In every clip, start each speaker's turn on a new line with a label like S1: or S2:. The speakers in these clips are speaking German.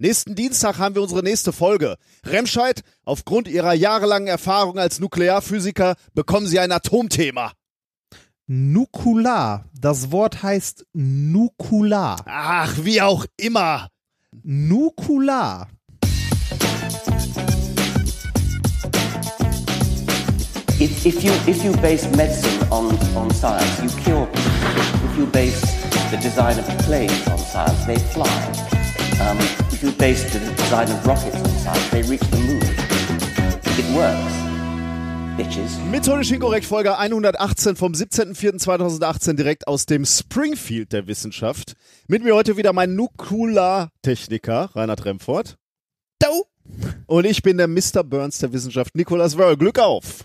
S1: Nächsten Dienstag haben wir unsere nächste Folge. Remscheid, aufgrund ihrer jahrelangen Erfahrung als Nuklearphysiker bekommen sie ein Atomthema.
S2: Nukular. Das Wort heißt Nukular.
S1: Ach, wie auch immer.
S2: Nukular.
S3: If, if you if you base medicine on, on science, you cure people. If you base the design of planes on science, they fly. Um, if you base the design of rockets on science, they reach the moon. It works. Bitches.
S1: Methodisch inkorrekt Folge 118 vom 17.04.2018 direkt aus dem Springfield der Wissenschaft. Mit mir heute wieder mein Nukulartechniker Reinhard Remford.
S2: Dau.
S1: Und ich bin der Mr. Burns der Wissenschaft Nicolas Wörl. Glück auf!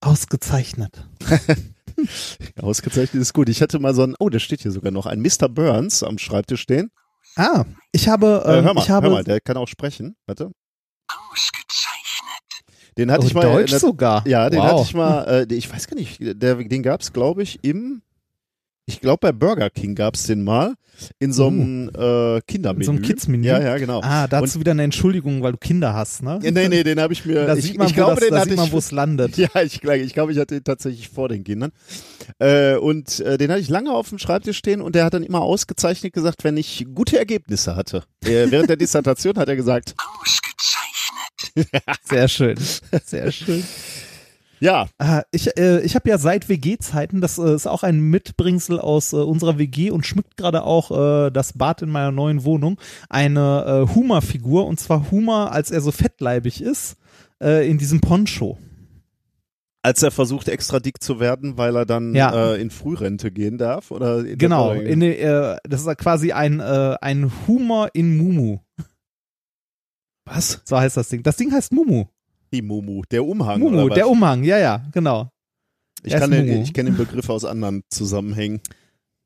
S2: Ausgezeichnet.
S1: Ausgezeichnet ist gut. Ich hatte mal so ein, oh, da steht hier sogar noch ein Mr. Burns am Schreibtisch stehen.
S2: Ah, ich habe,
S1: Äh,
S2: ähm,
S1: hör mal,
S2: ich habe
S1: hör mal, der kann auch sprechen. Warte.
S3: Ausgezeichnet.
S1: Den hatte
S2: oh,
S1: ich mal.
S2: Deutsch
S1: äh,
S2: sogar.
S1: Ja, den
S2: wow.
S1: hatte ich mal, äh, ich weiß gar nicht, der, den gab es, glaube ich, im, ich glaube bei Burger King gab es den mal, in so einem äh, Kindermenü.
S2: Uh. In so einem Kids-Menü?
S1: Ja, ja, genau.
S2: Ah, da
S1: Und-
S2: wieder eine Entschuldigung, weil du Kinder hast, ne?
S1: Ja, nee, nee, den habe ich mir,
S2: Da
S1: ich,
S2: sieht man,
S1: ich
S2: wo,
S1: glaube, den
S2: da
S1: hatte
S2: sieht man,
S1: ich,
S2: wo es landet.
S1: ja, ich glaube, ich, glaube, ich hatte ihn tatsächlich vor den Kindern. Äh, und äh, den hatte ich lange auf dem Schreibtisch stehen und der hat dann immer ausgezeichnet gesagt, wenn ich gute Ergebnisse hatte. Äh, während der Dissertation hat er gesagt,
S3: Ausgezeichnet.
S2: Sehr schön. Sehr schön.
S1: Ja,
S2: Ah, ich äh, ich habe ja seit WG-Zeiten, das äh, ist auch ein Mitbringsel aus äh, unserer WG und schmückt gerade auch äh, das Bad in meiner neuen Wohnung, eine äh, Huma-Figur und zwar Huma, als er so fettleibig ist, äh, in diesem Poncho.
S1: als er versucht extra dick zu werden, weil er dann
S2: Ja.
S1: äh, in Frührente gehen darf oder
S2: Genau, in, äh, das ist quasi ein, äh, ein Humor in Mumu.
S1: was?
S2: So heißt das Ding. Das Ding heißt Mumu.
S1: Die Mumu, der Umhang
S2: Mumu, der Umhang, ja, ja, genau.
S1: ich kann den, ich kenne den Begriff aus anderen Zusammenhängen.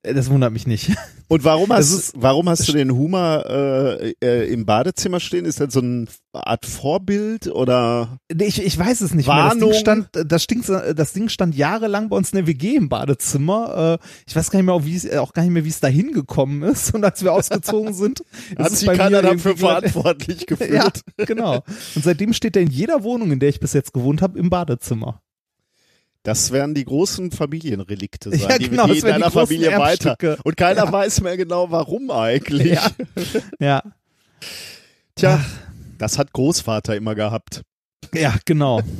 S2: Äh, Das wundert mich nicht.
S1: Und warum hast,
S2: ist-
S1: warum hast du den Hummer äh, äh, im Badezimmer stehen? Ist das so eine Art Vorbild oder?
S2: Ich, ich weiß es nicht mehr. Das Ding,
S1: Warnung.
S2: stand, das, Ding, das Ding stand jahrelang bei uns in der WG im Badezimmer. Äh, Ich weiß gar nicht mehr, auch, wie es, auch gar nicht mehr, wie es da hingekommen ist. Und als wir ausgezogen sind,
S1: Hat
S2: es
S1: sich
S2: bei
S1: keiner
S2: mir
S1: dafür verantwortlich gefühlt?
S2: Ja, genau. Und seitdem steht er in jeder Wohnung, in der ich bis jetzt gewohnt habe, im Badezimmer.
S1: Das werden die großen Familienrelikte sein,
S2: Ja,
S1: die
S2: genau,
S1: die
S2: das
S1: in deiner Familie weiter. Und keiner weiß mehr genau, warum eigentlich.
S2: Ja. Ja,
S1: Tja, das hat Großvater immer gehabt.
S2: ja genau.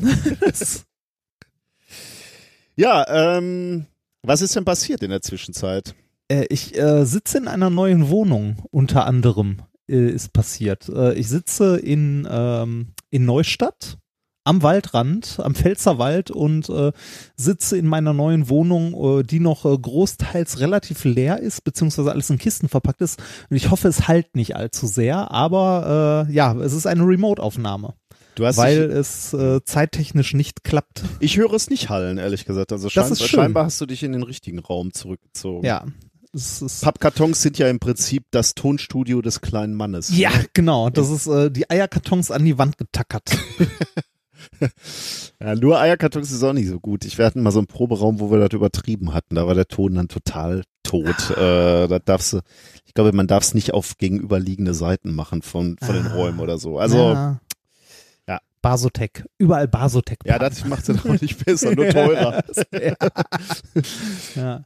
S1: Ja, ähm, was ist denn passiert in der Zwischenzeit?
S2: Äh, ich äh, sitze in einer neuen Wohnung, unter anderem äh, ist passiert. Äh, ich sitze in, ähm, in Neustadt am Waldrand, am Pfälzerwald und äh, sitze in meiner neuen Wohnung, äh, die noch äh, großteils relativ leer ist, beziehungsweise alles in Kisten verpackt ist. Und ich hoffe, es halt nicht allzu sehr, aber äh, ja, es ist eine Remote-Aufnahme,
S1: Du hast
S2: weil
S1: dich,
S2: es äh, zeittechnisch nicht klappt.
S1: ich höre es nicht hallen, ehrlich gesagt. Also
S2: Das
S1: schein, scheinbar hast du dich in den richtigen Raum zurückgezogen.
S2: Ja.
S1: Pappkartons sind ja im Prinzip das Tonstudio des kleinen Mannes.
S2: Ja,
S1: ne?
S2: genau. Das ist äh, die Eierkartons an die Wand getackert.
S1: ja. Nur Eierkartons ist auch nicht so gut. Ich, wir hatten mal so einen Proberaum, wo wir das übertrieben hatten. Da war der Ton dann total tot. Äh, da darfst du, ich glaube, man darf es nicht auf gegenüberliegende Seiten machen von, von den
S2: Ah.
S1: Räumen oder so. Also, ja.
S2: Basotec. Überall Basotec.
S1: das macht es auch nicht besser, nur teurer.
S2: ja. ja.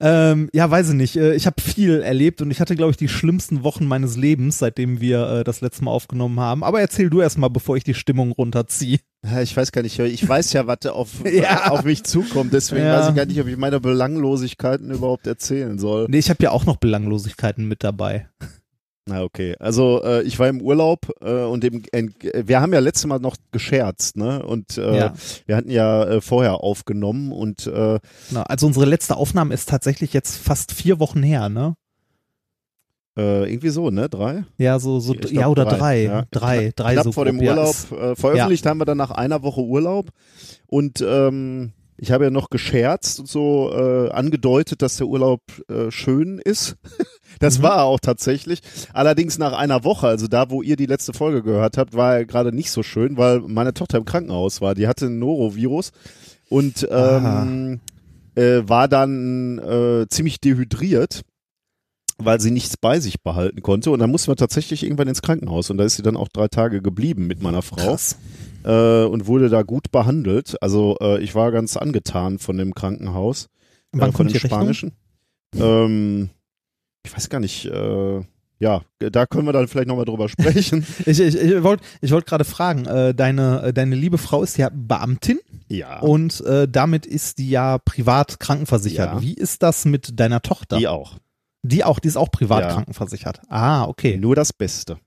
S2: Ähm, ja, weiß ich nicht. Äh, Ich habe viel erlebt und ich hatte, glaube ich, die schlimmsten Wochen meines Lebens, seitdem wir äh, das letzte Mal aufgenommen haben. Aber erzähl du erst mal, bevor ich die Stimmung runterziehe.
S1: Ja, ich weiß gar nicht, ich weiß ja, was auf,
S2: Ja.
S1: auf mich zukommt, deswegen
S2: Ja.
S1: weiß ich gar nicht, ob ich meine Belanglosigkeiten überhaupt erzählen soll.
S2: Nee, ich habe ja auch noch Belanglosigkeiten mit dabei.
S1: Na okay, also äh, ich war im Urlaub äh, und en, wir haben ja letztes Mal noch gescherzt, ne? Und äh,
S2: Ja.
S1: wir hatten ja äh, vorher aufgenommen und äh,
S2: Genau. Also unsere letzte Aufnahme ist tatsächlich jetzt fast vier Wochen her, ne?
S1: äh, irgendwie so, ne? Drei?
S2: Ja, so, so
S1: glaub,
S2: ja oder
S1: drei,
S2: drei,
S1: ja.
S2: drei, drei
S1: Knapp
S2: so
S1: vor dem
S2: grob, ja,
S1: Urlaub
S2: ist-
S1: äh, veröffentlicht haben wir dann nach einer Woche Urlaub und ähm, ich habe ja noch gescherzt und so äh, angedeutet, dass der Urlaub äh, schön ist. Das
S2: Mhm.
S1: war er auch tatsächlich. Allerdings nach einer Woche, also da, wo ihr die letzte Folge gehört habt, war er gerade nicht so schön, weil meine Tochter im Krankenhaus war. Die hatte ein Norovirus und ähm, äh, war dann äh, ziemlich dehydriert weil sie nichts bei sich behalten konnte. Und dann mussten wir tatsächlich irgendwann ins Krankenhaus. Und da ist sie dann auch drei Tage geblieben mit meiner Frau
S2: Krass.
S1: Äh, und wurde da gut behandelt. Also äh, ich war ganz angetan von dem Krankenhaus.
S2: Wann
S1: äh, von
S2: kommt
S1: dem
S2: die
S1: spanischen. Ähm, ich weiß gar nicht, äh, ja, da können wir dann vielleicht nochmal drüber sprechen.
S2: Ich, ich, ich wollte ich wollt gerade fragen, äh, deine, äh, deine liebe Frau ist ja Beamtin
S1: ja,
S2: und äh, damit ist die ja privat krankenversichert.
S1: Ja.
S2: Wie ist das mit deiner Tochter?
S1: die auch.
S2: Die auch, die ist auch privat
S1: Ja.
S2: krankenversichert. Ah, okay.
S1: Nur das Beste.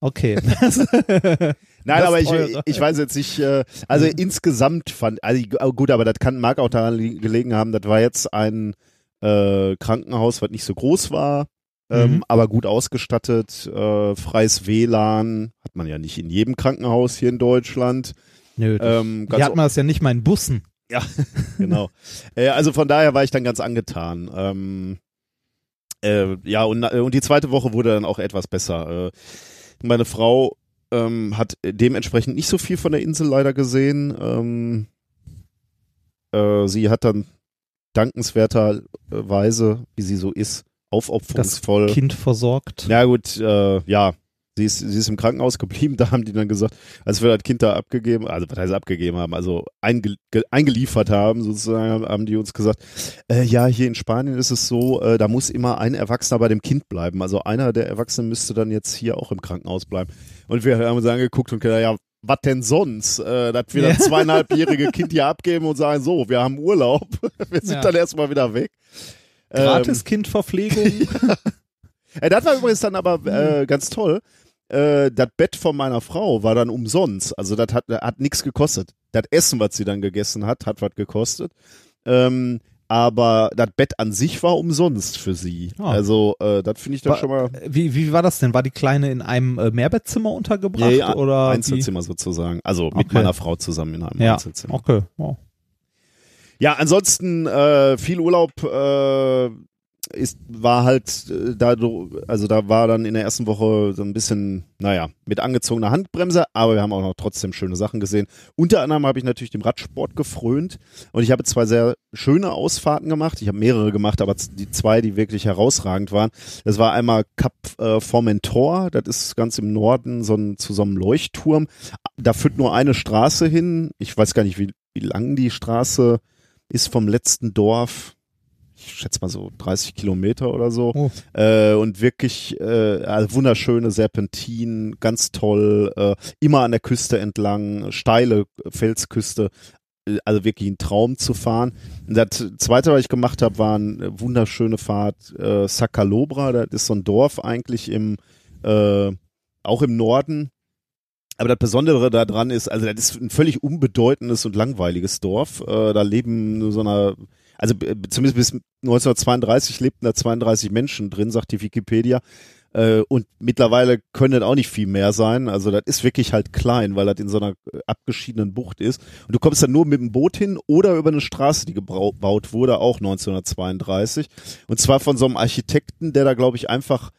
S2: Okay.
S1: Nein,
S2: Das
S1: aber ich, ich weiß jetzt nicht, äh, also insgesamt fand, also oh gut, aber das kann, mag auch daran gelegen haben, das war jetzt ein äh, Krankenhaus, was nicht so groß war, ähm,
S2: Mhm.
S1: aber gut ausgestattet, äh, freies WLAN, hat man ja nicht in jedem Krankenhaus hier in Deutschland.
S2: Nö,
S1: Ähm,
S2: hier hat man das ja nicht mal in Bussen.
S1: Ja, genau. äh, also von daher war ich dann ganz angetan. Ähm, äh, ja, und, äh, und die zweite Woche wurde dann auch etwas besser. Äh, meine Frau ähm, hat dementsprechend nicht so viel von der Insel leider gesehen. Ähm, äh, sie hat dann dankenswerterweise, wie sie so ist, aufopferungsvoll.
S2: Kind versorgt.
S1: Ja gut, äh, ja. Sie ist, sie ist im Krankenhaus geblieben, da haben die dann gesagt, als wir das Kind da abgegeben, also was heißt abgegeben haben, also einge, ge- eingeliefert haben, sozusagen, haben die uns gesagt, äh, ja, hier in Spanien ist es so, äh, da muss immer ein Erwachsener bei dem Kind bleiben. Also einer der Erwachsenen müsste dann jetzt hier auch im Krankenhaus bleiben. Und wir haben uns angeguckt und gedacht, ja, was denn sonst? Äh, dass wir das
S2: Ja.
S1: zweieinhalbjährige Kind hier abgeben und sagen, so, wir haben Urlaub, wir sind
S2: Ja.
S1: dann erstmal wieder weg. Ähm,
S2: Gratis Kindverpflegung.
S1: äh, das war übrigens dann aber äh, ganz toll. Äh, das Bett von meiner Frau war dann umsonst. Also das hat, hat nichts gekostet. Das Essen, was sie dann gegessen hat, hat was gekostet. Ähm, aber das Bett an sich war umsonst für sie.
S2: Ah.
S1: Also äh, das finde ich dann
S2: War-
S1: schon mal
S2: wie, wie war das denn? War die Kleine in einem äh, Mehrbettzimmer untergebracht?
S1: ja,
S2: oder wie?
S1: Einzelzimmer sozusagen. Also mit
S2: Okay.
S1: meiner Frau zusammen in einem
S2: Ja,
S1: Einzelzimmer.
S2: okay. Wow.
S1: Ja, ansonsten äh, viel Urlaub äh, ist war halt äh, da also da war dann in der ersten Woche so ein bisschen naja mit angezogener Handbremse, aber wir haben auch noch trotzdem schöne Sachen gesehen. Unter anderem habe ich natürlich dem Radsport gefrönt und ich habe zwei sehr schöne Ausfahrten gemacht. Ich habe mehrere gemacht, aber die zwei, die wirklich herausragend waren, das war einmal Cap äh, Formentor, das ist ganz im Norden so ein, zu so einem Leuchtturm. Da führt nur eine Straße hin. Ich weiß gar nicht, wie, wie lang die Straße ist vom letzten Dorf. Ich schätze mal so 30 Kilometer oder so.
S2: Oh.
S1: Äh, und wirklich äh, also wunderschöne Serpentinen, ganz toll. Äh, immer an der Küste entlang, steile Felsküste. Äh, Also wirklich ein Traum zu fahren. Und Das zweite, was ich gemacht habe, war eine wunderschöne Fahrt äh, Sacalobra. Das ist so ein Dorf eigentlich im äh, auch im Norden. Aber das Besondere daran ist, also das ist ein völlig unbedeutendes und langweiliges Dorf. Äh, da leben so einer, also b- zumindest bis 1932 lebten da 32 Menschen drin, sagt die Wikipedia. Äh, und mittlerweile können das auch nicht viel mehr sein. Also das ist wirklich halt klein, weil das in so einer äh, abgeschiedenen Bucht ist. Und du kommst dann nur mit dem Boot hin oder über eine Straße, die gebaut wurde, auch 1932. Und zwar von so einem Architekten, der da, glaube ich, einfach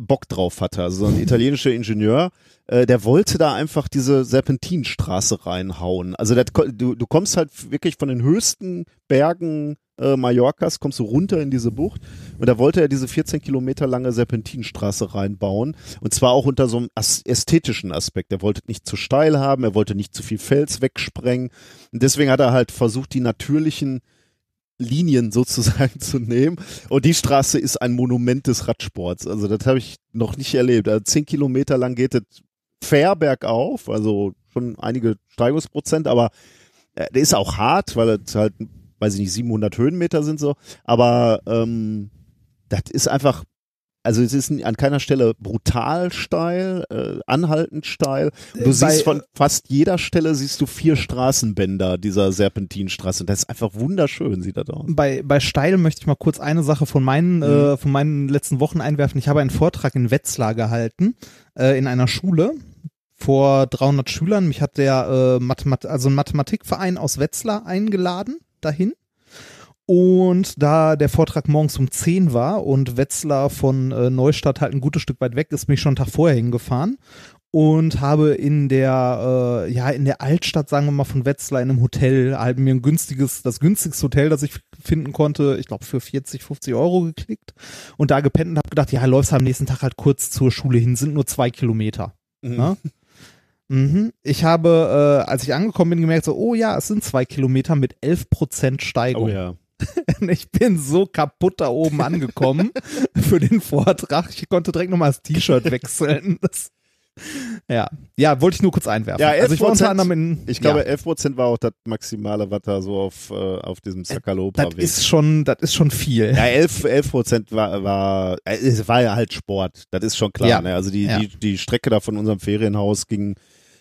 S1: Bock drauf hatte. Also so ein italienischer Ingenieur, äh, der wollte da einfach diese Serpentinstraße reinhauen. Also das, du, du kommst halt wirklich von den höchsten Bergen äh, Mallorcas, kommst du runter in diese Bucht und da wollte er diese 14 Kilometer lange Serpentinstraße reinbauen und zwar auch unter so einem ästhetischen Aspekt. Er wollte nicht zu steil haben, er wollte nicht zu viel Fels wegsprengen und deswegen hat er halt versucht, die natürlichen Linien sozusagen zu nehmen. Und die Straße ist ein Monument des Radsports. Also das habe ich noch nicht erlebt. Also zehn Kilometer lang geht es fair bergauf, also schon einige Steigungsprozent, aber äh, der ist auch hart, weil es halt, weiß ich nicht, 700 Höhenmeter sind so. Aber ähm, das ist einfach, also es ist an keiner Stelle brutal steil, äh, anhaltend steil. Du
S2: Bei-
S1: siehst von fast jeder Stelle siehst du vier Straßenbänder dieser Serpentinstraße. Das ist einfach wunderschön, sieht das aus.
S2: Bei, bei Steil möchte ich mal kurz eine Sache von meinen,
S1: Mhm.
S2: äh, von meinen letzten Wochen einwerfen. Ich habe einen Vortrag in Wetzlar gehalten, äh, in einer Schule vor 300 Schülern. Mich hat der äh, Mathemat also ein Mathematikverein aus Wetzlar eingeladen dahin. Und da der Vortrag morgens um 10 war und Wetzlar von äh, Neustadt halt ein gutes Stück weit weg ist, bin ich schon einen Tag vorher hingefahren. und habe in der äh, ja in der Altstadt sagen wir mal von Wetzlar in einem Hotel halt mir ein günstiges das günstigste Hotel das ich finden konnte ich glaube für 40 50 Euro geklickt und da gepennt und habe gedacht ja läufst am nächsten Tag halt kurz zur Schule hin sind nur zwei Kilometer
S1: Mhm.
S2: ja? mhm. ich habe äh, als ich angekommen bin gemerkt so oh ja es sind zwei Kilometer mit 11 Prozent Steigung
S1: Oh ja.
S2: ich bin so kaputt da oben angekommen für den Vortrag. Ich konnte direkt nochmal das T-Shirt wechseln. Das, ja, ja, wollte ich nur kurz einwerfen.
S1: Ja,
S2: also ich war unter
S1: 11%,
S2: anderem in.
S1: Ich glaube,
S2: ja,
S1: 11% war auch das Maximale, was da so auf, äh, auf diesem Sakalopa
S2: das ist schon, das ist schon viel.
S1: Ja, 11, 11 Prozent war, war, äh, es war ja halt Sport. Das ist schon klar.
S2: Ja.
S1: Ne? Also die,
S2: Ja.
S1: die, die Strecke da von unserem Ferienhaus ging,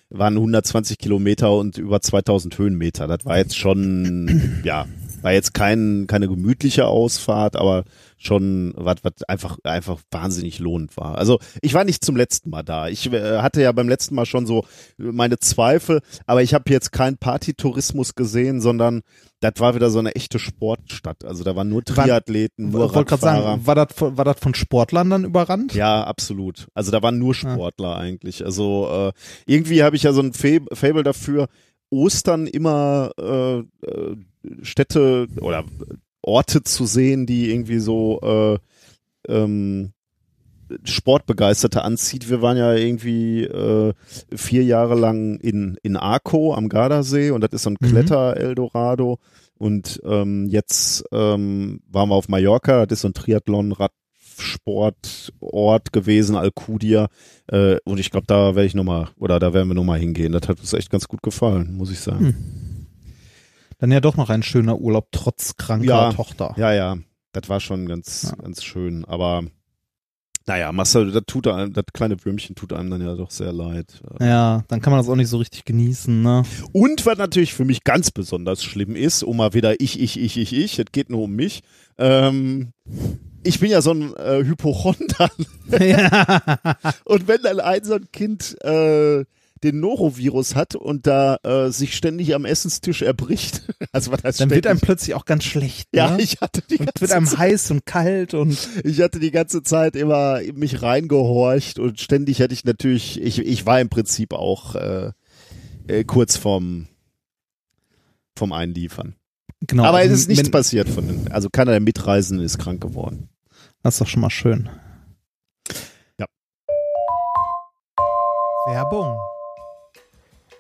S1: waren 120 Kilometer und über 2000 Höhenmeter. Das war jetzt schon, ja, war jetzt kein, keine gemütliche Ausfahrt, aber schon was, was einfach, einfach wahnsinnig lohnend war. Also ich war nicht zum letzten Mal da. Ich äh, hatte ja beim letzten Mal schon so meine Zweifel, aber ich habe jetzt keinen Partytourismus gesehen, sondern das war wieder so eine echte Sportstadt. Also da waren nur
S2: War-
S1: Triathleten,
S2: Ich
S1: nur Radfahrer.
S2: sagen, war das, von- war das von Sportlern dann überrannt?
S1: Ja, absolut. Also da waren nur Sportler eigentlich. Also äh, irgendwie habe ich ja so ein Fa- Fable dafür, Ostern immer äh, äh, Städte oder Orte zu sehen, die irgendwie so äh, ähm, Sportbegeisterte anzieht. Wir waren ja irgendwie äh, vier Jahre lang in, in Arco am Gardasee und das ist so ein
S2: Mhm.
S1: Kletter-Eldorado. Und ähm, jetzt ähm, waren wir auf Mallorca, das ist so ein Triathlon-Radsportort gewesen, Alcudia. Äh, und ich glaube, da werde ich nochmal, oder da werden wir nochmal hingehen. Das hat uns echt ganz gut gefallen, muss ich sagen.
S2: Hm. Dann ja doch noch ein schöner Urlaub trotz kranker
S1: Ja.
S2: Tochter.
S1: Ja, ja, das war schon ganz,
S2: Ja.
S1: ganz schön. Aber naja, Marcel, das tut einem, das kleine Würmchen tut einem dann ja doch sehr leid.
S2: Ja, dann kann man das auch nicht so richtig genießen, ne?
S1: Und was natürlich für mich ganz besonders schlimm ist, um mal wieder ich, ich, ich, ich, ich, es geht nur um mich. Ähm, ich bin ja so ein äh, Hypochonder
S2: ja.
S1: und wenn dann ein so ein Kind äh, den Norovirus hat und da äh, sich ständig am Essenstisch erbricht, also was heißt
S2: Dann wird
S1: ständig?
S2: einem plötzlich auch ganz schlecht.
S1: ja,
S2: ne?
S1: ich hatte die
S2: und
S1: ganze
S2: wird einem
S1: Zeit,
S2: heiß und kalt und
S1: ich hatte die ganze Zeit immer mich reingehorcht und ständig hatte ich natürlich, ich, ich war im Prinzip auch äh, äh, kurz vorm vom Einliefern.
S2: genau.
S1: Aber es
S2: also
S1: ist nichts
S2: wenn-
S1: passiert von den, also keiner der Mitreisenden ist krank geworden.
S2: Das ist doch schon mal schön.
S1: Ja.
S2: Werbung.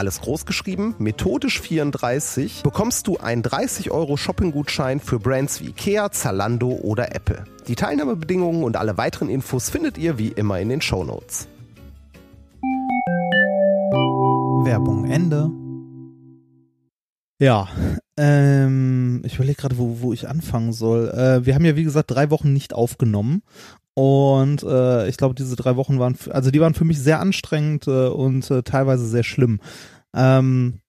S4: alles groß geschrieben, methodisch 34, bekommst du einen 30 Euro Shopping-Gutschein für Brands wie Ikea, Zalando oder Apple. Die Teilnahmebedingungen und alle weiteren Infos findet ihr wie immer in den Shownotes.
S2: Werbung Ende. Ja, ähm, ich überlege gerade, wo, wo ich anfangen soll. Äh, wir haben ja, wie gesagt, drei Wochen nicht aufgenommen. Und äh, ich glaube, diese drei Wochen waren, also die waren für mich sehr anstrengend äh, und äh, teilweise sehr schlimm. Ähm,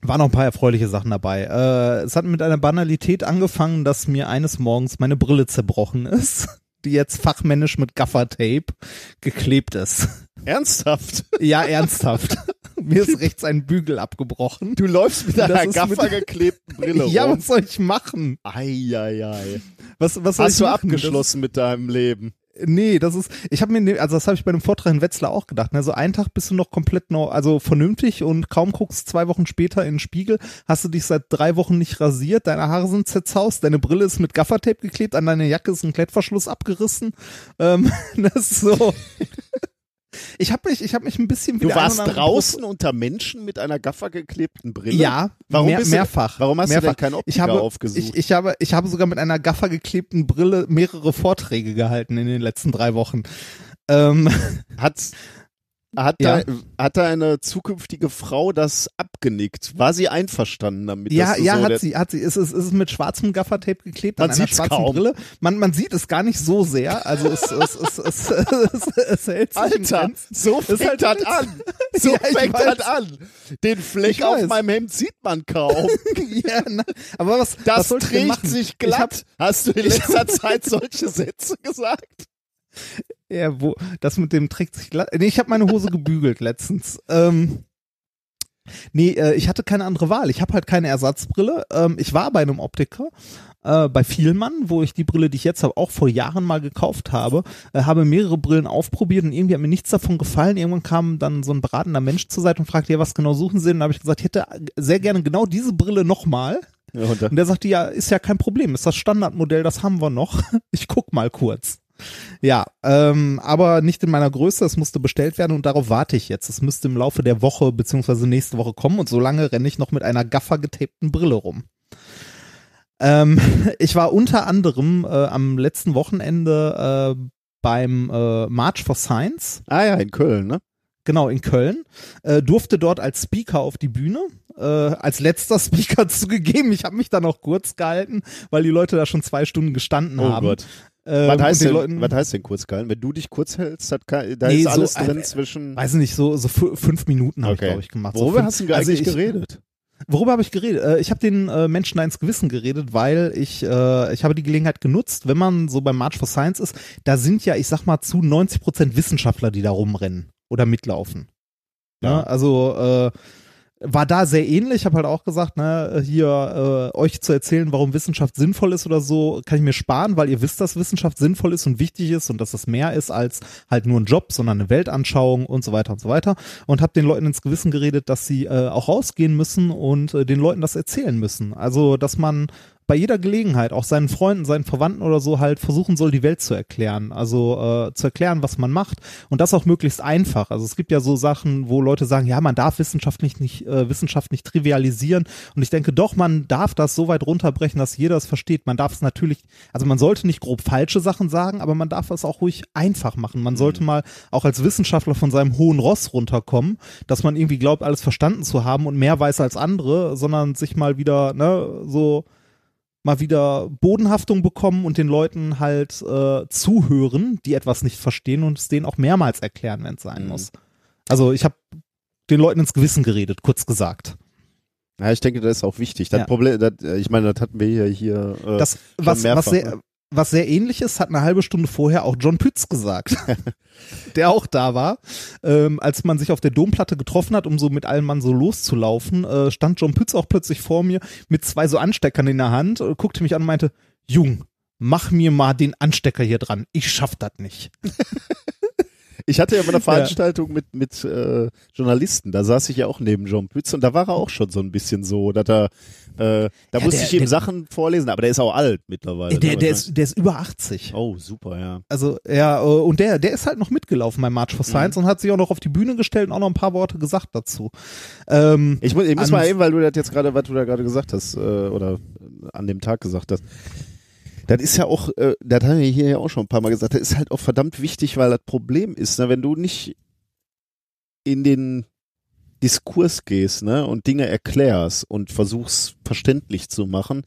S2: waren noch ein paar erfreuliche Sachen dabei. Äh, es hat mit einer Banalität angefangen, dass mir eines Morgens meine Brille zerbrochen ist, die jetzt fachmännisch mit Gaffertape geklebt ist.
S1: Ernsthaft?
S2: Ja, ernsthaft. mir ist rechts ein Bügel abgebrochen.
S1: Du läufst mit einer Gaffer geklebten Brille
S2: Ja,
S1: rum.
S2: was soll ich machen?
S1: Eieiei.
S2: Was, was
S1: Hast du abgeschlossen mit deinem Leben?
S2: Das, nee, das ist, ich habe mir, ne- also das habe ich bei dem Vortrag in Wetzlar auch gedacht. Ne? So einen Tag bist du noch komplett noch, also vernünftig und kaum guckst zwei Wochen später in den Spiegel, hast du dich seit drei Wochen nicht rasiert, deine Haare sind zerzaust, deine Brille ist mit Gaffertape geklebt, an deine Jacke ist ein Klettverschluss abgerissen. Ähm, das ist so. Ich habe mich, ich habe mich ein bisschen
S1: Du warst draußen unter Menschen mit einer Gaffer geklebten Brille?
S2: Ja,
S1: Warum
S2: mehr,
S1: bist du-
S2: mehrfach.
S1: warum hast du
S2: mehrfach.
S1: denn keinen Optiker
S2: ich habe,
S1: aufgesucht?
S2: Ich, ich, habe, ich habe sogar mit einer Gaffer geklebten Brille mehrere Vorträge gehalten in den letzten drei Wochen. Ähm,
S1: Hat, hat,
S2: Ja.
S1: da, hat deine zukünftige Frau das abgenickt? War sie einverstanden damit?
S2: ja, ja,
S1: so
S2: hat sie, hat sie. Es ist, es ist mit schwarzem Gaffertape geklebt
S1: Man
S2: an einer schwarzen
S1: kaum.
S2: Brille. Man, man sieht es gar nicht so sehr. Also es, es, es, es, es, es hält sich
S1: Alter, so fängt
S2: halt
S1: das an. So
S2: Ja,
S1: fängt das an. Den Fleck auf meinem Hemd sieht man kaum.
S2: ja, na, aber was, was
S1: Das
S2: denn
S1: trägt sich
S2: Ich hab,
S1: glatt. Hast du in letzter Zeit solche Sätze gesagt?
S2: Ja, wo, das mit dem trägt sich glatt. Nee, ich habe meine Hose gebügelt letztens. Ähm, nee, äh, ich hatte keine andere Wahl. Ich habe halt keine Ersatzbrille. Ähm, ich war bei einem Optiker, äh, bei Vielmann, wo ich die Brille, die ich jetzt habe, auch vor Jahren mal gekauft habe, äh, habe mehrere Brillen aufprobiert und irgendwie hat mir nichts davon gefallen. Irgendwann kam dann so ein beratender Mensch zur Seite und fragte, ja, was genau suchen Sie? Und da habe ich gesagt, ich hätte sehr gerne genau diese Brille nochmal.
S1: Ja, und
S2: Und der sagte, ja, ist ja kein Problem, ist das Standardmodell, das haben wir noch. Ich guck mal kurz. Ja, ähm, aber nicht in meiner Größe, es musste bestellt werden und darauf warte ich jetzt. Es müsste im Laufe der Woche beziehungsweise nächste Woche kommen und solange renne ich noch mit einer Gaffer getapten Brille rum. Ähm, ich war unter anderem äh, am letzten Wochenende äh, beim äh, March for Science
S1: ah ja, in Köln, ne?
S2: genau in Köln, äh, durfte dort als Speaker auf die Bühne, äh, als letzter Speaker zugegeben. Ich habe mich da noch kurz gehalten, weil die Leute da schon zwei Stunden gestanden
S1: Oh
S2: haben.
S1: Gott.
S2: Ähm,
S1: Was heißt, denn,
S2: Leuten,
S1: was heißt denn kurz gehalten? Wenn du dich kurz hältst, kann, da
S2: Nee,
S1: ist
S2: so
S1: alles
S2: ein-
S1: drin zwischen.
S2: weiß nicht, so, so fü- fünf Minuten habe
S1: Okay.
S2: ich, glaube ich, gemacht. so
S1: Worüber
S2: fünf,
S1: hast du
S2: also
S1: eigentlich
S2: ich,
S1: geredet?
S2: Worüber habe ich geredet? Äh, ich habe den äh, Menschen da ins Gewissen geredet, weil ich, äh, ich habe die Gelegenheit genutzt, wenn man so beim March for Science ist, da sind ja, ich sag mal, zu 90 Prozent Wissenschaftler, die da rumrennen oder mitlaufen.
S1: Ja.
S2: Ja. also äh, war da sehr ähnlich. Ich habe halt auch gesagt, ne, hier äh, euch zu erzählen, warum Wissenschaft sinnvoll ist oder so, kann ich mir sparen, weil ihr wisst, dass Wissenschaft sinnvoll ist und wichtig ist und dass es mehr ist als halt nur ein Job, sondern eine Weltanschauung und so weiter und so weiter. Und habe den Leuten ins Gewissen geredet, dass sie äh, auch rausgehen müssen und äh, den Leuten das erzählen müssen. Also, dass man bei jeder Gelegenheit auch seinen Freunden, seinen Verwandten oder so halt versuchen soll, die Welt zu erklären. Also äh, zu erklären, was man macht und das auch möglichst einfach. Also es gibt ja so Sachen, wo Leute sagen, ja, man darf Wissenschaft nicht, nicht äh, Wissenschaft nicht trivialisieren. Und ich denke, doch, man darf das so weit runterbrechen, dass jeder es versteht. Man darf es natürlich, also man sollte nicht grob falsche Sachen sagen, aber man darf es auch ruhig einfach machen. Man sollte mal auch als Wissenschaftler von seinem hohen Ross runterkommen, dass man irgendwie glaubt, alles verstanden zu haben und mehr weiß als andere, sondern sich mal wieder, ne, so mal wieder Bodenhaftung bekommen und den Leuten halt äh, zuhören, die etwas nicht verstehen und es denen auch mehrmals erklären, wenn es sein
S1: Mhm.
S2: muss. Also ich habe den Leuten ins Gewissen geredet, kurz gesagt.
S1: Ja, ich denke, das ist auch wichtig. Das
S2: Ja.
S1: Problem, das, äh, ich meine, das hatten wir hier, hier äh,
S2: Das, was, was, sehr,
S1: ne?
S2: Was sehr ähnlich ist, hat eine halbe Stunde vorher auch John Pütz gesagt, der auch da war. Ähm, als man sich auf der Domplatte getroffen hat, um so mit allen Mann so loszulaufen, äh, stand John Pütz auch plötzlich vor mir mit zwei so Ansteckern in der Hand, äh, guckte mich an und meinte, Jung, mach mir mal den Anstecker hier dran. Ich schaff das nicht.
S1: Ich hatte ja mal eine Veranstaltung mit, mit äh, Journalisten, da saß ich ja auch neben John Pütz und da war er auch schon so ein bisschen so, dass er, äh, da
S2: Ja,
S1: musste
S2: der-
S1: ich ihm
S2: der-
S1: Sachen vorlesen, aber der ist auch alt mittlerweile.
S2: Der,
S1: ne?
S2: der, ist, der ist über 80.
S1: oh, super, ja.
S2: Also ja, äh, und der, der ist halt noch mitgelaufen beim March for Science und hat sich auch noch auf die Bühne gestellt und auch noch ein paar Worte gesagt dazu. Ähm,
S1: Ich muss, ich muss mal eben, weil du das jetzt gerade, was du da gerade gesagt hast, äh, oder an dem Tag gesagt hast. Das ist ja auch, äh, das haben wir hier ja auch schon ein paar Mal gesagt, das ist halt auch verdammt wichtig, weil das Problem ist, ne, wenn du nicht in den Diskurs gehst, ne, und Dinge erklärst und versuchst verständlich zu machen,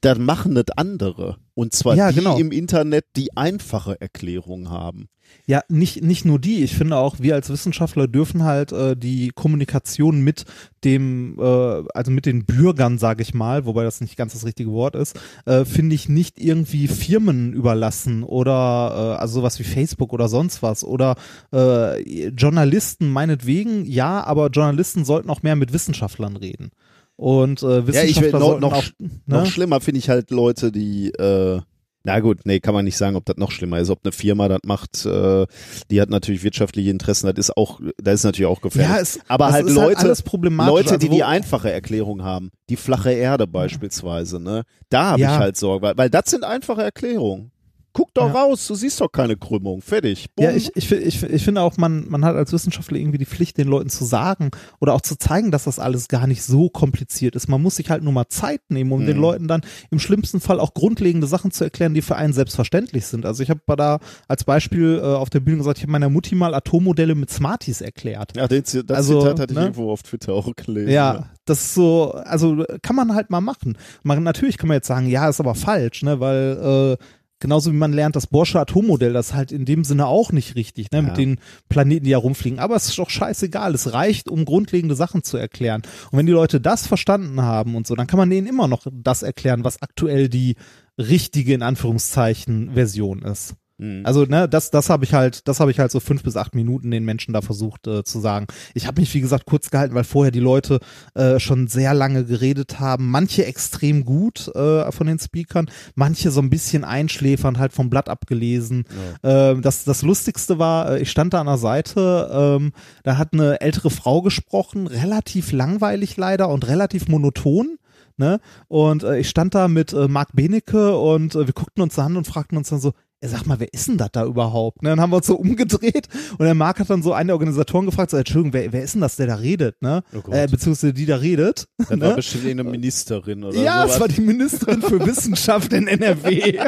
S1: dann machen das andere. Und zwar
S2: Ja,
S1: die
S2: genau.
S1: im Internet, die einfache Erklärung haben.
S2: Ja, nicht, nicht nur die. Ich finde auch, wir als Wissenschaftler dürfen halt äh, die Kommunikation mit dem, äh, also mit den Bürgern, sage ich mal, wobei das nicht ganz das richtige Wort ist, äh, finde ich nicht irgendwie Firmen überlassen oder äh, also sowas wie Facebook oder sonst was oder äh, Journalisten meinetwegen, ja, aber Journalisten sollten auch mehr mit Wissenschaftlern reden. Und äh,
S1: Ja, ich will
S2: Wissenschaftler
S1: noch, noch,
S2: auch,
S1: noch
S2: ne?
S1: schlimmer finde ich halt Leute, die äh, na gut, nee, kann man nicht sagen, ob das noch schlimmer ist. Ob eine Firma das macht, äh, die hat natürlich wirtschaftliche Interessen, das ist auch, das ist natürlich auch gefährlich.
S2: Ja, es,
S1: Aber halt
S2: ist
S1: Leute,
S2: problematisch.
S1: Leute, die
S2: Also
S1: die einfache Erklärung haben, die flache Erde beispielsweise, ne? Da habe
S2: Ja.
S1: ich halt Sorge, weil, weil das sind einfache Erklärungen. Guck doch
S2: Ja.
S1: raus, du siehst doch keine Krümmung. Fertig. Bumm.
S2: Ja, ich, ich, ich, ich finde auch, man, man hat als Wissenschaftler irgendwie die Pflicht, den Leuten zu sagen oder auch zu zeigen, dass das alles gar nicht so kompliziert ist. Man muss sich halt nur mal Zeit nehmen, um
S1: Mhm.
S2: den Leuten dann im schlimmsten Fall auch grundlegende Sachen zu erklären, die für einen selbstverständlich sind. Also ich habe da als Beispiel äh, auf der Bühne gesagt, ich habe meiner Mutti mal Atommodelle mit Smarties erklärt.
S1: ja, den, das
S2: also,
S1: Zitat hatte ich
S2: ne?
S1: irgendwo auf Twitter auch gelesen.
S2: Ja, das ist so, also kann man halt mal machen. Man, natürlich kann man jetzt sagen, ja, ist aber falsch, ne, weil äh, genauso wie man lernt, das Borsche Atommodell, das ist halt in dem Sinne auch nicht richtig, ne,
S1: Ja.
S2: mit den Planeten, die ja rumfliegen. Aber es ist doch scheißegal, es reicht, um grundlegende Sachen zu erklären. Und wenn die Leute das verstanden haben und so, dann kann man denen immer noch das erklären, was aktuell die richtige, in Anführungszeichen, Version ist.
S1: Mhm.
S2: Also ne, das, das habe ich halt, das habe ich halt so fünf bis acht Minuten den Menschen da versucht äh, zu sagen. Ich habe mich wie gesagt kurz gehalten, weil vorher die Leute äh, schon sehr lange geredet haben. Manche extrem gut äh, von den Speakern, manche so ein bisschen einschläfernd, halt vom Blatt abgelesen. Ähm, das, das Lustigste war, äh, ich stand da an der Seite, ähm, da hat eine ältere Frau gesprochen, relativ langweilig leider und relativ monoton. Ne? Und äh, ich stand da mit äh, Marc Benecke und äh, wir guckten uns an und fragten uns dann so, ja, sag mal, wer ist denn das da überhaupt? Ne? Dann haben wir uns so umgedreht und der Marc hat dann so einen der Organisatoren gefragt, so, Entschuldigung, wer, wer ist denn das, der da redet? Ne?
S1: Oh
S2: äh, beziehungsweise die da redet.
S1: War
S2: ne?
S1: bestimmt eine Ministerin oder
S2: Ja,
S1: sowas.
S2: es war die Ministerin für Wissenschaft in NRW.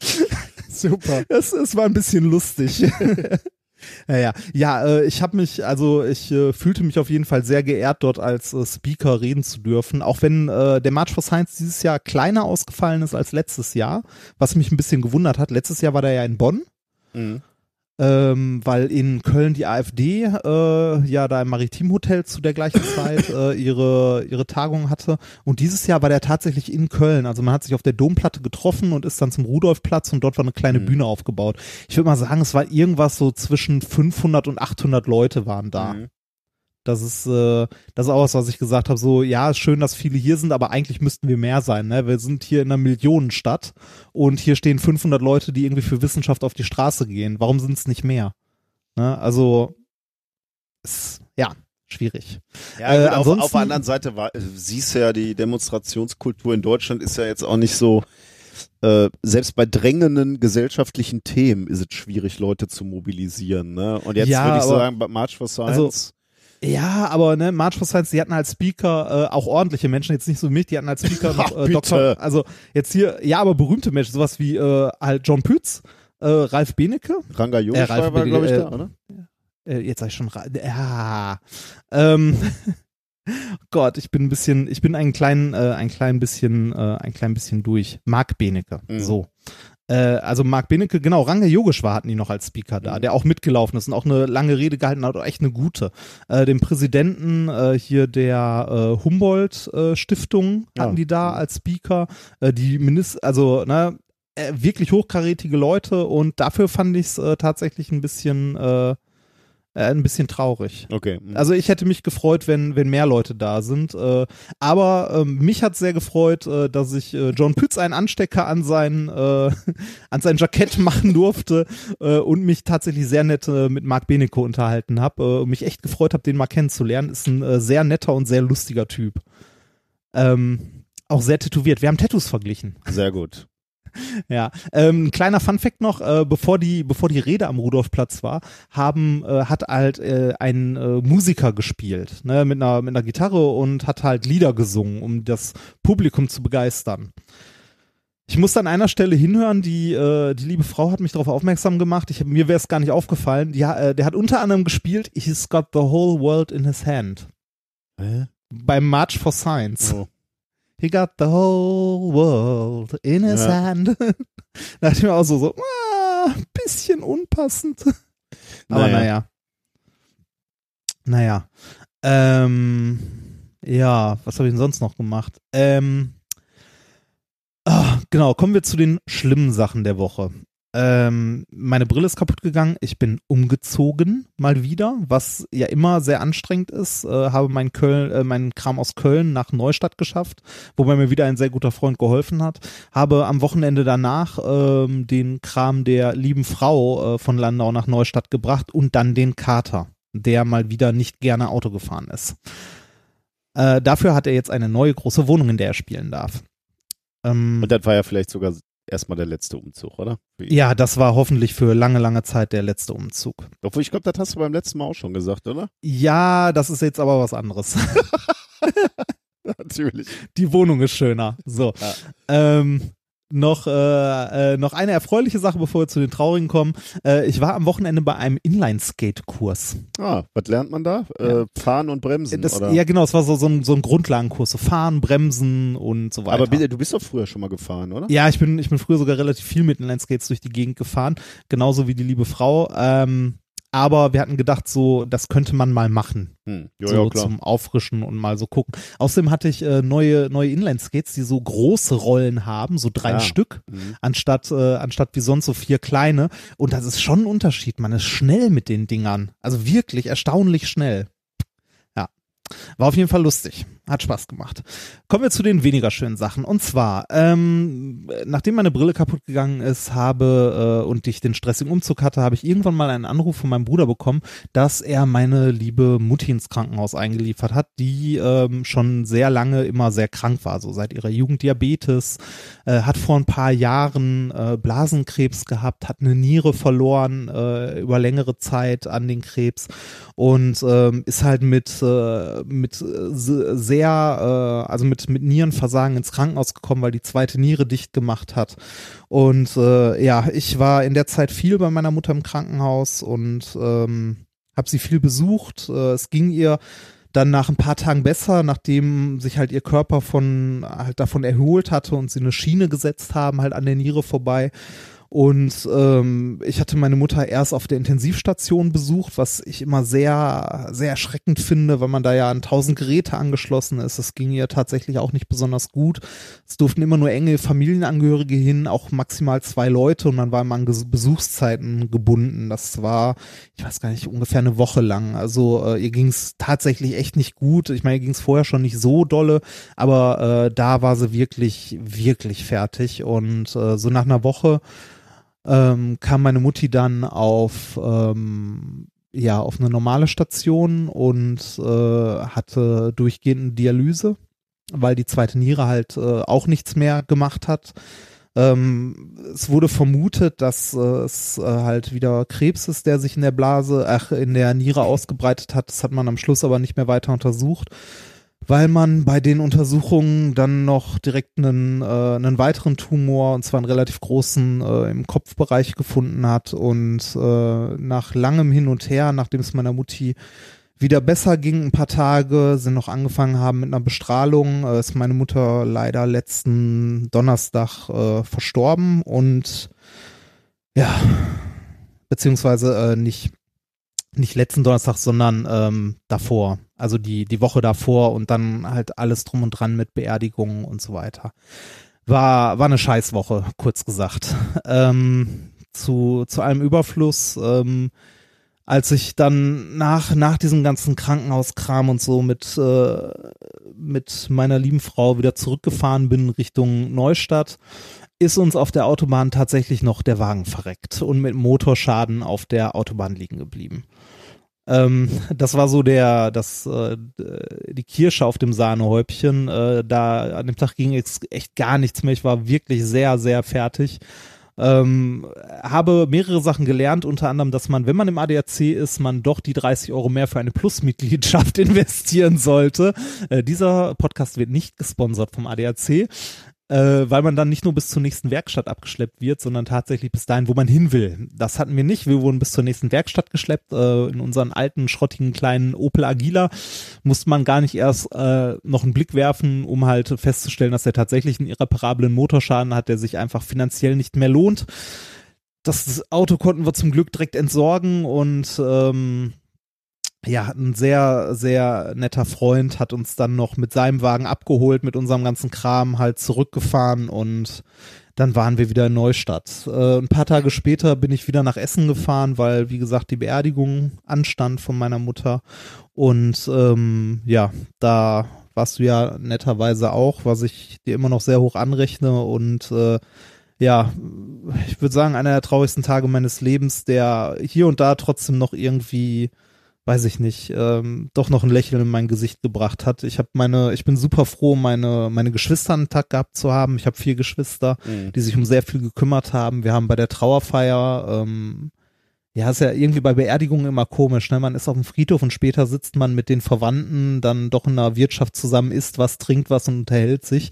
S1: super.
S2: Es war ein bisschen lustig. Naja, ja, äh, ich habe mich, also ich äh, fühlte mich auf jeden Fall sehr geehrt, dort als äh, Speaker reden zu dürfen, auch wenn äh, der March for Science dieses Jahr kleiner ausgefallen ist als letztes Jahr, was mich ein bisschen gewundert hat. Letztes Jahr war der ja in Bonn,
S1: Mhm.
S2: Ähm, weil in Köln die AfD äh, ja da im Maritimhotel zu der gleichen Zeit äh, ihre, ihre Tagung hatte. Und dieses Jahr war der tatsächlich in Köln. Also man hat sich auf der Domplatte getroffen und ist dann zum Rudolfplatz und dort war eine kleine
S1: Mhm.
S2: Bühne aufgebaut. Ich würde mal sagen, es war irgendwas so zwischen 500 und 800 Leute waren da.
S1: Mhm.
S2: Das ist, äh, das ist auch was, was ich gesagt habe. So, ja, schön, dass viele hier sind, aber eigentlich müssten wir mehr sein. Ne? Wir sind hier in einer Millionenstadt und hier stehen 500 Leute, die irgendwie für Wissenschaft auf die Straße gehen. Warum sind es nicht mehr? Ne? Also, ist, ja, schwierig.
S1: Ja,
S2: Äh,
S1: auf, auf der anderen Seite war, äh, siehst du ja, die Demonstrationskultur in Deutschland ist ja jetzt auch nicht so, äh, selbst bei drängenden gesellschaftlichen Themen ist es schwierig, Leute zu mobilisieren. Ne? Und jetzt
S2: Ja,
S1: würde ich
S2: aber-
S1: sagen, bei March for Science,
S2: Also, Ja, aber ne, March for Science, die hatten als Speaker äh, auch ordentliche Menschen, jetzt nicht so mich, die hatten als Speaker noch äh. Doktor, also jetzt hier, ja, aber berühmte Menschen, sowas wie äh, halt John Pütz, äh, Ralf Benecke,
S1: Ranga
S2: Äh, Ralf
S1: Yogesh war, glaube ich,
S2: äh,
S1: da, oder?
S2: äh, jetzt sag ich schon, ja, ähm, Gott, ich bin ein bisschen, ich bin ein klein, äh, ein klein bisschen, äh, ein klein bisschen durch. Marc Benecke,
S1: Mhm.
S2: so. Äh, also Marc Benecke, genau, Range Yogeshwar hatten die noch als Speaker da,
S1: Mhm.
S2: der auch mitgelaufen ist und auch eine lange Rede gehalten hat, auch echt eine gute. Äh, den Präsidenten äh, hier der äh, Humboldt äh, Stiftung
S1: Ja.
S2: hatten die da als Speaker. Äh, die Minister, also ne, äh, wirklich hochkarätige Leute und dafür fand ich es tatsächlich ein bisschen, äh, äh, ein bisschen traurig.
S1: Okay. mhm.
S2: Also ich hätte mich gefreut, wenn, wenn mehr Leute da sind. Äh, aber ähm, mich hat sehr gefreut, äh, dass ich äh, John Pütz einen Anstecker an sein, äh, an sein Jackett machen durfte äh, und mich tatsächlich sehr nett äh, mit Marc Benecke unterhalten habe äh, und mich echt gefreut habe, den mal kennenzulernen. Ist ein äh, sehr netter und sehr lustiger Typ. Ähm, auch sehr tätowiert. Wir haben Tattoos verglichen.
S1: Sehr gut.
S2: Ja, ähm, ein kleiner Funfact noch, äh, bevor die bevor die Rede am Rudolfplatz war, haben äh, hat halt äh, ein äh, Musiker gespielt, ne, mit einer mit einer Gitarre und hat halt Lieder gesungen, um das Publikum zu begeistern. Ich musste an einer Stelle hinhören, die äh, die liebe Frau hat mich darauf aufmerksam gemacht. Ich, mir wäre es gar nicht aufgefallen. Die, äh, der hat unter anderem gespielt, He's got the whole world in his hand
S1: Hä?
S2: beim March for Science.
S1: Oh.
S2: He got the whole world in his
S1: Ja.
S2: hand. da dachte ich mir auch so, so ah, bisschen unpassend. Aber
S1: Naja.
S2: naja. Naja. Ähm, ja, was habe ich denn sonst noch gemacht? Ähm, ah, genau, kommen wir zu den schlimmen Sachen der Woche. Ähm, meine Brille ist kaputt gegangen. Ich bin umgezogen mal wieder, was ja immer sehr anstrengend ist. Äh, habe meinen Köln, äh, meinen Kram aus Köln nach Neustadt geschafft, wobei mir wieder ein sehr guter Freund geholfen hat. Habe am Wochenende danach ähm, den Kram der lieben Frau äh, von Landau nach Neustadt gebracht und dann den Kater, der mal wieder nicht gerne Auto gefahren ist. Äh, dafür hat er jetzt eine neue große Wohnung, in der er spielen darf. Ähm,
S1: Und das war ja vielleicht sogar erstmal der letzte Umzug, oder?
S2: Ja, das war hoffentlich für lange, lange Zeit der letzte Umzug.
S1: Obwohl, ich glaube, das hast du beim letzten Mal auch schon gesagt, oder?
S2: Ja, das ist jetzt aber was anderes.
S1: Natürlich.
S2: Die Wohnung ist schöner. So.
S1: Ja.
S2: Ähm, noch, äh, äh, noch eine erfreuliche Sache, bevor wir zu den traurigen kommen. Äh, ich war am Wochenende bei einem Inline-Skate-Kurs.
S1: Ah, was lernt man da?
S2: Ja.
S1: Äh, fahren und bremsen,
S2: Das,
S1: oder?
S2: ja, genau, es war so, so, ein, so ein Grundlagenkurs. So Fahren, Bremsen und so weiter.
S1: Aber bitte, du bist doch früher schon mal gefahren, oder?
S2: Ja, ich bin, ich bin früher sogar relativ viel mit Inline-Skates durch die Gegend gefahren. Genauso wie die liebe Frau. Ähm, aber wir hatten gedacht, so, das könnte man mal machen.
S1: Hm. Ja,
S2: so
S1: ja,
S2: zum Auffrischen und mal so gucken. Außerdem hatte ich äh, neue, neue Inline-Skates, die so große Rollen haben, so drei
S1: Ja.
S2: Stück,
S1: Mhm.
S2: anstatt, äh, anstatt wie sonst so vier kleine. Und das ist schon ein Unterschied. Man ist schnell mit den Dingern. Also wirklich erstaunlich schnell. Ja. War auf jeden Fall lustig. Hat Spaß gemacht. Kommen wir zu den weniger schönen Sachen. Und zwar, ähm, nachdem meine Brille kaputt gegangen ist, habe äh, und ich den stressigen Umzug hatte, habe ich irgendwann mal einen Anruf von meinem Bruder bekommen, dass er meine liebe Mutti ins Krankenhaus eingeliefert hat, die ähm, schon sehr lange immer sehr krank war, so seit ihrer Jugend Diabetes, äh, hat vor ein paar Jahren äh, Blasenkrebs gehabt, hat eine Niere verloren äh, über längere Zeit an den Krebs und ähm, ist halt mit äh, mit äh, se- sehr äh, also mit mit Nierenversagen ins Krankenhaus gekommen, weil die zweite Niere dicht gemacht hat und äh, ja ich war in der Zeit viel bei meiner Mutter im Krankenhaus und ähm, habe sie viel besucht. Äh, es ging ihr dann nach ein paar Tagen besser, nachdem sich halt ihr Körper von halt davon erholt hatte und sie eine Schiene gesetzt haben, halt an der Niere vorbei. Und ähm, ich hatte meine Mutter erst auf der Intensivstation besucht, was ich immer sehr, sehr erschreckend finde, weil man da ja an tausend Geräte angeschlossen ist. Das ging ihr tatsächlich auch nicht besonders gut. Es durften immer nur enge Familienangehörige hin, auch maximal zwei Leute und man war immer an Besuchszeiten gebunden. Das war, ich weiß gar nicht, ungefähr eine Woche lang. Also äh, ihr ging es tatsächlich echt nicht gut. Ich meine, ihr ging es vorher schon nicht so dolle, aber äh, da war sie wirklich, wirklich fertig. Und äh, so nach einer Woche ähm, kam meine Mutti dann auf ähm, ja auf eine normale Station und äh, hatte durchgehend Dialyse, weil die zweite Niere halt äh, auch nichts mehr gemacht hat. Ähm, es wurde vermutet, dass äh, es äh, halt wieder Krebs ist, der sich in der Blase, ach, in der Niere ausgebreitet hat. Das hat man am Schluss aber nicht mehr weiter untersucht weil man bei den Untersuchungen dann noch direkt einen, äh, einen weiteren Tumor, und zwar einen relativ großen, äh, im Kopfbereich gefunden hat. Und äh, nach langem Hin und Her, nachdem es meiner Mutti wieder besser ging, ein paar Tage, sind noch angefangen haben mit einer Bestrahlung, äh, ist meine Mutter leider letzten Donnerstag äh, verstorben und ja, beziehungsweise äh, nicht nicht letzten Donnerstag, sondern ähm, davor. Also die, die Woche davor und dann halt alles drum und dran mit Beerdigungen und so weiter. War, war eine Scheißwoche, kurz gesagt. Ähm, zu, zu allem Überfluss, ähm, als ich dann nach, nach diesem ganzen Krankenhauskram und so mit, äh, mit meiner lieben Frau wieder zurückgefahren bin Richtung Neustadt, ist uns auf der Autobahn tatsächlich noch der Wagen verreckt und mit Motorschaden auf der Autobahn liegen geblieben. Ähm, das war so der, das, äh, die Kirsche auf dem Sahnehäubchen. Äh, da an dem Tag ging jetzt echt gar nichts mehr. Ich war wirklich sehr, sehr fertig. Ähm, habe mehrere Sachen gelernt, unter anderem, dass man, wenn man im ADAC ist, man doch die 30 Euro mehr für eine Plus-Mitgliedschaft investieren sollte. Äh, dieser Podcast wird nicht gesponsert vom ADAC. Äh, weil man dann nicht nur bis zur nächsten Werkstatt abgeschleppt wird, sondern tatsächlich bis dahin, wo man hin will. Das hatten wir nicht. Wir wurden bis zur nächsten Werkstatt geschleppt. Äh, in unseren alten, schrottigen kleinen Opel Agila musste man gar nicht erst äh, noch einen Blick werfen, um halt festzustellen, dass er tatsächlich einen irreparablen Motorschaden hat, der sich einfach finanziell nicht mehr lohnt. Das Auto konnten wir zum Glück direkt entsorgen und ähm, ja, ein sehr, sehr netter Freund hat uns dann noch mit seinem Wagen abgeholt, mit unserem ganzen Kram halt zurückgefahren und dann waren wir wieder in Neustadt. Äh, ein paar Tage später bin ich wieder nach Essen gefahren, weil, wie gesagt, die Beerdigung anstand von meiner Mutter. Und ähm, ja, da warst du ja netterweise auch, was ich dir immer noch sehr hoch anrechne. Und äh, ja, ich würde sagen, einer der traurigsten Tage meines Lebens, der hier und da trotzdem noch irgendwie weiß ich nicht, ähm, doch noch ein Lächeln in mein Gesicht gebracht hat. Ich habe meine, ich bin super froh, meine meine Geschwister einen Tag gehabt zu haben. Ich habe vier Geschwister, mhm. die sich um sehr viel gekümmert haben. Wir haben bei der Trauerfeier, ähm, ja, ist ja irgendwie bei Beerdigungen immer komisch, ne? Man ist auf dem Friedhof und später sitzt man mit den Verwandten dann doch in einer Wirtschaft zusammen, isst was, trinkt was und unterhält sich.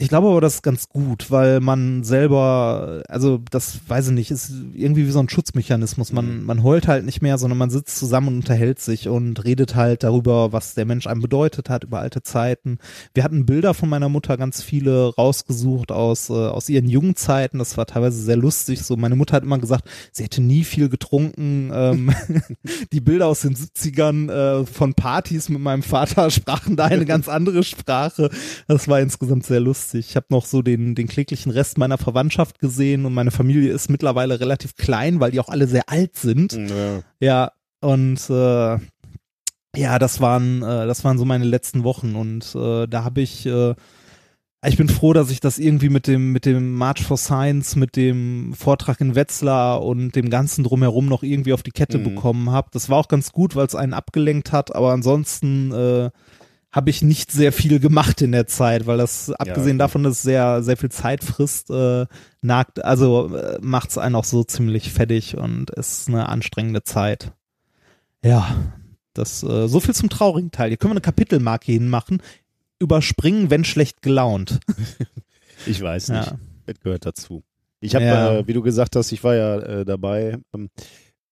S2: Ich glaube aber, das ist ganz gut, weil man selber, also das weiß ich nicht, ist irgendwie wie so ein Schutzmechanismus. Man, mhm. man heult halt nicht mehr, sondern man sitzt zusammen und unterhält sich und redet halt darüber, was der Mensch einem bedeutet hat, über alte Zeiten. Wir hatten Bilder von meiner Mutter ganz viele rausgesucht aus, äh, aus ihren jungen Zeiten. Das war teilweise sehr lustig. So, meine Mutter hat immer gesagt, sie hätte nie viel getrunken. Ähm, die Bilder aus den 70ern äh, von Partys mit meinem Vater sprachen da eine ganz andere Sprache. Das war insgesamt sehr lustig lustig. Ich habe noch so den, den kläglichen Rest meiner Verwandtschaft gesehen und meine Familie ist mittlerweile relativ klein, weil die auch alle sehr alt sind. Ja, ja und äh, ja, das waren, äh, das waren so meine letzten Wochen und äh, da habe ich äh, ich bin froh, dass ich das irgendwie mit dem, mit dem March for Science, mit dem Vortrag in Wetzlar und dem ganzen drumherum noch irgendwie auf die Kette mhm. bekommen habe. Das war auch ganz gut, weil es einen abgelenkt hat, aber ansonsten äh, habe ich nicht sehr viel gemacht in der Zeit, weil das abgesehen ja, davon, dass sehr sehr viel Zeit frisst, äh, nagt, also äh, macht es einen auch so ziemlich fettig und ist eine anstrengende Zeit. Ja, das äh, so viel zum traurigen Teil. Hier können wir eine Kapitelmarke hinmachen. Überspringen, wenn schlecht gelaunt.
S1: ich weiß nicht. Ja. Das gehört dazu. Ich habe, ja. äh, wie du gesagt hast, ich war ja äh, dabei. Ähm,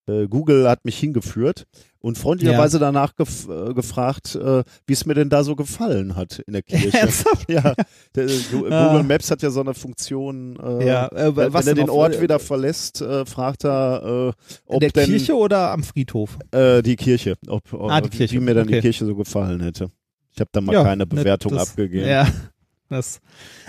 S1: äh, Google hat mich hingeführt und freundlicherweise ja. danach gef äh, gefragt, äh, wie es mir denn da so gefallen hat in der Kirche. ja, der, Google ah. Maps hat ja so eine Funktion, äh, ja, äh, wenn, wenn er den Ort äh, wieder verlässt, äh, fragt er,
S2: ob in der denn, Kirche oder am Friedhof?
S1: die Kirche, ob, ah, die Kirche. wie mir dann okay. die Kirche so gefallen hätte. Ich habe da mal ja, keine Bewertung das, abgegeben.
S2: Ja. Das,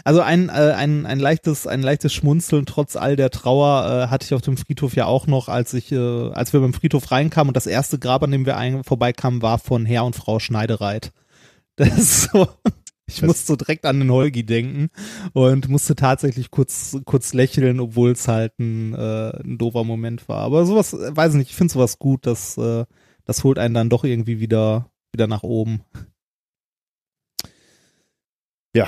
S2: also ein, äh, ein, ein leichtes, ein leichtes Schmunzeln trotz all der Trauer äh, hatte ich auf dem Friedhof ja auch noch, als ich, äh, als wir beim Friedhof reinkamen und das erste Grab, an dem wir ein, vorbeikamen, war von Herr und Frau Schneidereit. Das ist so, ich das musste direkt an den Holgi denken und musste tatsächlich kurz, kurz lächeln, obwohl es halt ein, äh, ein doofer Moment war. Aber sowas, weiß nicht, ich finde sowas gut, dass, äh, das holt einen dann doch irgendwie wieder, wieder nach oben.
S1: Ja.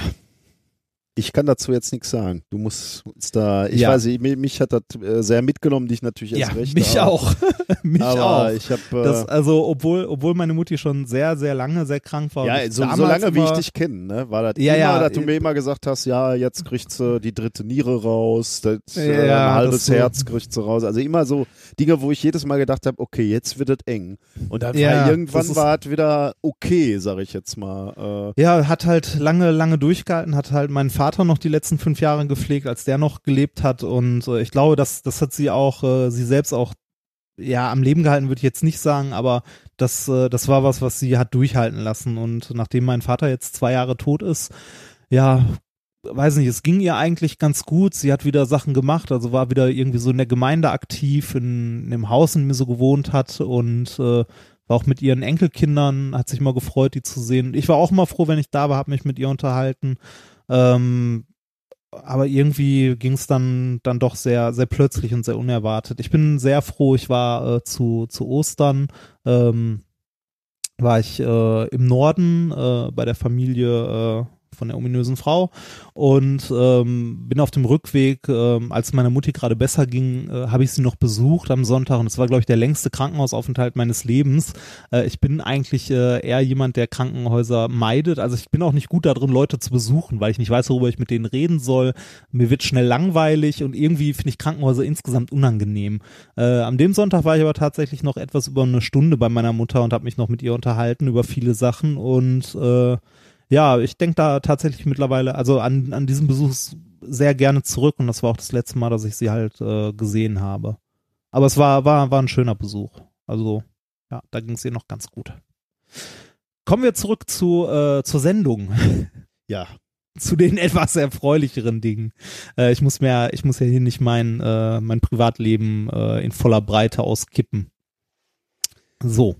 S1: Ich kann dazu jetzt nichts sagen. Du musst da, ich ja. weiß nicht, mich hat das äh, sehr mitgenommen, dich natürlich erst
S2: ja,
S1: recht.
S2: Mich aber, auch. mich aber auch.
S1: Ich hab,
S2: äh, das, also, obwohl, obwohl meine Mutti schon sehr, sehr lange sehr krank war.
S1: Ja, so, so lange wie ich dich kenne, ne, war das
S2: ja,
S1: immer,
S2: ja,
S1: dass du mir immer gesagt hast, ja, jetzt kriegt sie die dritte Niere raus, das, äh, ja, ein halbes so. Herz kriegt sie raus. Also immer so Dinge, wo ich jedes Mal gedacht habe, okay, jetzt wird es eng. Und dann war irgendwann war es wieder okay, sag ich jetzt mal.
S2: Äh, ja, hat halt lange, lange durchgehalten, hat halt mein Vater noch die letzten fünf Jahre gepflegt, als der noch gelebt hat. Und äh, ich glaube, das, das hat sie auch, äh, sie selbst auch ja, am Leben gehalten würde ich jetzt nicht sagen, aber das, äh, das war was, was sie hat durchhalten lassen. Und nachdem mein Vater jetzt zwei Jahre tot ist, ja, weiß nicht, es ging ihr eigentlich ganz gut. Sie hat wieder Sachen gemacht, also war wieder irgendwie so in der Gemeinde aktiv, in, in dem Haus, in dem sie gewohnt hat und äh, war auch mit ihren Enkelkindern, hat sich mal gefreut, die zu sehen. Ich war auch mal froh, wenn ich da war, habe mich mit ihr unterhalten. Ähm, aber irgendwie ging es dann dann doch sehr sehr plötzlich und sehr unerwartet. Ich bin sehr froh. Ich war äh, zu zu Ostern ähm, war ich äh, im Norden äh, bei der Familie äh, von der ominösen Frau und ähm, bin auf dem Rückweg, ähm, als meiner Mutti gerade besser ging, äh, habe ich sie noch besucht am Sonntag und es war, glaube ich, der längste Krankenhausaufenthalt meines Lebens. Äh, ich bin eigentlich äh, eher jemand, der Krankenhäuser meidet. Also ich bin auch nicht gut darin, Leute zu besuchen, weil ich nicht weiß, worüber ich mit denen reden soll. Mir wird schnell langweilig und irgendwie finde ich Krankenhäuser insgesamt unangenehm. Äh, am dem Sonntag war ich aber tatsächlich noch etwas über eine Stunde bei meiner Mutter und habe mich noch mit ihr unterhalten über viele Sachen und äh, ja, ich denke da tatsächlich mittlerweile, also an, an diesem Besuch sehr gerne zurück und das war auch das letzte Mal, dass ich sie halt äh, gesehen habe. Aber es war, war, war ein schöner Besuch. Also, ja, da ging es ihr noch ganz gut. Kommen wir zurück zu, äh, zur Sendung.
S1: Ja.
S2: zu den etwas erfreulicheren Dingen. Äh, ich muss mir, ich muss ja hier nicht mein, äh, mein Privatleben äh, in voller Breite auskippen. So.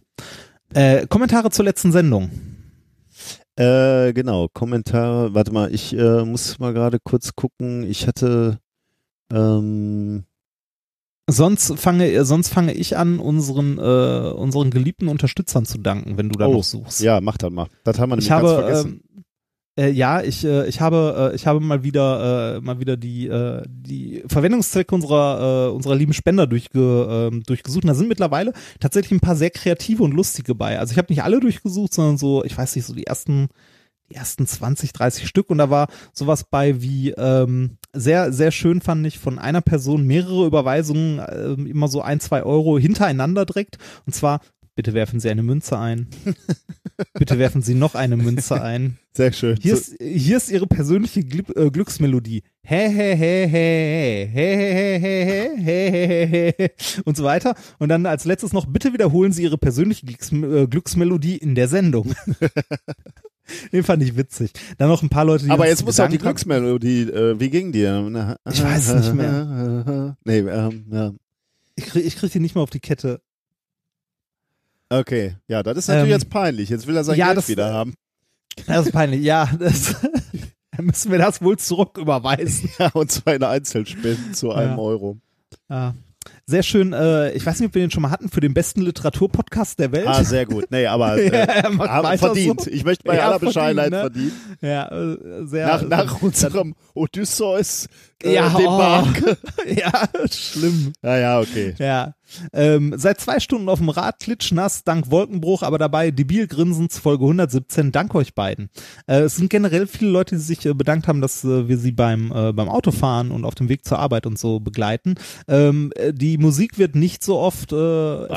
S2: Äh, Kommentare zur letzten Sendung.
S1: Äh, genau, Kommentare. Warte mal, ich äh, muss mal gerade kurz gucken. Ich hatte ähm,
S2: Sonst fange, sonst fange ich an, unseren, äh, unseren geliebten Unterstützern zu danken, wenn du da
S1: Oh,
S2: noch suchst.
S1: ja, mach das mal. Das haben wir nämlich
S2: ich
S1: ganz
S2: habe,
S1: vergessen.
S2: Äh, ja, ich, äh, ich habe, äh, ich habe mal wieder, äh, mal wieder die, äh, die Verwendungszwecke unserer, äh, unserer lieben Spender durchge, ähm, durchgesucht. Und da sind mittlerweile tatsächlich ein paar sehr kreative und lustige bei. Also ich habe nicht alle durchgesucht, sondern so, ich weiß nicht, so die ersten, die ersten 20, 30 Stück. Und da war sowas bei wie, ähm, sehr, sehr schön fand ich von einer Person mehrere Überweisungen, ähm, immer so ein, zwei Euro hintereinander direkt. Und zwar, bitte werfen Sie eine Münze ein. bitte werfen Sie noch eine Münze ein.
S1: Sehr schön.
S2: Hier
S1: So-
S2: ist, hier ist ihre persönliche Glück, äh, Glücksmelodie. Hä, hä, hä, hä, hä, hä, hä, hä, hä, hä, und so weiter. Und dann als letztes noch, bitte wiederholen Sie Ihre persönliche Glücks, äh, Glücksmelodie in der Sendung. Den fand ich witzig. Dann noch ein paar Leute, die
S1: Aber jetzt muss auch die. Glücksmelodie, äh, wie ging die?
S2: Ich weiß nicht mehr.
S1: Nee, ähm, ja.
S2: Ich krieg, ich krieg die nicht mehr auf die Kette.
S1: Okay, ja, das ist natürlich
S2: Ähm,
S1: jetzt peinlich. Jetzt will er sein
S2: ja,
S1: Geld
S2: das-
S1: wieder haben.
S2: Das ist peinlich. Ja, das, dann müssen wir das wohl zurück überweisen.
S1: Ja, und zwar in Einzelspenden zu einem
S2: Ja.
S1: Euro.
S2: Ja. Sehr schön. Äh, ich weiß nicht, ob wir den schon mal hatten für den besten Literaturpodcast der Welt.
S1: Ah, sehr gut. Nee, aber
S2: Ja,
S1: äh,
S2: er weiter
S1: verdient.
S2: so.
S1: Ich möchte bei
S2: Ja,
S1: aller Bescheidenheit
S2: verdient,
S1: verdient.
S2: Ja, äh, sehr.
S1: Nach, nach unserem Odysseus äh,
S2: Ja,
S1: Debakel.
S2: ja, schlimm.
S1: Ja, ja, okay.
S2: Ja. Ähm, seit zwei Stunden auf dem Rad, klitschnass, dank Wolkenbruch, aber dabei debil grinsens, Folge 117. Dank euch beiden. Äh, es sind generell viele Leute, die sich äh, bedankt haben, dass äh, wir sie beim, äh, beim Autofahren und auf dem Weg zur Arbeit und so begleiten. Ähm, äh, die Musik wird nicht so oft äh,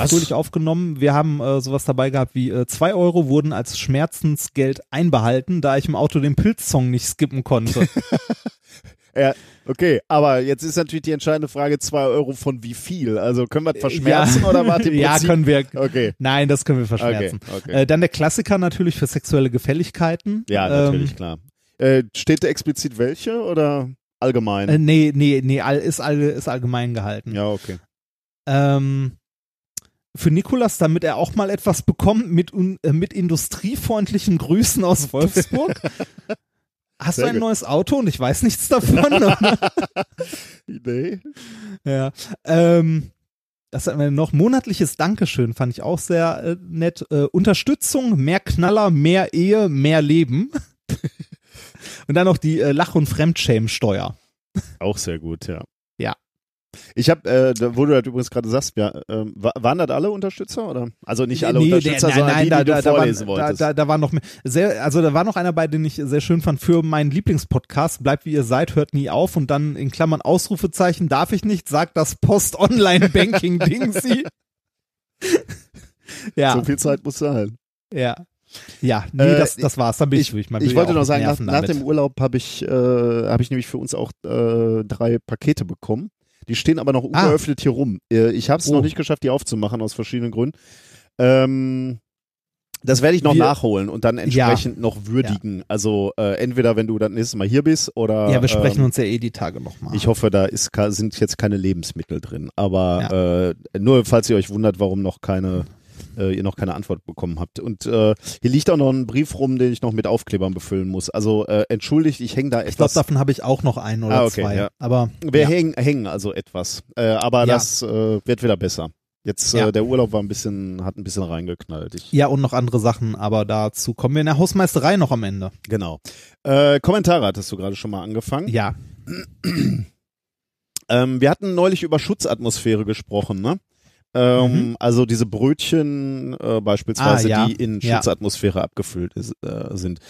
S2: fröhlich aufgenommen. Wir haben sowas dabei gehabt wie zwei Euro wurden als Schmerzensgeld einbehalten, da ich im Auto den Pilzsong nicht skippen konnte.
S1: Ja, okay, aber jetzt ist natürlich die entscheidende Frage, zwei Euro von wie viel? Also können wir das verschmerzen
S2: ja.
S1: oder warte
S2: Ja, können wir.
S1: Okay.
S2: Nein, das können wir verschmerzen.
S1: Okay, okay.
S2: Äh, dann der Klassiker natürlich für sexuelle Gefälligkeiten.
S1: Ja, natürlich, klar. Äh, steht da explizit welche oder allgemein?
S2: Ähm, äh, nee, nee, nee, all, ist, all, ist allgemein gehalten.
S1: ja, okay.
S2: Ähm, für Nikolas, damit er auch mal etwas bekommt mit, äh, mit industriefreundlichen Grüßen aus Wolfsburg. Hast
S1: Sehr
S2: du ein
S1: gut.
S2: neues Auto und ich weiß nichts davon?
S1: Nee.
S2: ja. Ähm, das hatten wir noch. Monatliches Dankeschön fand ich auch sehr äh, nett. Äh, Unterstützung, mehr Knaller, mehr Ehe, mehr Leben. und dann noch die äh, Lach- und Fremdschämensteuer.
S1: Auch sehr gut, ja. Ich habe, äh, da- wo du das übrigens gerade sagst, ja, wa- waren das alle Unterstützer oder? Also nicht alle
S2: Nee,
S1: Unterstützer,
S2: der-
S1: sondern die,
S2: da,
S1: die du
S2: da, da,
S1: vorlesen
S2: waren, da,
S1: wolltest.
S2: da, da war noch mehr. Sehr, also da war noch einer bei, den ich sehr schön fand für meinen Lieblingspodcast. Bleibt wie ihr seid, hört nie auf und dann in Klammern Ausrufezeichen darf ich nicht, sagt das Post-Online-Banking-Ding sie. ja,
S1: So viel Zeit muss sein.
S2: ja. Ja, nee,
S1: Äh,
S2: das, das war's. Dann bin ich, durch. Man
S1: Ich wollte noch sagen, nach, nach dem Urlaub habe ich, äh, habe ich nämlich für uns auch äh, drei Pakete bekommen. Die stehen aber noch
S2: Ah.
S1: ungeöffnet hier rum. Äh, ich habe es
S2: Oh.
S1: noch nicht geschafft, die aufzumachen aus verschiedenen Gründen. Ähm, das werde ich noch
S2: Wir-
S1: nachholen und dann entsprechend noch würdigen. Also äh, entweder wenn du das nächste Mal hier bist oder
S2: ja, wir sprechen
S1: ähm,
S2: uns ja eh die Tage nochmal.
S1: ich hoffe, da ist, sind jetzt keine Lebensmittel drin. Aber äh, nur falls ihr euch wundert, warum noch keine, äh, ihr noch keine Antwort bekommen habt. Und äh, hier liegt auch noch ein Brief rum, den ich noch mit Aufklebern befüllen muss. Also äh, entschuldigt, ich hänge da
S2: Ich glaube,
S1: etwas.
S2: davon habe ich auch noch einen oder
S1: Ah, okay,
S2: zwei.
S1: ja.
S2: Aber
S1: wir
S2: ja.
S1: hängen, hängen also etwas. Äh, aber
S2: Ja.
S1: das äh, wird wieder besser. Jetzt
S2: Ja.
S1: äh, der Urlaub war ein bisschen, hat ein bisschen reingeknallt. Ich,
S2: Ja, und noch andere Sachen, aber dazu kommen wir in der Hausmeisterei noch am Ende.
S1: Genau. Äh, Kommentare hattest du gerade schon mal angefangen.
S2: Ja.
S1: Ähm, wir hatten neulich über Schutzatmosphäre gesprochen, ne? Ähm, Also diese Brötchen äh, beispielsweise,
S2: Mhm. Ah, ja.
S1: die in
S2: Ja.
S1: Schutzatmosphäre abgefüllt ist, äh, sind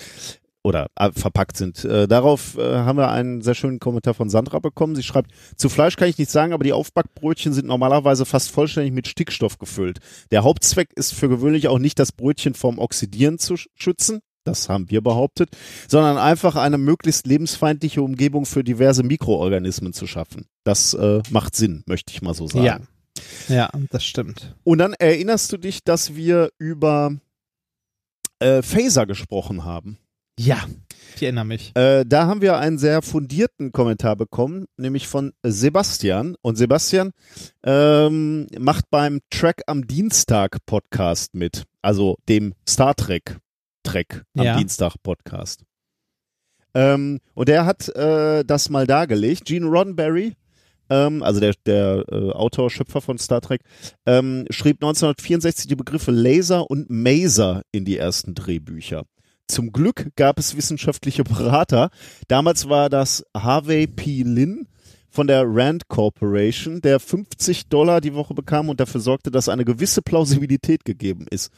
S1: oder äh, verpackt sind. Äh, darauf äh, haben wir einen sehr schönen Kommentar von Sandra bekommen. Sie schreibt, zu Fleisch kann ich nichts sagen, aber die Aufbackbrötchen sind normalerweise fast vollständig mit Stickstoff gefüllt. Der Hauptzweck ist für gewöhnlich auch nicht, das Brötchen vorm Oxidieren zu sch- schützen. Das haben wir behauptet, sondern einfach eine möglichst lebensfeindliche Umgebung für diverse Mikroorganismen zu schaffen. Das äh, macht Sinn, möchte ich mal so sagen.
S2: Ja. Ja, das stimmt.
S1: Und dann erinnerst du dich, dass wir über äh, Phaser gesprochen haben.
S2: Ja, ich erinnere mich.
S1: Äh, da haben wir einen sehr fundierten Kommentar bekommen, nämlich von Sebastian. Und Sebastian ähm, macht beim Track am Dienstag Podcast mit, also dem Star Trek Track am
S2: Ja.
S1: Dienstag Podcast. Ähm, und er hat äh, das mal dargelegt. Gene Roddenberry, ähm, also der, der äh, Autor, Schöpfer von Star Trek, ähm, schrieb 1964 die Begriffe Laser und Maser in die ersten Drehbücher. Zum Glück gab es wissenschaftliche Berater. Damals war das Harvey P. Lin von der Rand Corporation, der 50 Dollar die Woche bekam und dafür sorgte, dass eine gewisse Plausibilität gegeben ist.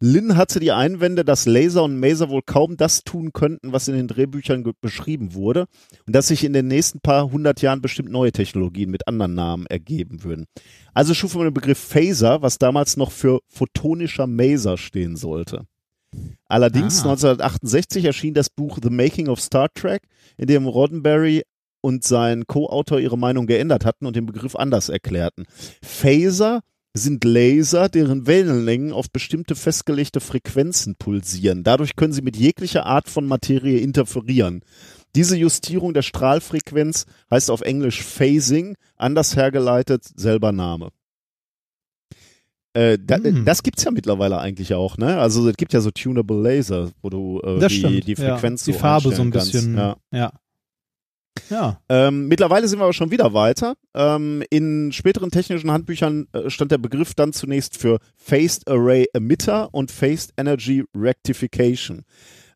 S1: Lin hatte die Einwände, dass Laser und Maser wohl kaum das tun könnten, was in den Drehbüchern beschrieben wurde und dass sich in den nächsten paar hundert Jahren bestimmt neue Technologien mit anderen Namen ergeben würden. Also schuf man den Begriff Phaser, was damals noch für photonischer Maser stehen sollte. Allerdings
S2: Ah.
S1: 1968 erschien das Buch The Making of Star Trek, in dem Roddenberry und sein Co-Autor ihre Meinung geändert hatten und den Begriff anders erklärten. Phaser sind Laser, deren Wellenlängen auf bestimmte festgelegte Frequenzen pulsieren. Dadurch können sie mit jeglicher Art von Materie interferieren. Diese Justierung der Strahlfrequenz heißt auf Englisch Phasing, anders hergeleitet selber Name. Äh, da,
S2: Hm.
S1: Das gibt's ja mittlerweile eigentlich auch, ne? Also es gibt ja so tunable Laser, wo du äh, die, die Frequenz
S2: ja.
S1: so
S2: Die Farbe so ein bisschen.
S1: Ja.
S2: Ja. Ja.
S1: Ähm, mittlerweile sind wir aber schon wieder weiter. Ähm, in späteren technischen Handbüchern äh, stand der Begriff dann zunächst für Phased Array Emitter und Phased Energy Rectification.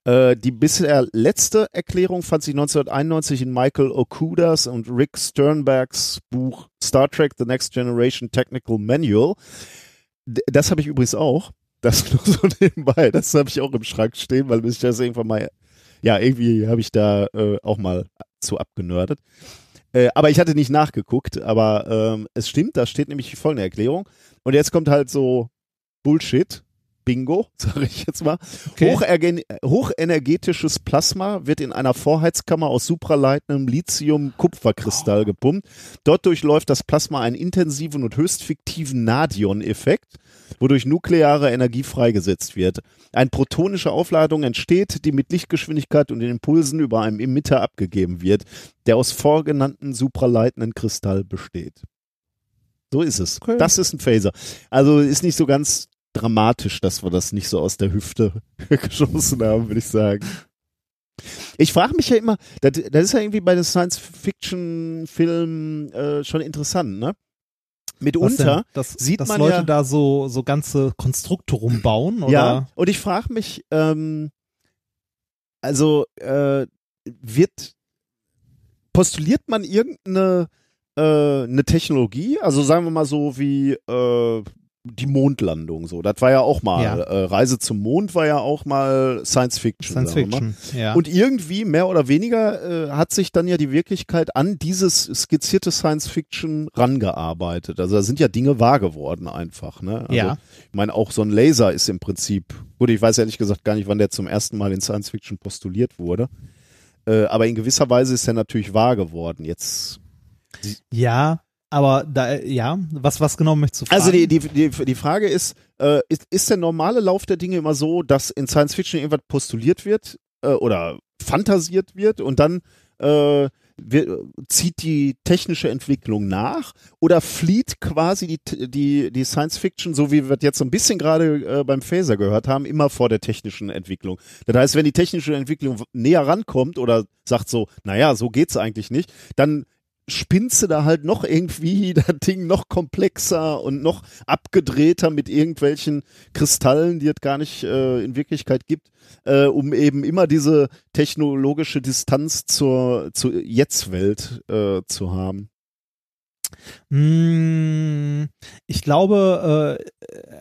S1: Äh, die bisher letzte Erklärung fand sich 1991 in Michael Okudas und Rick Sternbergs Buch Star Trek The Next Generation Technical Manual. D das habe ich übrigens auch. Das nur so nebenbei. Das habe ich auch im Schrank stehen, weil mich das irgendwann mal, ja, irgendwie habe ich da äh, auch mal zu abgenördet. Äh, aber ich hatte nicht nachgeguckt, aber ähm, es stimmt, da steht nämlich folgende Erklärung. Und jetzt kommt halt so Bullshit, Bingo, sage ich jetzt mal.
S2: Okay.
S1: Hochenergetisches Plasma wird in einer Vorheizkammer aus supraleitendem Lithium-Kupferkristall gepumpt. Dort durchläuft das Plasma einen intensiven und höchst fiktiven Nadion-Effekt, wodurch nukleare Energie freigesetzt wird. Eine protonische Aufladung entsteht, die mit Lichtgeschwindigkeit und den Impulsen über einem Emitter abgegeben wird, der aus vorgenannten supraleitenden Kristall besteht. So ist es.
S2: Okay.
S1: Das ist ein Phaser. Also ist nicht so ganz dramatisch, dass wir das nicht so aus der Hüfte geschossen haben, würde ich sagen. Ich frage mich ja immer, das, das ist ja irgendwie bei den Science-Fiction-Filmen äh, schon interessant, ne? Mitunter
S2: dass,
S1: sieht
S2: dass
S1: man
S2: Leute
S1: ja-
S2: da so, so ganze Konstrukte rumbauen? Oder?
S1: Ja, und ich frage mich, ähm, also äh, wird postuliert man irgendeine äh, eine Technologie, also sagen wir mal so wie äh, die Mondlandung, so, das war ja auch mal
S2: Ja.
S1: äh, Reise zum Mond war ja auch mal Science Fiction.
S2: Science. Fiction. Ja.
S1: Und irgendwie mehr oder weniger äh, hat sich dann ja die Wirklichkeit an dieses skizzierte Science Fiction rangearbeitet. Also da sind ja Dinge wahr geworden einfach. Ne? Also,
S2: Ja.
S1: Ich meine, auch so ein Laser ist im Prinzip, gut, ich weiß ehrlich gesagt gar nicht, wann der zum ersten Mal in Science Fiction postuliert wurde. Äh, aber in gewisser Weise ist er natürlich wahr geworden. Jetzt.
S2: ja, aber da, ja, was, was genau möchtest du fragen?
S1: Also die, die, die, die Frage ist, äh, ist, ist der normale Lauf der Dinge immer so, dass in Science Fiction irgendwas postuliert wird äh, oder fantasiert wird und dann äh, wird, zieht die technische Entwicklung nach oder flieht quasi die, die, die Science Fiction, so wie wir das jetzt so ein bisschen gerade äh, beim Phaser gehört haben, immer vor der technischen Entwicklung. Das heißt, wenn die technische Entwicklung näher rankommt oder sagt so, naja, so geht's eigentlich nicht, dann spinnst du da halt noch irgendwie das Ding noch komplexer und noch abgedrehter mit irgendwelchen Kristallen, die es gar nicht äh, in Wirklichkeit gibt, äh, um eben immer diese technologische Distanz zur, zur Jetzt-Welt äh, zu haben.
S2: Mm, ich glaube, äh, äh,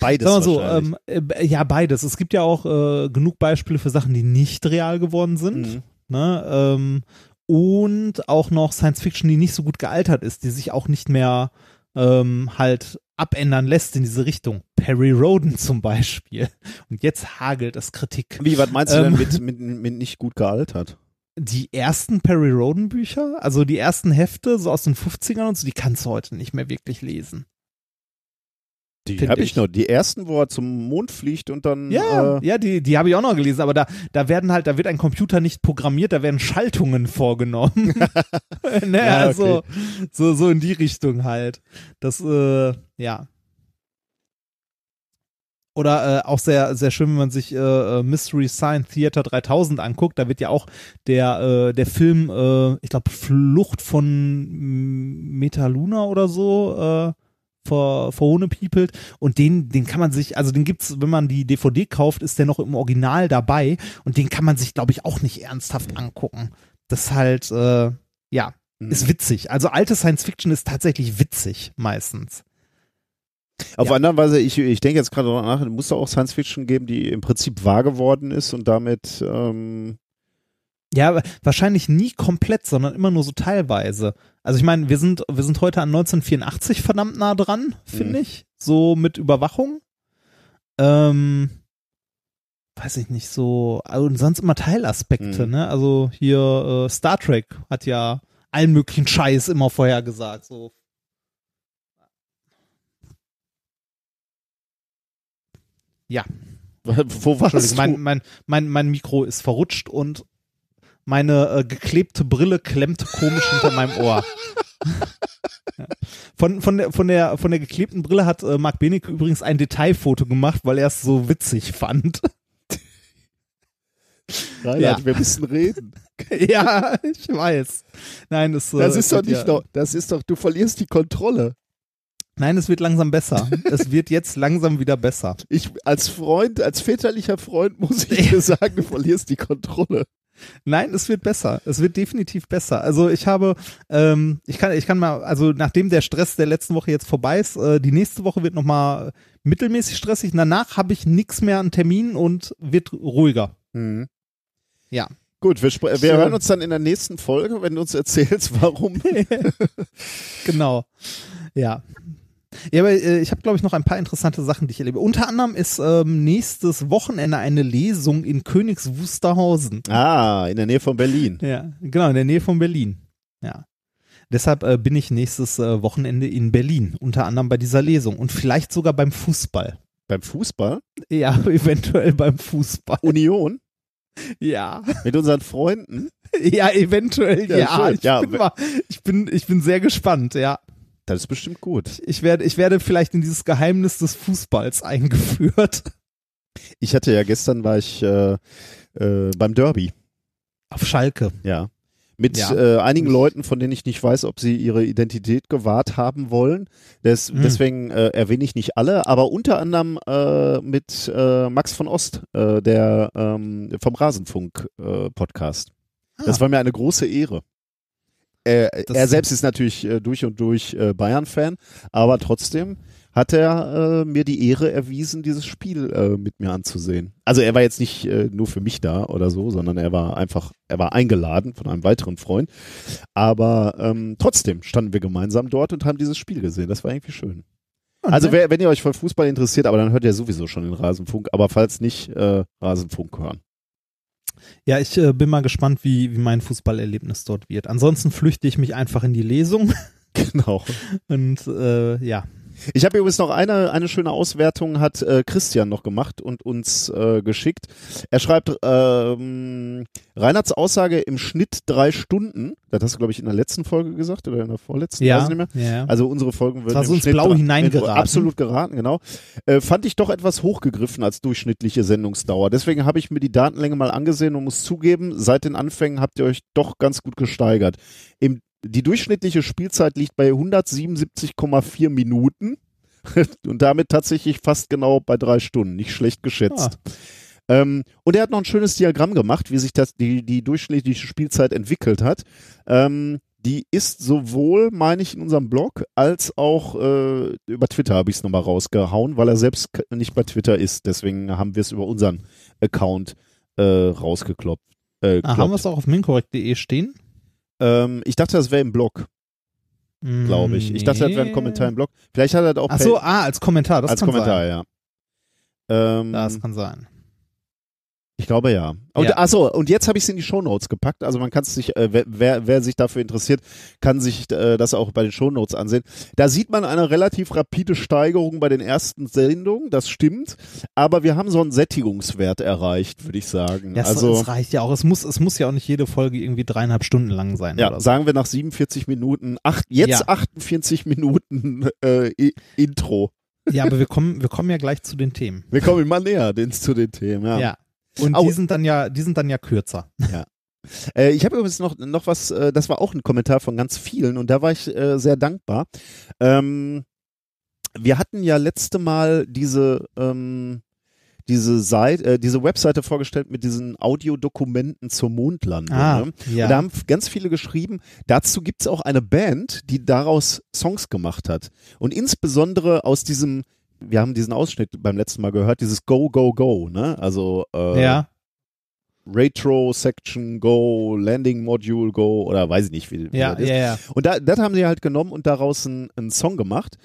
S1: Beides
S2: Sagen wir so, ähm, äh, ja, beides. Es gibt ja auch genug Beispiele für Sachen, die nicht real geworden sind.
S1: Mhm.
S2: Ne? Ähm, und auch noch Science Fiction, die nicht so gut gealtert ist, die sich auch nicht mehr ähm, halt abändern lässt in diese Richtung. Perry Roden zum Beispiel. Und jetzt hagelt es Kritik.
S1: Wie, was meinst du
S2: Ähm.
S1: denn mit, mit, mit nicht gut gealtert?
S2: Die ersten Perry Roden Bücher, also die ersten Hefte, so aus den 50ern und so, die kannst du heute nicht mehr wirklich lesen.
S1: Die habe ich
S2: ich.
S1: noch. Die ersten, wo er zum Mond fliegt und dann.
S2: Ja,
S1: Äh,
S2: ja, die, die habe ich auch noch gelesen, aber da, da werden halt, da wird ein Computer nicht programmiert, da werden Schaltungen vorgenommen. ne,
S1: Ja,
S2: also so, so in die Richtung halt. Das, äh, ja. Oder äh, auch sehr, sehr schön, wenn man sich äh, äh, Mystery Science Theater 3000 anguckt. Da wird ja auch der, äh, der Film, äh, ich glaube, Flucht von Metaluna oder so, äh, ver, verhohnepiepelt. Und den, den kann man sich, also den gibt's, wenn man die DVD kauft, ist der noch im Original dabei. Und den kann man sich, glaube ich, auch nicht ernsthaft angucken. Das ist halt, äh, ja,
S1: Mhm.
S2: ist witzig. Also alte Science Fiction ist tatsächlich witzig, meistens.
S1: Auf
S2: Ja.
S1: andere Weise, ich, ich denke jetzt gerade darüber nach, es muss da auch Science Fiction geben, die im Prinzip wahr geworden ist und damit ähm,
S2: Ja, wahrscheinlich nie komplett, sondern immer nur so teilweise. Also ich meine, wir sind, wir sind heute an 1984 verdammt nah dran, finde
S1: Mhm.
S2: ich. So mit Überwachung. Ähm, weiß ich nicht, so, also und sonst immer Teilaspekte,
S1: Mhm.
S2: ne? Also hier äh, Star Trek hat ja allen möglichen Scheiß immer vorhergesagt. So. Ja,
S1: wo warst
S2: Entschuldigung, mein, mein, mein, mein Mikro ist verrutscht und meine äh, geklebte Brille klemmt komisch hinter meinem Ohr. Ja. Von, von, der, von, der, von der geklebten Brille hat äh, Marc Benecke übrigens ein Detailfoto gemacht, weil er es so witzig fand.
S1: Reinhard,
S2: ja.
S1: wir müssen reden.
S2: ja, ich weiß. Nein, das, äh,
S1: Das ist doch nicht
S2: ja,
S1: noch, das ist doch, du verlierst die Kontrolle.
S2: Nein, es wird langsam besser. es wird jetzt langsam wieder besser.
S1: Ich, als Freund, als väterlicher Freund muss ich dir sagen, du verlierst die Kontrolle.
S2: Nein, es wird besser. Es wird definitiv besser. Also ich habe, ähm, ich kann, ich kann mal, also nachdem der Stress der letzten Woche jetzt vorbei ist, äh, die nächste Woche wird nochmal mittelmäßig stressig. Danach habe ich nichts mehr an Terminen und wird ruhiger.
S1: Mhm.
S2: Ja.
S1: Gut, wir, wir
S2: So.
S1: hören uns dann in der nächsten Folge, wenn du uns erzählst, warum.
S2: Genau. Ja. Ja, aber äh, ich habe, glaube ich, noch ein paar interessante Sachen, die ich erlebe. Unter anderem ist ähm, nächstes Wochenende eine Lesung in Königs Wusterhausen.
S1: ah, in der Nähe von Berlin.
S2: Ja, genau, in der Nähe von Berlin. Ja. Deshalb äh, bin ich nächstes äh, Wochenende in Berlin, unter anderem bei dieser Lesung und vielleicht sogar beim Fußball.
S1: Beim Fußball?
S2: Ja, eventuell beim Fußball.
S1: Union?
S2: Ja,
S1: Mit unseren Freunden?
S2: ja, eventuell
S1: Ja,
S2: ja. Ich,
S1: Ja,
S2: bin mal, ich bin, ich bin sehr gespannt. Ja,
S1: Das ist bestimmt gut.
S2: ich werde, ich werde vielleicht in dieses Geheimnis des Fußballs eingeführt.
S1: Ich hatte ja gestern war ich äh, äh, beim Derby,
S2: Auf Schalke.
S1: ja. Mit
S2: Ja.
S1: äh, einigen Leuten, von denen ich nicht weiß, ob sie ihre Identität gewahrt haben wollen. Des,
S2: Hm.
S1: Deswegen äh, erwähne ich nicht alle, aber unter anderem äh, mit äh, Max von Ost, der ähm, vom Rasenfunk-Podcast. Das
S2: Ah.
S1: war mir eine große Ehre. Äh,
S2: Das-
S1: er selbst ist natürlich äh, durch und durch äh, Bayern-Fan, aber trotzdem hat er äh, mir die Ehre erwiesen, dieses Spiel äh, mit mir anzusehen. Also er war jetzt nicht äh, nur für mich da oder so, sondern er war einfach, er war eingeladen von einem weiteren Freund. Aber ähm, trotzdem standen wir gemeinsam dort und haben dieses Spiel gesehen. Das war irgendwie schön. Also wer, wenn ihr euch für Fußball interessiert, aber dann hört ihr sowieso schon den Rasenfunk, aber falls nicht, äh, Rasenfunk hören.
S2: Ja, ich äh, bin mal gespannt, wie, wie mein Fußballerlebnis dort wird. Ansonsten flüchte ich mich einfach in die Lesung
S1: Genau.
S2: und äh, ja.
S1: Ich habe übrigens noch eine, eine schöne Auswertung, hat äh, Christian noch gemacht und uns äh, geschickt. Er schreibt, ähm, Reinhards Aussage im Schnitt drei Stunden, das hast du, glaube ich, in der letzten Folge gesagt oder in der vorletzten,
S2: Ja,
S1: weiß ich nicht mehr.
S2: ja.
S1: Also unsere Folgen würden
S2: war
S1: im
S2: so ins
S1: Schnitt
S2: Blau hineingeraten.
S1: Absolut geraten, genau. Äh, fand ich doch etwas hochgegriffen als durchschnittliche Sendungsdauer. Deswegen habe ich mir die Datenlänge mal angesehen und muss zugeben, seit den Anfängen habt ihr euch doch ganz gut gesteigert. Im, die durchschnittliche Spielzeit liegt bei 177,4 Minuten und damit tatsächlich fast genau bei drei Stunden. Nicht schlecht geschätzt. Ähm, und er hat noch ein schönes Diagramm gemacht, wie sich das, die, die durchschnittliche Spielzeit entwickelt hat. Ähm, die ist sowohl, meine ich, in unserem Blog, als auch äh, über Twitter habe ich es nochmal rausgehauen, weil er selbst nicht bei Twitter ist. Deswegen haben wir es über unseren Account äh, rausgekloppt. Äh,
S2: Ah, haben wir es auch auf minkorrekt.de stehen?
S1: Ähm, ich dachte, das wäre im Blog, glaube ich. Ich dachte, das wäre ein Kommentar im Blog. Vielleicht hat er das auch
S2: Ach so, ah, als Kommentar, das
S1: als
S2: kann
S1: Kommentar,
S2: sein.
S1: ja. Ähm,
S2: Das kann sein.
S1: Ich glaube ja. Und
S2: Ja.
S1: achso, und jetzt habe ich es in die Shownotes gepackt. Also man kann es sich, äh, wer, wer, sich dafür interessiert, kann sich äh, das auch bei den Shownotes ansehen. Da sieht man eine relativ rapide Steigerung bei den ersten Sendungen, das stimmt. Aber wir haben so einen Sättigungswert erreicht, würde ich sagen.
S2: Ja, es,
S1: also
S2: es reicht ja auch. Es muss, es muss ja auch nicht jede Folge irgendwie dreieinhalb Stunden lang sein.
S1: ja,
S2: so.
S1: sagen wir nach 47 Minuten, acht, jetzt
S2: Ja.
S1: 48 Minuten äh, Intro.
S2: ja, aber wir kommen, wir kommen ja gleich zu den Themen.
S1: Wir kommen immer näher den, zu den Themen. Ja.
S2: Ja. Und
S1: Au.
S2: die sind dann ja, die sind dann ja kürzer.
S1: Äh, ich habe übrigens noch, noch was, äh, das war auch ein Kommentar von ganz vielen und da war ich äh, sehr dankbar. Ähm, wir hatten ja letzte Mal diese, ähm, diese Seite, äh, diese Webseite vorgestellt mit diesen Audiodokumenten zur Mondlandung.
S2: Ah,
S1: ne?
S2: ja.
S1: Und da haben ganz viele geschrieben, dazu gibt's auch eine Band, die daraus Songs gemacht hat. Und insbesondere aus diesem, wir haben diesen Ausschnitt beim letzten Mal gehört, dieses Go, Go, Go, ne? Also äh,
S2: ja.
S1: Retro Section Go, Landing Module Go oder weiß ich nicht, wie, wie
S2: Ja,
S1: das ist.
S2: ja, ja.
S1: Und da, das haben sie halt genommen und daraus einen, einen Song gemacht.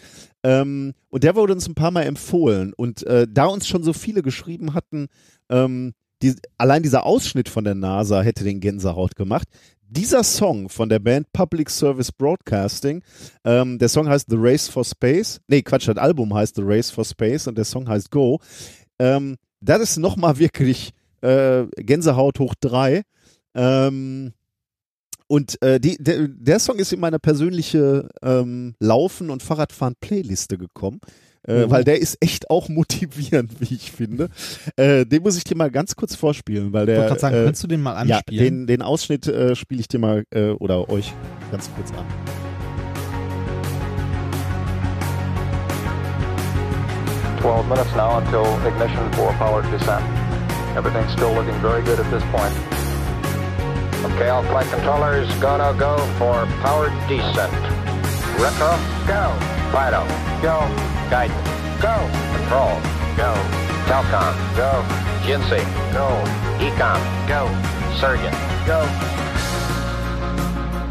S1: Ähm, und der wurde uns ein paar Mal empfohlen. Und äh, da uns schon so viele geschrieben hatten, ähm, die, allein dieser Ausschnitt von der NASA hätte den Gänsehaut gemacht. Dieser Song von der Band Public Service Broadcasting, ähm, der Song heißt The Race for Space. Nee, Quatsch, das Album heißt The Race for Space und der Song heißt Go. Ähm, das ist nochmal wirklich äh, Gänsehaut hoch drei. Ähm, und äh, die, der, der Song ist in meine persönliche ähm, Laufen- und Fahrradfahren-Playliste gekommen. Äh,
S2: Mhm.
S1: Weil der ist echt auch motivierend, wie ich finde. Äh, den muss ich dir mal ganz kurz vorspielen, weil
S2: Ich
S1: der.
S2: wollte gerade sagen,
S1: äh,
S2: kannst du den mal
S1: ja,
S2: anspielen?
S1: den, den Ausschnitt äh, spiele ich dir mal äh, oder euch ganz kurz an.
S5: Twelve minutes now until ignition for powered descent. Everything's still looking very good at this point. Okay, all flight controllers, go, no, go for powered descent. Retro, go. Fido, go. Guidance, go. Control, go. Telcom, go. Jinsei, go. Ecom, go. Surgeon, go.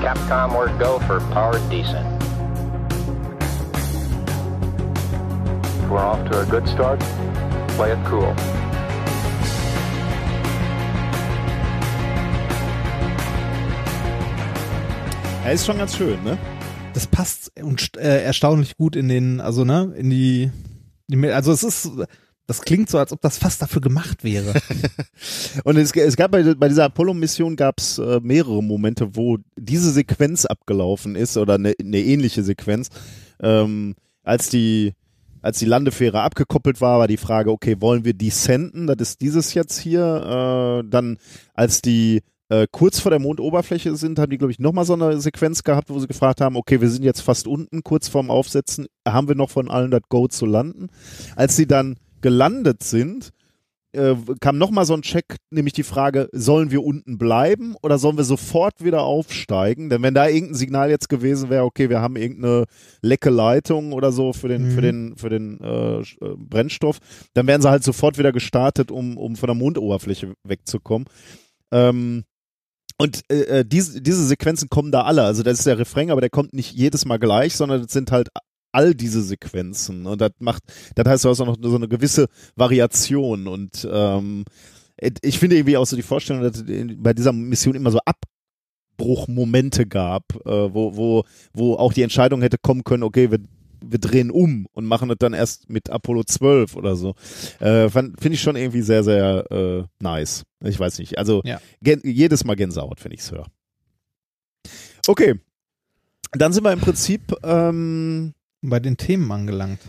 S5: Capcom, we're go for powered descent. We're off to a good start. Play it cool.
S1: Er ist schon ganz schön, ne?
S2: Das passt und, äh, erstaunlich gut in den, also ne, in die, die, also es ist, das klingt so, als ob das fast dafür gemacht wäre.
S1: Und es, es gab bei, bei dieser Apollo-Mission gab es äh, mehrere Momente, wo diese Sequenz abgelaufen ist oder eine ne ähnliche Sequenz. Ähm, als die als die Landefähre abgekoppelt war, war die Frage, okay, wollen wir descenden? Das ist dieses jetzt hier. Äh, dann als die äh, kurz vor der Mondoberfläche sind, haben die, glaube ich, nochmal so eine Sequenz gehabt, wo sie gefragt haben, okay, wir sind jetzt fast unten, kurz vorm Aufsetzen, haben wir noch von allen das Go zu landen? Als sie dann gelandet sind, äh, kam nochmal so ein Check, nämlich die Frage, sollen wir unten bleiben oder sollen wir sofort wieder aufsteigen? Denn wenn da irgendein Signal jetzt gewesen wäre, okay, wir haben irgendeine lecke Leitung oder so für den,
S2: Mhm.
S1: für den, für den äh, äh, Brennstoff, dann wären sie halt sofort wieder gestartet, um, um von der Mondoberfläche wegzukommen. Ähm, und äh, äh, diese, diese Sequenzen kommen da alle. Also das ist der Refrain, aber der kommt nicht jedes Mal gleich, sondern das sind halt all diese Sequenzen. Und das macht, das heißt, du hast auch noch so eine gewisse Variation. Und ähm, ich finde irgendwie auch so die Vorstellung, dass bei dieser Mission immer so Abbruchmomente gab, äh, wo, wo, wo auch die Entscheidung hätte kommen können, okay, wir wir drehen um und machen es dann erst mit Apollo 12 oder so. Äh, Finde ich schon irgendwie sehr, sehr äh, nice. Ich weiß nicht. Also
S2: Ja.
S1: jedes Mal Gänsehaut, wenn ich es höre. Okay. Dann sind wir im Prinzip ähm,
S2: Bei den Themen angelangt.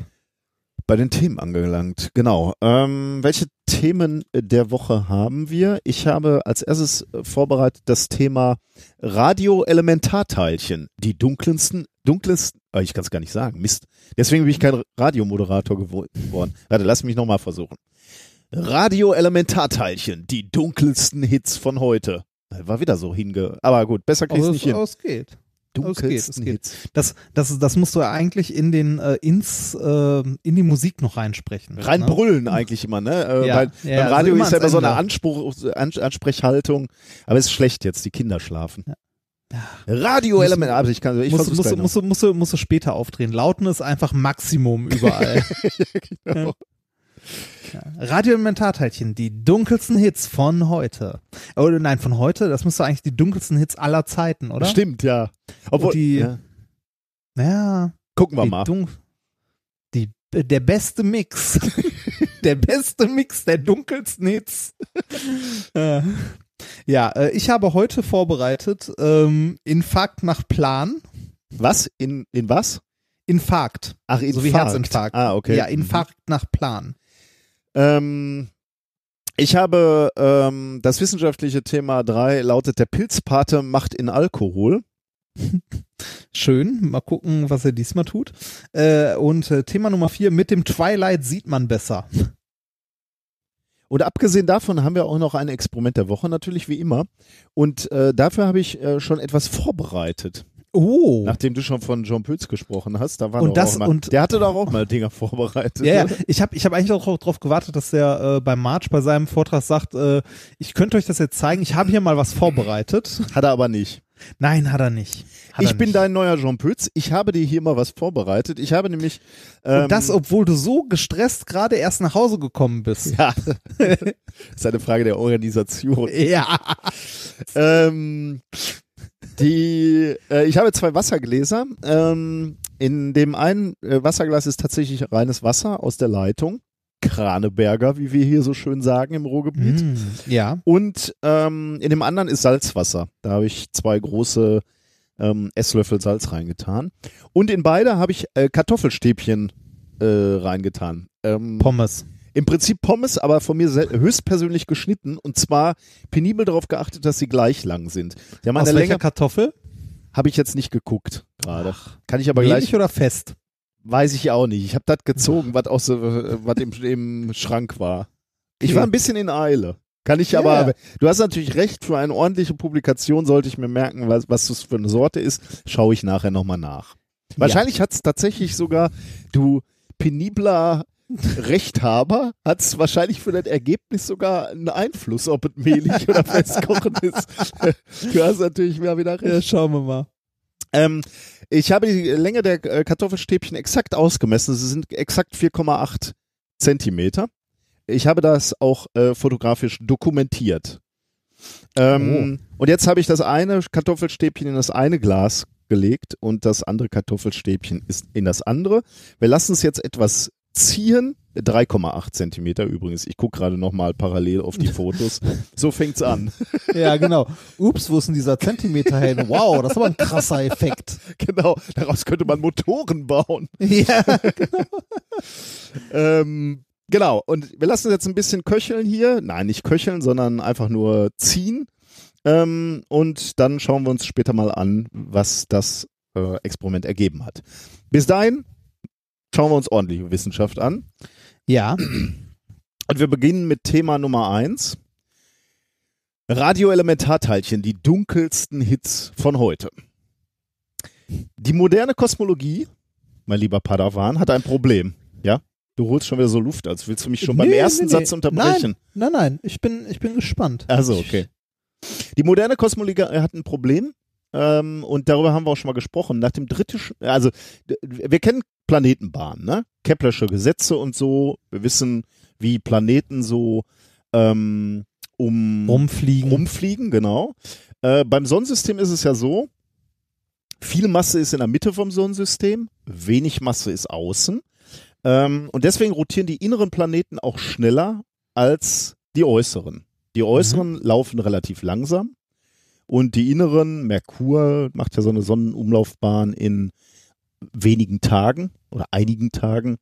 S1: bei den Themen angelangt. Genau. Ähm, welche Themen der Woche haben wir? Ich habe als erstes äh, vorbereitet das Thema Radioelementarteilchen. Die dunkelsten, dunkelsten, äh, ich kann es gar nicht sagen, Mist. Deswegen bin ich kein Radiomoderator gewo- geworden. Warte, lass mich nochmal versuchen. Radioelementarteilchen, die dunkelsten Hits von heute. War wieder so hinge... Aber gut, besser krieg ich
S2: Aber
S1: nicht hin.
S2: es geht.
S1: Dunkelsten
S2: es geht.
S1: Hits.
S2: Das, das, das musst du ja eigentlich in den äh, ins äh, in die Musik noch reinsprechen. ne?
S1: Reinbrüllen eigentlich immer, ne? Äh,
S2: Ja,
S1: weil,
S2: ja,
S1: beim
S2: also
S1: Radio
S2: immer
S1: ist ja immer so eine. Anspruch, Ans Ansprechhaltung. Aber es ist schlecht jetzt, die Kinder schlafen.
S2: Ja.
S1: Radioelement, also ich kann, ich
S2: musst,
S1: versuch's
S2: musst, musst, musst, musst, musst du später aufdrehen. Lauten ist einfach Maximum überall.
S1: Genau.
S2: Radioelementarteilchen, die dunkelsten Hits von heute. Oder nein, von heute, das müsste eigentlich die dunkelsten Hits aller Zeiten, oder?
S1: Stimmt, ja. Obwohl,
S2: Und die-
S1: ja.
S2: Ja,
S1: gucken wir mal.
S2: dun- die, der beste Mix. der beste Mix der dunkelsten Hits. Äh, ja, äh, ich habe heute vorbereitet ähm, Infarkt nach Plan.
S1: Was? In, in was?
S2: Infarkt.
S1: Ach, Infarkt.
S2: So wie Herzinfarkt.
S1: Ah, okay.
S2: Ja, Infarkt nach Plan.
S1: Ähm, ich habe ähm, das wissenschaftliche Thema 3 lautet der Pilzpate macht in Alkohol.
S2: Schön. Mal gucken, was er diesmal tut. Äh, und äh, Thema Nummer vier, mit dem Twilight sieht man besser.
S1: Und abgesehen davon haben wir auch noch ein Experiment der Woche, natürlich wie immer. Und äh, dafür habe ich äh, schon etwas vorbereitet.
S2: Oh.
S1: Nachdem du schon von John Pütz gesprochen hast, da war
S2: Und das-
S1: auch mal,
S2: und-
S1: der hatte doch auch mal Dinger vorbereitet.
S2: Ja, ja. ich habe ich hab eigentlich auch darauf gewartet, dass der äh, beim March bei seinem Vortrag sagt, äh, ich könnte euch das jetzt zeigen, ich habe hier mal was vorbereitet.
S1: Hat er aber nicht.
S2: Nein, hat er nicht. Hat
S1: ich
S2: er
S1: bin
S2: nicht.
S1: dein neuer Jean Pütz. Ich habe dir hier mal was vorbereitet. Ich habe nämlich ähm,
S2: Und das, obwohl du so gestresst gerade erst nach Hause gekommen bist.
S1: ja, das ist eine Frage der Organisation.
S2: Ja.
S1: ähm, die, äh, ich habe zwei Wassergläser. Ähm, in dem einen äh, Wasserglas ist tatsächlich reines Wasser aus der Leitung. Kraneberger, wie wir hier so schön sagen im Ruhrgebiet.
S2: Mm, ja.
S1: Und ähm, in dem anderen ist Salzwasser. Da habe ich zwei große ähm, Esslöffel Salz reingetan. Und in beide habe ich äh, Kartoffelstäbchen äh, reingetan. Ähm,
S2: Pommes.
S1: Im Prinzip Pommes, aber von mir höchstpersönlich geschnitten und zwar penibel darauf geachtet, dass sie gleich lang sind.
S2: Aus welcher
S1: Länge,
S2: Kartoffel?
S1: habe ich jetzt nicht geguckt gerade. Kann ich aber gleich,
S2: Wenig oder fest?
S1: Weiß ich auch nicht. Ich habe das gezogen, was aus was im, im Schrank war. Ich
S2: Okay.
S1: war ein bisschen in Eile. Kann ich
S2: Ja,
S1: aber,
S2: ja.
S1: du hast natürlich recht, für eine ordentliche Publikation sollte ich mir merken, was, was das für eine Sorte ist, schaue ich nachher nochmal nach. Wahrscheinlich hat es tatsächlich sogar, du penibler Rechthaber, hat es wahrscheinlich für das Ergebnis sogar einen Einfluss, ob es mehlig oder festkochend ist. Du hast natürlich wieder recht.
S2: Ja, schauen wir mal.
S1: Ähm, ich habe die Länge der äh, Kartoffelstäbchen exakt ausgemessen. Sie sind exakt 4,8 Zentimeter. Ich habe das auch äh, fotografisch dokumentiert. Ähm, Und jetzt habe ich das eine Kartoffelstäbchen in das eine Glas gelegt und das andere Kartoffelstäbchen ist in das andere. Wir lassen es jetzt etwas ziehen. 3,8 Zentimeter übrigens. Ich gucke gerade nochmal parallel auf die Fotos. So fängt's an.
S2: Ja, genau. Ups, wo ist denn dieser Zentimeter hin? Wow, das ist aber ein krasser Effekt.
S1: Genau, daraus könnte man Motoren bauen.
S2: Ja.
S1: Ähm, genau, und wir lassen jetzt ein bisschen köcheln hier. Nein, nicht köcheln, sondern einfach nur ziehen. Ähm, und dann schauen wir uns später mal an, was das äh, Experiment ergeben hat. Bis dahin schauen wir uns ordentliche Wissenschaft an.
S2: Ja.
S1: Und wir beginnen mit Thema Nummer eins. Radioelementarteilchen, die dunkelsten Hits von heute. Die moderne Kosmologie, mein lieber Padawan, hat ein Problem. Ja? Du holst schon wieder so Luft, als willst du mich schon beim
S2: Nee,
S1: ersten
S2: nee,
S1: Satz unterbrechen.
S2: Nein, nein, nein. Ich bin, ich bin gespannt.
S1: Also, okay. Die moderne Kosmologie hat ein Problem. Ähm, und darüber haben wir auch schon mal gesprochen. Nach dem dritten, also wir kennen Planetenbahnen, ne? Keplersche Gesetze und so. Wir wissen, wie Planeten so ähm, um
S2: Rumfliegen.
S1: rumfliegen, genau. Äh, beim Sonnensystem ist es ja so, viel Masse ist in der Mitte vom Sonnensystem, wenig Masse ist außen. Ähm, und deswegen rotieren die inneren Planeten auch schneller als die äußeren. Die äußeren laufen relativ langsam und die inneren, Merkur macht ja so eine Sonnenumlaufbahn in wenigen Tagen oder einigen Tagen,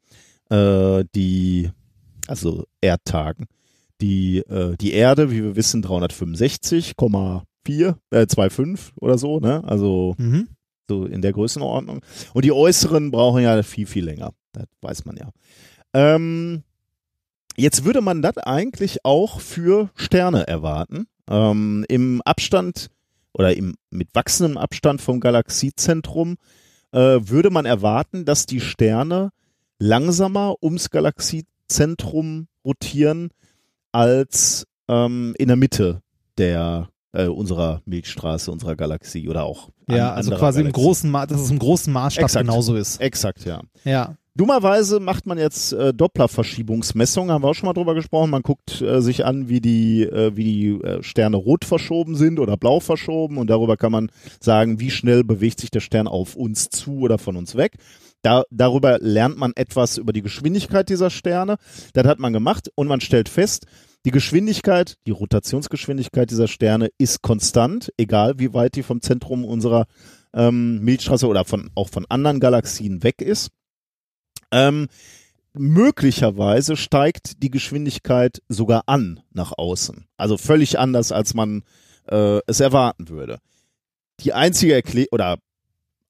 S1: äh, die, also Erdtagen. Die, äh, die Erde, wie wir wissen, 365,4, äh, 2,5 oder so, ne? Also
S2: Mhm.
S1: so in der Größenordnung. Und die äußeren brauchen ja viel, viel länger. Das weiß man ja. Ähm, jetzt würde man das eigentlich auch für Sterne erwarten. Ähm, Im Abstand oder im, mit wachsendem Abstand vom Galaxiezentrum äh, würde man erwarten, dass die Sterne langsamer ums Galaxiezentrum rotieren als ähm, in der Mitte der äh, unserer Milchstraße, unserer Galaxie oder auch
S2: Ja, also quasi im
S1: Galaxien.
S2: großen Ma dass es im großen Maßstab
S1: Exakt.
S2: genauso ist.
S1: Exakt, ja.
S2: Ja.
S1: Dummerweise macht man jetzt äh, Dopplerverschiebungsmessungen, haben wir auch schon mal drüber gesprochen. Man guckt äh, sich an, wie die, äh, wie die äh, Sterne rot verschoben sind oder blau verschoben und darüber kann man sagen, wie schnell bewegt sich der Stern auf uns zu oder von uns weg. Da, darüber lernt man etwas über die Geschwindigkeit dieser Sterne. Das hat man gemacht und man stellt fest, die Geschwindigkeit, die Rotationsgeschwindigkeit dieser Sterne ist konstant, egal wie weit die vom Zentrum unserer ähm, Milchstraße oder von, auch von anderen Galaxien weg ist. Ähm, möglicherweise steigt die Geschwindigkeit sogar an nach außen. Also völlig anders, als man äh, es erwarten würde. Die einzige Erklärung, oder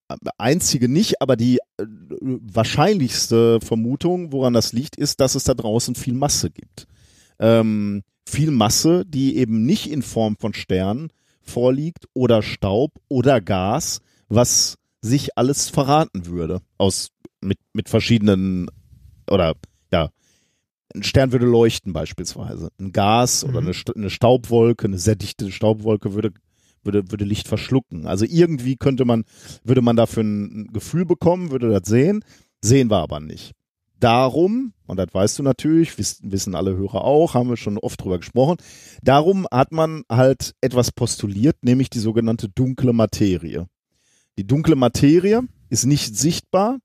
S1: äh, einzige nicht, aber die äh, wahrscheinlichste Vermutung, woran das liegt, ist, dass es da draußen viel Masse gibt. Ähm, viel Masse, die eben nicht in Form von Sternen vorliegt oder Staub oder Gas, was sich alles verraten würde aus mit mit verschiedenen oder ja ein Stern würde leuchten beispielsweise. Ein Gas oder
S2: Mhm.
S1: eine, St- eine Staubwolke eine sehr dichte Staubwolke würde würde würde Licht verschlucken. Also irgendwie könnte man würde man dafür ein Gefühl bekommen würde das sehen sehen wir aber nicht. Darum und das weißt du natürlich wissen, wissen alle Hörer auch haben wir schon oft drüber gesprochen darum hat man halt etwas postuliert nämlich die sogenannte dunkle Materie. Die dunkle Materie ist nicht sichtbar,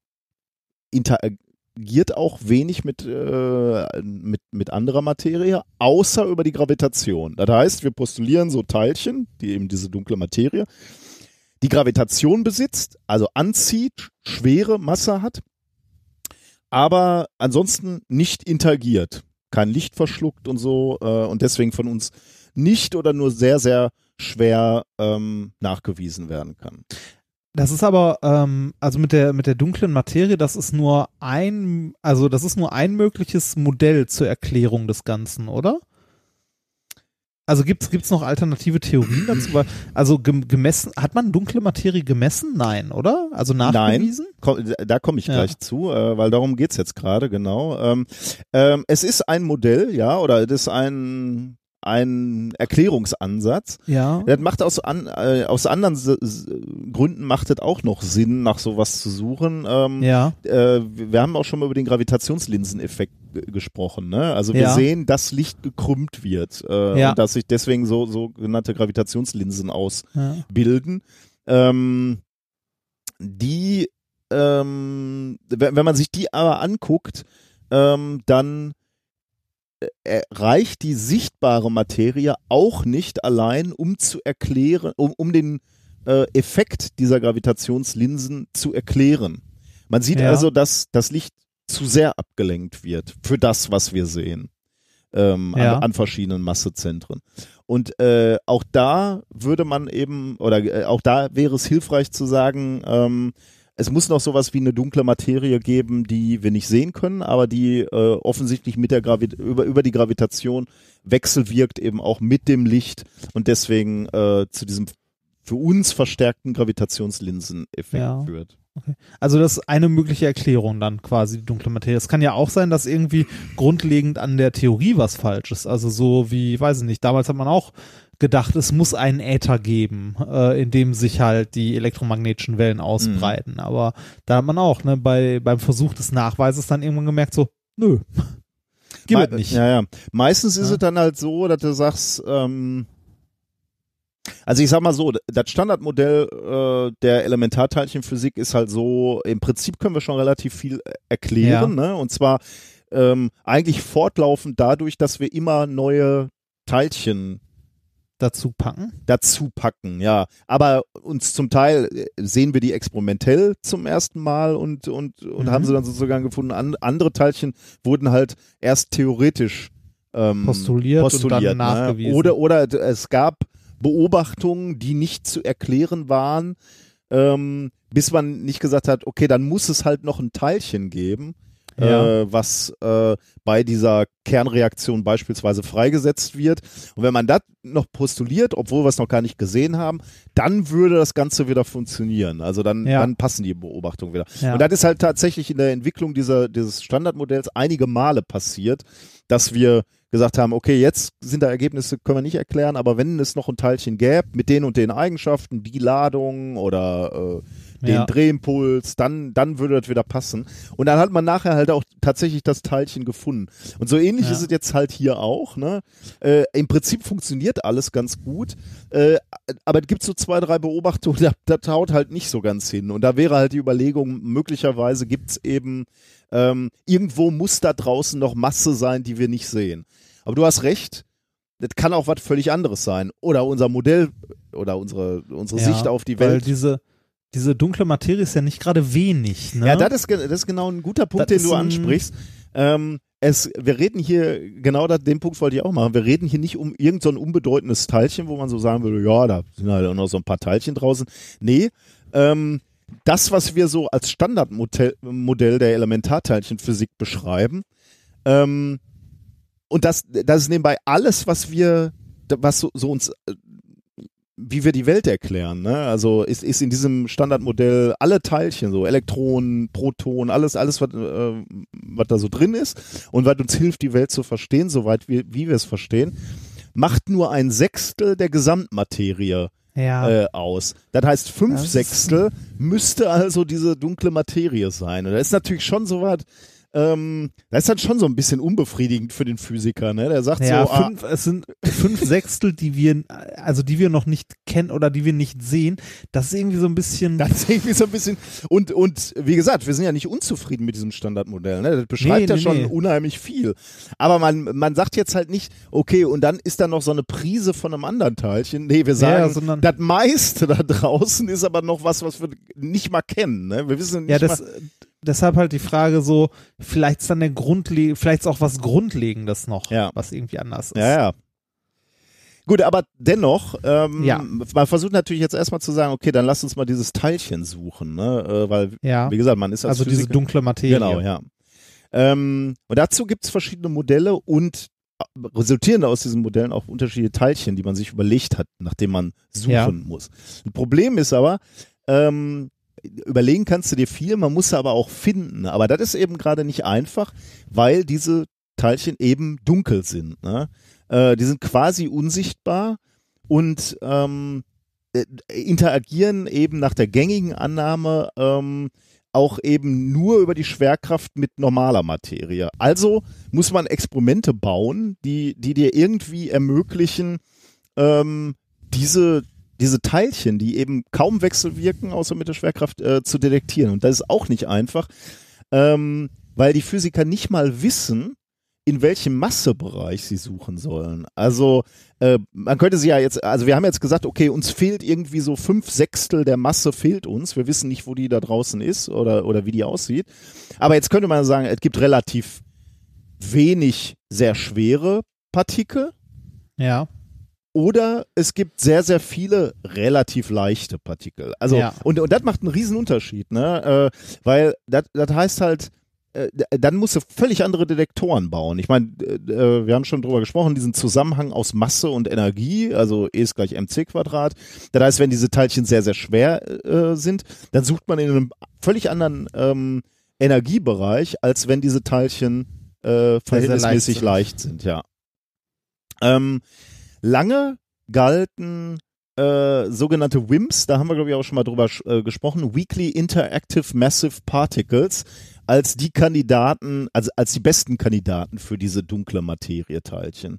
S1: interagiert auch wenig mit, äh, mit, mit anderer Materie, außer über die Gravitation. Das heißt, wir postulieren so Teilchen, die eben diese dunkle Materie, die Gravitation besitzt, also anzieht, schwere Masse hat, aber ansonsten nicht interagiert, kein Licht verschluckt und so äh, und deswegen von uns nicht oder nur sehr, sehr schwer ähm, nachgewiesen werden kann.
S2: Das ist aber, ähm, also mit der, mit der dunklen Materie, das ist nur ein, also das ist nur ein mögliches Modell zur Erklärung des Ganzen, oder? Also gibt's gibt's noch alternative Theorien dazu? Also gem gemessen, hat man dunkle Materie gemessen? Nein, oder? Also nachgewiesen?
S1: Komm, da komme ich
S2: Ja.
S1: gleich zu, äh, weil darum geht's jetzt gerade, genau. Ähm, ähm, es ist ein Modell, ja, oder es ist ein, ein Erklärungsansatz.
S2: Ja.
S1: Das macht aus, an, äh, aus anderen S S Gründen macht es auch noch Sinn, nach sowas zu suchen. Ähm,
S2: Ja.
S1: äh, wir haben auch schon mal über den Gravitationslinseneffekt g- gesprochen. Ne? Also wir
S2: Ja.
S1: sehen, dass Licht gekrümmt wird äh,
S2: Ja.
S1: und dass sich deswegen so sogenannte Gravitationslinsen aus
S2: ja.
S1: ähm, die, ähm, wenn, man sich die aber anguckt, ähm, dann äh, reicht die sichtbare Materie auch nicht allein, um zu erklären, um, um den äh, Effekt dieser Gravitationslinsen zu erklären. Man sieht
S2: Ja.
S1: also, dass das Licht zu sehr abgelenkt wird für das, was wir sehen ähm,
S2: Ja.
S1: an, an verschiedenen Massezentren. Und äh, auch da würde man eben, oder äh, auch da wäre es hilfreich zu sagen, ähm, es muss noch sowas wie eine dunkle Materie geben, die wir nicht sehen können, aber die äh, offensichtlich mit der Gravi über, über die Gravitation wechselwirkt eben auch mit dem Licht und deswegen äh, zu diesem für uns verstärkten Gravitationslinseneffekt
S2: Ja.
S1: führt.
S2: Also das ist eine mögliche Erklärung dann quasi, die dunkle Materie. Es kann ja auch sein, dass irgendwie grundlegend an der Theorie was falsch ist. Also so wie, weiß ich nicht, damals hat man auch gedacht, es muss einen Äther geben, äh, in dem sich halt die elektromagnetischen Wellen ausbreiten. Aber da hat man auch, ne, bei, beim Versuch des Nachweises dann irgendwann gemerkt, so, nö, gibt es nicht.
S1: Ja, ja. Meistens ist
S2: Ja.
S1: es dann halt so, dass du sagst, ähm, Also ich sag mal so, das Standardmodell äh, der Elementarteilchenphysik ist halt so, im Prinzip können wir schon relativ viel erklären, ne? Und zwar ähm, eigentlich fortlaufend dadurch, dass wir immer neue Teilchen
S2: Dazu packen.
S1: dazu packen, ja. Aber uns zum Teil äh, sehen wir die experimentell zum ersten Mal und, und, und
S2: Mhm.
S1: haben sie dann sozusagen gefunden. An, andere Teilchen wurden halt erst theoretisch ähm,
S2: Postuliert und
S1: postuliert
S2: dann
S1: ne?
S2: nachgewiesen.
S1: Oder, oder es gab Beobachtungen, die nicht zu erklären waren, ähm, bis man nicht gesagt hat, okay, dann muss es halt noch ein Teilchen geben,
S2: Ja.
S1: äh, was äh, bei dieser Kernreaktion beispielsweise freigesetzt wird. Und wenn man das noch postuliert, obwohl wir es noch gar nicht gesehen haben, dann würde das Ganze wieder funktionieren. Also dann,
S2: Ja.
S1: dann passen die Beobachtungen wieder.
S2: Ja.
S1: Und das ist halt tatsächlich in der Entwicklung dieser, dieses Standardmodells einige Male passiert, dass wir gesagt haben, okay, jetzt sind da Ergebnisse, können wir nicht erklären, aber wenn es noch ein Teilchen gäbe mit den und den Eigenschaften, die Ladung oder äh, den
S2: Ja.
S1: Drehimpuls, dann, dann würde das wieder passen. Und dann hat man nachher halt auch tatsächlich das Teilchen gefunden. Und so ähnlich
S2: Ja.
S1: ist es jetzt halt hier auch. Ne? Äh, Im Prinzip funktioniert alles ganz gut, äh, aber es gibt so zwei, drei Beobachtungen, da, da haut halt nicht so ganz hin. Und da wäre halt die Überlegung, möglicherweise gibt es eben, ähm, irgendwo muss da draußen noch Masse sein, die wir nicht sehen. Aber du hast recht, das kann auch was völlig anderes sein. Oder unser Modell oder unsere, unsere
S2: Ja,
S1: Sicht auf die
S2: Weil
S1: Welt.
S2: diese, diese dunkle Materie ist ja nicht gerade wenig. Ne?
S1: Ja, das ist, das ist genau ein guter Punkt,
S2: Das
S1: den du ansprichst. Ähm, es, wir reden hier, genau das, den Punkt wollte ich auch machen, wir reden hier nicht um irgendein so ein unbedeutendes Teilchen, wo man so sagen würde, ja, da sind halt auch noch so ein paar Teilchen draußen. Nee, ähm, das, was wir so als Standardmodell Modell der Elementarteilchenphysik beschreiben, ähm, und das, das ist nebenbei alles, was wir, was so, so uns äh, wie wir die Welt erklären. Ne? Also ist, ist in diesem Standardmodell alle Teilchen, so Elektronen, Protonen, alles, alles, was, äh, was da so drin ist und was uns hilft, die Welt zu verstehen, soweit wir, wie wir es verstehen, macht nur ein Sechstel der Gesamtmaterie
S2: ja.
S1: äh, aus. Das heißt, fünf
S2: Das
S1: Sechstel müsste also diese dunkle Materie sein. Und das ist natürlich schon so was, ähm, das ist dann schon so ein bisschen unbefriedigend für den Physiker, ne? Der sagt
S2: ja,
S1: so, ah,
S2: fünf, es sind fünf Sechstel, die wir, also die wir noch nicht kennen oder die wir nicht sehen. Das ist irgendwie so ein bisschen.
S1: Das ist irgendwie so ein bisschen. Und, und wie gesagt, wir sind ja nicht unzufrieden mit diesem Standardmodell. Ne? Das beschreibt
S2: Nee,
S1: ja
S2: nee,
S1: schon
S2: nee.
S1: unheimlich viel. Aber man, man sagt jetzt halt nicht, okay, und dann ist da noch so eine Prise von einem anderen Teilchen. Nee, wir sagen,
S2: Ja,
S1: das meiste da draußen ist aber noch was, was wir nicht mal kennen. Ne? Wir wissen nicht
S2: ja, das,
S1: mal.
S2: Deshalb halt die Frage so, vielleicht ist dann der Grundle vielleicht ist auch was Grundlegendes noch,
S1: Ja.
S2: was irgendwie anders ist.
S1: Ja, ja. Gut, aber dennoch, ähm,
S2: Ja.
S1: man versucht natürlich jetzt erstmal zu sagen, okay, dann lass uns mal dieses Teilchen suchen, ne? Äh, weil,
S2: Ja.
S1: wie gesagt, man ist als
S2: also diese
S1: Physiker-
S2: dunkle Materie.
S1: Genau, ja. Ähm, und dazu gibt es verschiedene Modelle und resultieren aus diesen Modellen auch unterschiedliche Teilchen, die man sich überlegt hat, nachdem man suchen
S2: Ja.
S1: muss. Ein Problem ist aber, ähm, überlegen kannst du dir viel, man muss sie aber auch finden. Aber das ist eben gerade nicht einfach, weil diese Teilchen eben dunkel sind. Ne? Äh, die sind quasi unsichtbar und ähm, äh, interagieren eben nach der gängigen Annahme ähm, auch eben nur über die Schwerkraft mit normaler Materie. Also muss man Experimente bauen, die, die dir irgendwie ermöglichen, ähm, diese, diese Teilchen, die eben kaum wechselwirken, außer mit der Schwerkraft, äh, zu detektieren. Und das ist auch nicht einfach, ähm, weil die Physiker nicht mal wissen, in welchem Massebereich sie suchen sollen. Also äh, man könnte sie ja jetzt, also wir haben jetzt gesagt, okay, uns fehlt irgendwie so fünf Sechstel der Masse fehlt uns. Wir wissen nicht, wo die da draußen ist oder, oder wie die aussieht. Aber jetzt könnte man sagen, es gibt relativ wenig sehr schwere Partikel
S2: Ja.
S1: Oder es gibt sehr, sehr viele relativ leichte Partikel. Also,
S2: Ja.
S1: und, und das macht einen riesen Unterschied, ne? Äh, weil das heißt halt, äh, dann musst du völlig andere Detektoren bauen. Ich meine, äh, wir haben schon drüber gesprochen, diesen Zusammenhang aus Masse und Energie, also E ist gleich mc Quadrat. Das heißt, wenn diese Teilchen sehr, sehr schwer äh, sind, dann sucht man in einem völlig anderen ähm, Energiebereich, als wenn diese Teilchen äh, verhältnismäßig leicht sind. ja. Ähm, lange galten äh, sogenannte WIMPs, da haben wir glaube ich auch schon mal drüber äh, gesprochen, Weakly Interactive Massive Particles, als die Kandidaten, also als die besten Kandidaten für diese dunkle Materieteilchen.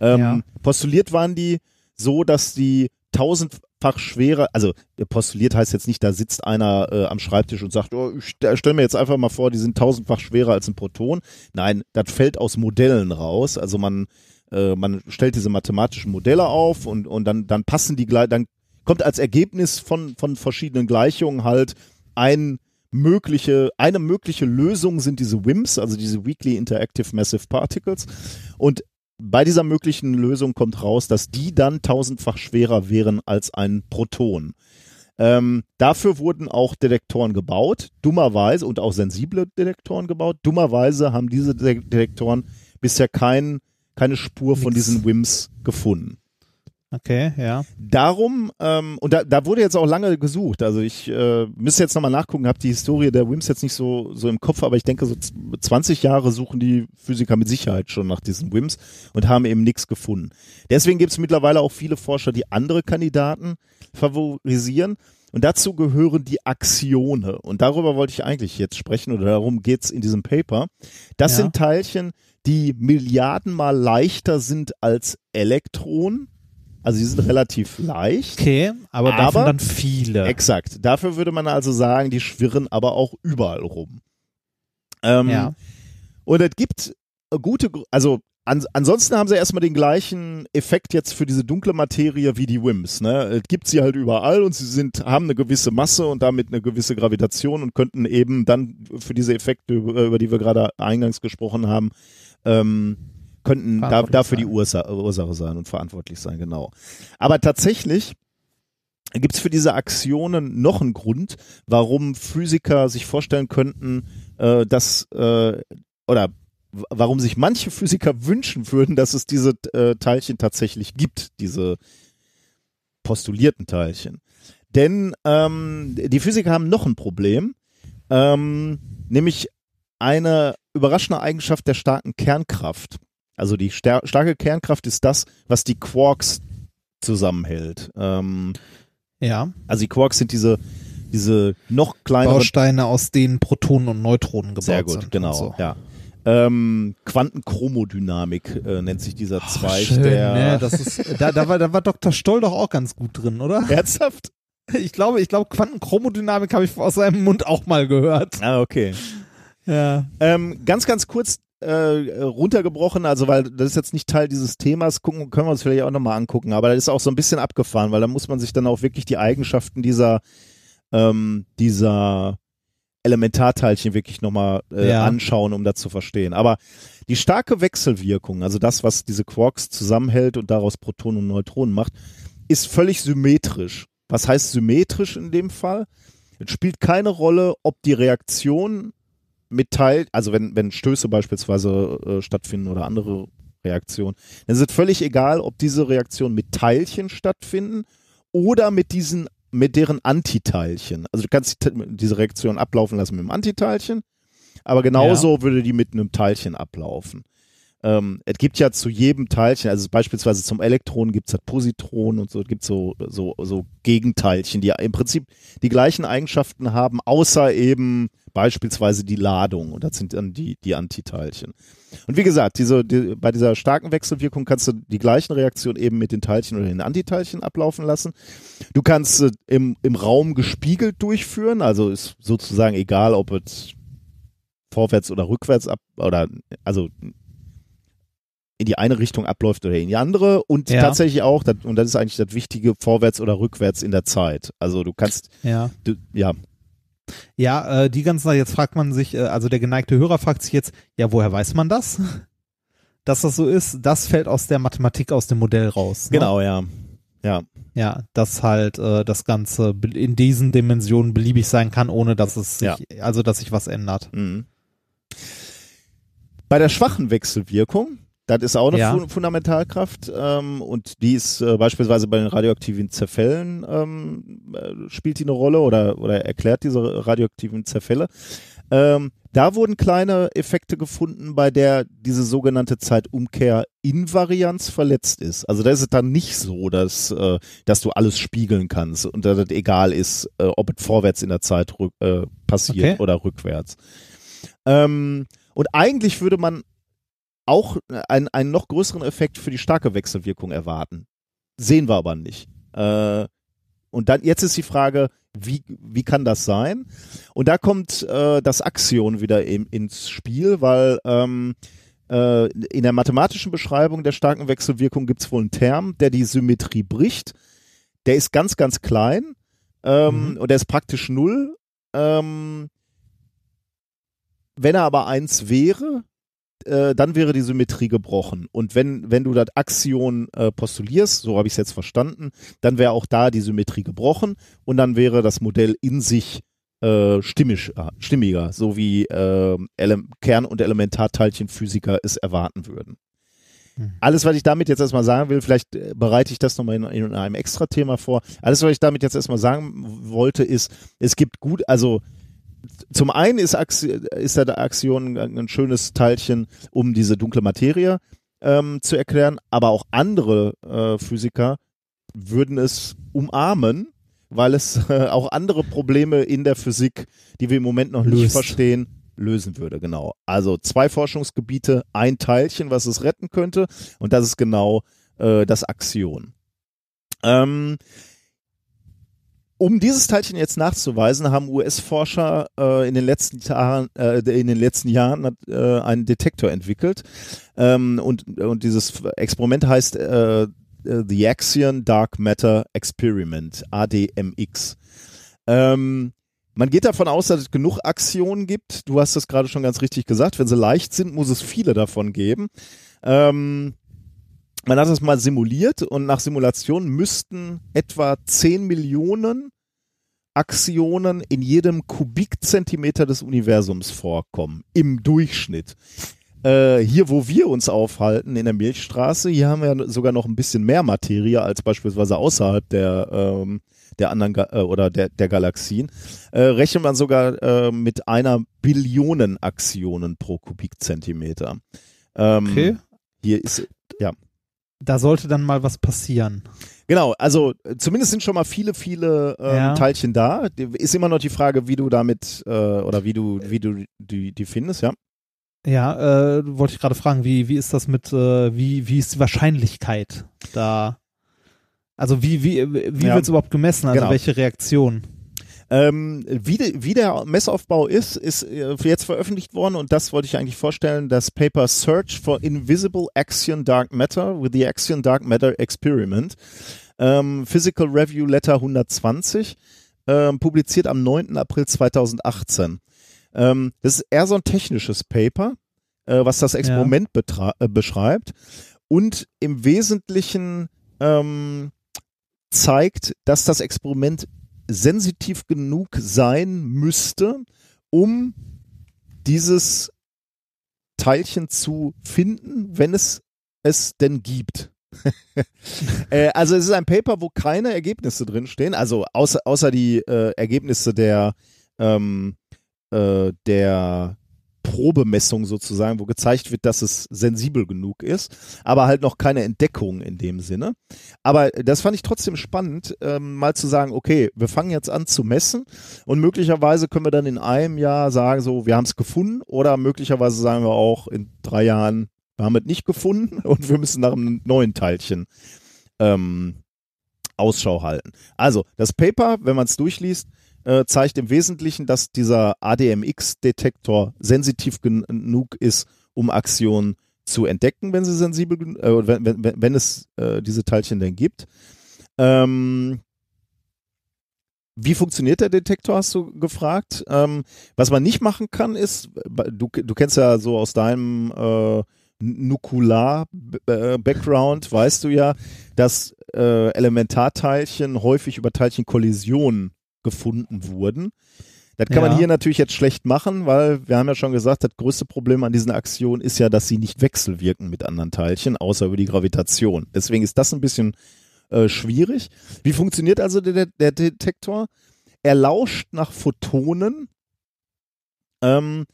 S1: Ähm,
S2: Ja.
S1: Postuliert waren die so, dass die tausendfach schwerer, also postuliert heißt jetzt nicht, da sitzt einer äh, am Schreibtisch und sagt, oh, ich stell mir jetzt einfach mal vor, die sind tausendfach schwerer als ein Proton. Nein, das fällt aus Modellen raus. Also man, äh, man stellt diese mathematischen Modelle auf und, und dann, dann passen die dann kommt als Ergebnis von, von verschiedenen Gleichungen halt ein mögliche, eine mögliche Lösung sind diese WIMPs, also diese Weakly Interactive Massive Particles. Und bei dieser möglichen Lösung kommt raus, dass die dann tausendfach schwerer wären als ein Proton. Ähm, dafür wurden auch Detektoren gebaut, dummerweise, und auch sensible Detektoren gebaut. Dummerweise haben diese Detektoren bisher kein, keine Spur von
S2: Nix.
S1: diesen WIMPs gefunden.
S2: Okay, ja.
S1: Darum, ähm, und da, da wurde jetzt auch lange gesucht. Also ich äh, müsste jetzt nochmal nachgucken, habe die Historie der WIMPs jetzt nicht so, so im Kopf, aber ich denke, so z- 20 Jahre suchen die Physiker mit Sicherheit schon nach diesen WIMPs und haben eben nichts gefunden. Deswegen gibt es mittlerweile auch viele Forscher, die andere Kandidaten favorisieren. Und dazu gehören die Axione. Und darüber wollte ich eigentlich jetzt sprechen, oder darum geht's in diesem Paper. Das
S2: Ja.
S1: sind Teilchen, die Milliardenmal leichter sind als Elektronen. Also die sind relativ leicht.
S2: Okay, aber davon
S1: Aber-
S2: dann viele.
S1: Exakt. Dafür würde man also sagen, die schwirren aber auch überall rum. Ähm,
S2: Ja.
S1: Und es gibt gute, also an, ansonsten haben sie erstmal den gleichen Effekt jetzt für diese dunkle Materie wie die WIMPs. Ne? Es gibt sie halt überall und sie sind, haben eine gewisse Masse und damit eine gewisse Gravitation und könnten eben dann für diese Effekte, über die wir gerade eingangs gesprochen haben, ähm, könnten da, dafür die
S2: sein.
S1: Ursache, sein und verantwortlich sein, genau. Aber tatsächlich gibt es für diese Aktionen noch einen Grund, warum Physiker sich vorstellen könnten, äh, dass äh, oder warum sich manche Physiker wünschen würden, dass es diese äh, Teilchen tatsächlich gibt, diese postulierten Teilchen. Denn ähm, die Physiker haben noch ein Problem, ähm, nämlich eine überraschende Eigenschaft der starken Kernkraft. Also die star starke Kernkraft ist das, was die Quarks zusammenhält. Ähm,
S2: Ja.
S1: also die Quarks sind diese, diese noch kleineren
S2: Bausteine, aus denen Protonen und Neutronen gebaut
S1: Sehr gut,
S2: sind.
S1: genau.
S2: So.
S1: Ja. Ähm, Quantenchromodynamik äh, nennt sich dieser Zweig
S2: Schön, ne? Das ist, da, da, war, da war Dr. Stoll doch auch ganz gut drin, oder?
S1: Ernsthaft?
S2: Ich glaube, ich glaube, Quantenchromodynamik habe ich aus seinem Mund auch mal gehört.
S1: Ah, okay.
S2: Ja.
S1: Ähm, ganz, ganz kurz äh, runtergebrochen, also weil das ist jetzt nicht Teil dieses Themas, gucken, können wir uns vielleicht auch nochmal angucken, aber das ist auch so ein bisschen abgefahren, weil da muss man sich dann auch wirklich die Eigenschaften dieser, ähm, dieser Elementarteilchen wirklich nochmal äh,
S2: Ja.
S1: anschauen, um das zu verstehen. Aber die starke Wechselwirkung, also das, was diese Quarks zusammenhält und daraus Protonen und Neutronen macht, ist völlig symmetrisch. Was heißt symmetrisch in dem Fall? Es spielt keine Rolle, ob die Reaktion mit Teil, also wenn, wenn Stöße beispielsweise äh, stattfinden oder andere Reaktionen, dann ist es völlig egal, ob diese Reaktionen mit Teilchen stattfinden oder mit diesen, mit deren Antiteilchen. Also du kannst die, diese Reaktion ablaufen lassen mit dem Antiteilchen, aber genauso würde die mit einem Teilchen ablaufen. Ähm, es gibt ja zu jedem Teilchen, also beispielsweise zum Elektron gibt es halt Positronen und so, es gibt so, so, so Gegenteilchen, die im Prinzip die gleichen Eigenschaften haben, außer eben beispielsweise die Ladung und das sind dann die, die Antiteilchen. Und wie gesagt, diese, die, bei dieser starken Wechselwirkung kannst du die gleichen Reaktionen eben mit den Teilchen oder den Antiteilchen ablaufen lassen. Du kannst äh, im, im Raum gespiegelt durchführen, also ist sozusagen egal, ob es vorwärts oder rückwärts ab oder also in die eine Richtung abläuft oder in die andere und
S2: Ja.
S1: tatsächlich auch, und das ist eigentlich das Wichtige, vorwärts oder rückwärts in der Zeit. Also du kannst,
S2: Ja.
S1: du, ja,
S2: Ja, äh, die ganzen, jetzt fragt man sich, äh, also der geneigte Hörer fragt sich jetzt, ja, woher weiß man das? Dass das so ist, das fällt aus der Mathematik, aus dem Modell raus. Ne?
S1: genau, ja. Ja,
S2: Ja, dass halt äh, das Ganze in diesen Dimensionen beliebig sein kann, ohne dass es sich, also dass sich was ändert.
S1: Mhm. Bei der schwachen Wechselwirkung, das ist auch eine
S2: Ja.
S1: Fu- Fundamentalkraft ähm, und die ist äh, beispielsweise bei den radioaktiven Zerfällen ähm, äh, spielt die eine Rolle oder, oder erklärt diese radioaktiven Zerfälle. Ähm, da wurden kleine Effekte gefunden, bei der diese sogenannte Zeitumkehr-Invarianz verletzt ist. Also da ist es dann nicht so, dass, äh, dass du alles spiegeln kannst und dass es egal ist, äh, ob es vorwärts in der Zeit äh, passiert
S2: Okay.
S1: oder rückwärts. Ähm, und eigentlich würde man auch einen, einen noch größeren Effekt für die starke Wechselwirkung erwarten. Sehen wir aber nicht. Äh, und dann jetzt ist die Frage, wie, wie kann das sein? Und da kommt äh, das Axion wieder im, ins Spiel, weil ähm, äh, in der mathematischen Beschreibung der starken Wechselwirkung gibt es wohl einen Term, der die Symmetrie bricht. Der ist ganz, ganz klein ähm, und der ist praktisch null. Ähm, wenn er aber eins wäre, äh, dann wäre die Symmetrie gebrochen. Und wenn, wenn du das Axion äh, postulierst, so habe ich es jetzt verstanden, dann wäre auch da die Symmetrie gebrochen und dann wäre das Modell in sich äh, stimmig, äh, stimmiger, so wie äh, Ele Kern- und Elementarteilchenphysiker es erwarten würden.
S2: Hm.
S1: Alles, was ich damit jetzt erstmal sagen will, vielleicht äh, bereite ich das nochmal in, in einem extra Thema vor. Alles, was ich damit jetzt erstmal sagen wollte, ist, es gibt gut, also zum einen ist, ist da der Axion ein, ein schönes Teilchen, um diese dunkle Materie ähm, zu erklären, aber auch andere äh, Physiker würden es umarmen, weil es äh, auch andere Probleme in der Physik, die wir im Moment noch nicht
S2: Löst.
S1: verstehen, lösen würde. Genau. Also zwei Forschungsgebiete, ein Teilchen, was es retten könnte, und das ist genau äh, das Axion. Ähm, um dieses Teilchen jetzt nachzuweisen, haben US-Forscher äh, in den letzten Jahren, äh, in den letzten Jahren äh, einen Detektor entwickelt ähm, und und dieses Experiment heißt äh, äh, The Axion Dark Matter Experiment (ADMX). Ähm, man geht davon aus, dass es genug Aktionen gibt. Du hast das gerade schon ganz richtig gesagt. Wenn sie leicht sind, muss es viele davon geben. Ähm, man hat das mal simuliert und nach Simulation müssten etwa 10 Millionen Aktionen in jedem Kubikzentimeter des Universums vorkommen, im Durchschnitt. Äh, hier, wo wir uns aufhalten, in der Milchstraße, hier haben wir sogar noch ein bisschen mehr Materie als beispielsweise außerhalb der, ähm, der anderen Ga äh, oder der, der Galaxien. Äh, rechnet man sogar äh, mit einer Billionen Aktionen pro Kubikzentimeter. Ähm,
S2: Okay.
S1: Hier ist, ja.
S2: Da sollte dann mal was passieren.
S1: Genau, also äh, zumindest sind schon mal viele, viele ähm,
S2: Ja.
S1: Teilchen da. Ist immer noch die Frage, wie du damit äh, oder wie du, wie du die, die findest, ja.
S2: Ja, äh, wollte ich gerade fragen, wie, wie ist das mit, äh, wie, wie ist die Wahrscheinlichkeit da? Also wie, wie, wie
S1: Ja.
S2: wird es überhaupt gemessen? Also
S1: Genau.
S2: welche Reaktion?
S1: Ähm, wie, de, wie der Messaufbau ist, ist äh, jetzt veröffentlicht worden und das wollte ich eigentlich vorstellen, das Paper Search for Invisible Axion Dark Matter with the Axion Dark Matter Experiment, ähm, Physical Review Letter 120, ähm, publiziert am 9. April 2018. Ähm, das ist eher so ein technisches Paper, äh, was das Experiment betra- äh, beschreibt und im Wesentlichen ähm, zeigt, dass das Experiment sensitiv genug sein müsste, um dieses Teilchen zu finden, wenn es es denn gibt. äh, also es ist ein Paper, wo keine Ergebnisse drinstehen, also außer, außer die äh, Ergebnisse der, ähm, äh, der Probemessung sozusagen, wo gezeigt wird, dass es sensibel genug ist, aber halt noch keine Entdeckung in dem Sinne. Aber das fand ich trotzdem spannend, ähm, mal zu sagen, okay, wir fangen jetzt an zu messen und möglicherweise können wir dann in einem Jahr sagen, so, wir haben es gefunden oder möglicherweise sagen wir auch in drei Jahren, wir haben es nicht gefunden und wir müssen nach einem neuen Teilchen ähm, Ausschau halten. Also, das Paper, wenn man es durchliest, äh, zeigt im Wesentlichen, dass dieser ADMX-Detektor sensitiv genug ist, um Aktionen zu entdecken, wenn sie sensibel, äh, wenn, wenn, wenn es äh, diese Teilchen denn gibt. Ähm, wie funktioniert der Detektor, hast du gefragt. Ähm, was man nicht machen kann, ist, du, du kennst ja so aus deinem äh, Nukular-Background, weißt du ja, dass äh, Elementarteilchen häufig über Teilchenkollisionen gefunden wurden. Das kann
S2: Ja.
S1: man hier natürlich jetzt schlecht machen, weil wir haben ja schon gesagt, das größte Problem an diesen Aktionen ist ja, dass sie nicht wechselwirken mit anderen Teilchen, außer über die Gravitation. Deswegen ist das ein bisschen äh, schwierig. Wie funktioniert also der, der Detektor? Er lauscht nach Photonen, ähm,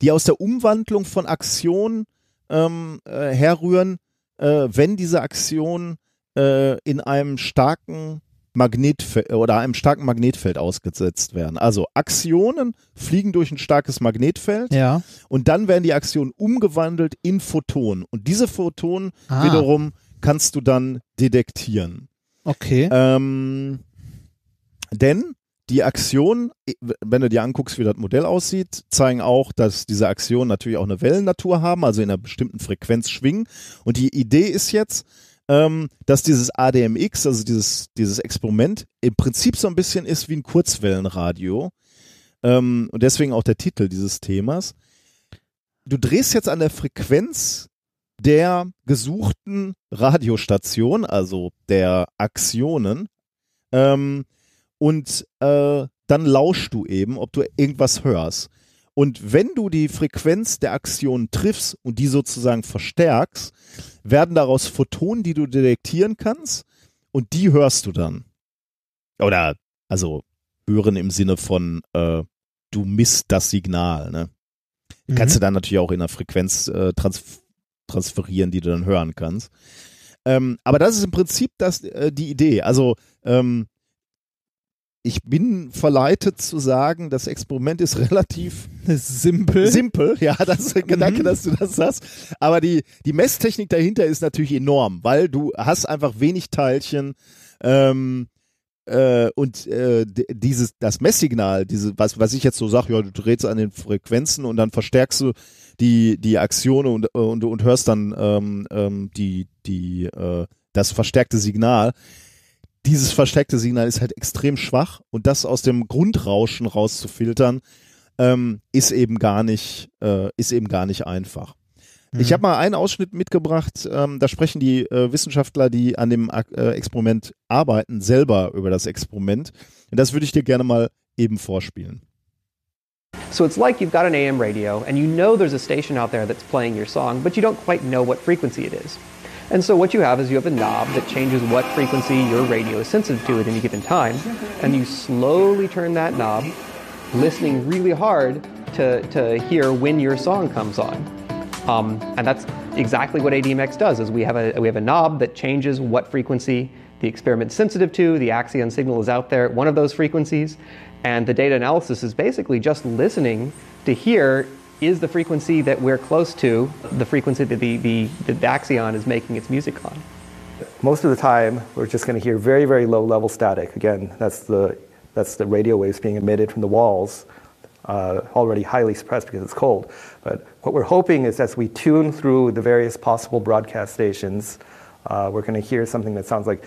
S1: die aus der Umwandlung von Aktionen ähm, äh, herrühren, äh, wenn diese Aktionen äh, in einem starken Magnetfeld oder einem starken Magnetfeld ausgesetzt werden. Also Aktionen fliegen durch ein starkes Magnetfeld
S2: Ja.
S1: und dann werden die Aktionen umgewandelt in Photonen und diese Photonen
S2: Ah.
S1: wiederum kannst du dann detektieren.
S2: Okay.
S1: Ähm, denn die Aktionen, wenn du dir anguckst, wie das Modell aussieht, zeigen auch, dass diese Aktionen natürlich auch eine Wellennatur haben, also in einer bestimmten Frequenz schwingen. Und die Idee ist jetzt, ähm, dass dieses ADMX, also dieses, dieses Experiment, im Prinzip so ein bisschen ist wie ein Kurzwellenradio. Ähm, und deswegen auch der Titel dieses Themas. Du drehst jetzt an der Frequenz der gesuchten Radiostation, also der Aktionen, ähm, und äh, dann lauschst du eben, ob du irgendwas hörst. Und wenn du die Frequenz der Aktion triffst und die sozusagen verstärkst, werden daraus Photonen, die du detektieren kannst, und die hörst du dann. Oder, also, hören im Sinne von, äh, du misst das Signal, ne?
S2: Mhm.
S1: Kannst du dann natürlich auch in der Frequenz äh, trans transferieren, die du dann hören kannst. Ähm, aber das ist im Prinzip das, äh, die Idee. Also, ähm, ich bin verleitet zu sagen, das Experiment ist relativ
S2: Simpel.
S1: simpel. Ja, das ist ein Gedanke,
S2: Mhm.
S1: dass du das sagst. Aber die, die Messtechnik dahinter ist natürlich enorm, weil du hast einfach wenig Teilchen ähm, äh, und äh, dieses das Messsignal, diese was was ich jetzt so sage, ja, du drehst an den Frequenzen und dann verstärkst du die die Aktion und und, und hörst dann ähm, ähm, die die äh, das verstärkte Signal. Dieses verstärkte Signal ist halt extrem schwach und das aus dem Grundrauschen rauszufiltern, ähm, ist eben gar nicht, äh, ist eben gar nicht einfach. Ich habe mal einen Ausschnitt mitgebracht, ähm, da sprechen die äh, Wissenschaftler, die an dem äh, Experiment arbeiten, selber über das Experiment. Und das würde ich dir gerne mal eben vorspielen.
S6: So it's like you've got an AM radio and you know there's a station out there that's playing your song, but you don't quite know what frequency it is. And so what you have is you have a knob that changes what frequency your radio is sensitive to at any given time, and you slowly turn that knob, listening really hard to, to hear when your song comes on. Um, and that's exactly what ADMX does. Is we have a we have a knob that changes what frequency the experiment's sensitive to. The Axion signal is out there at one of those frequencies, and the data analysis is basically just listening to hear is the frequency that we're close to the frequency that the, the, the Axion is making its music on.
S7: Most of the time, we're just going to hear very, very low level static. Again, that's the, that's the radio waves being emitted from the walls, uh, already highly suppressed because it's cold. But what we're hoping is as we tune through the various possible broadcast stations, uh, we're going to hear something that sounds like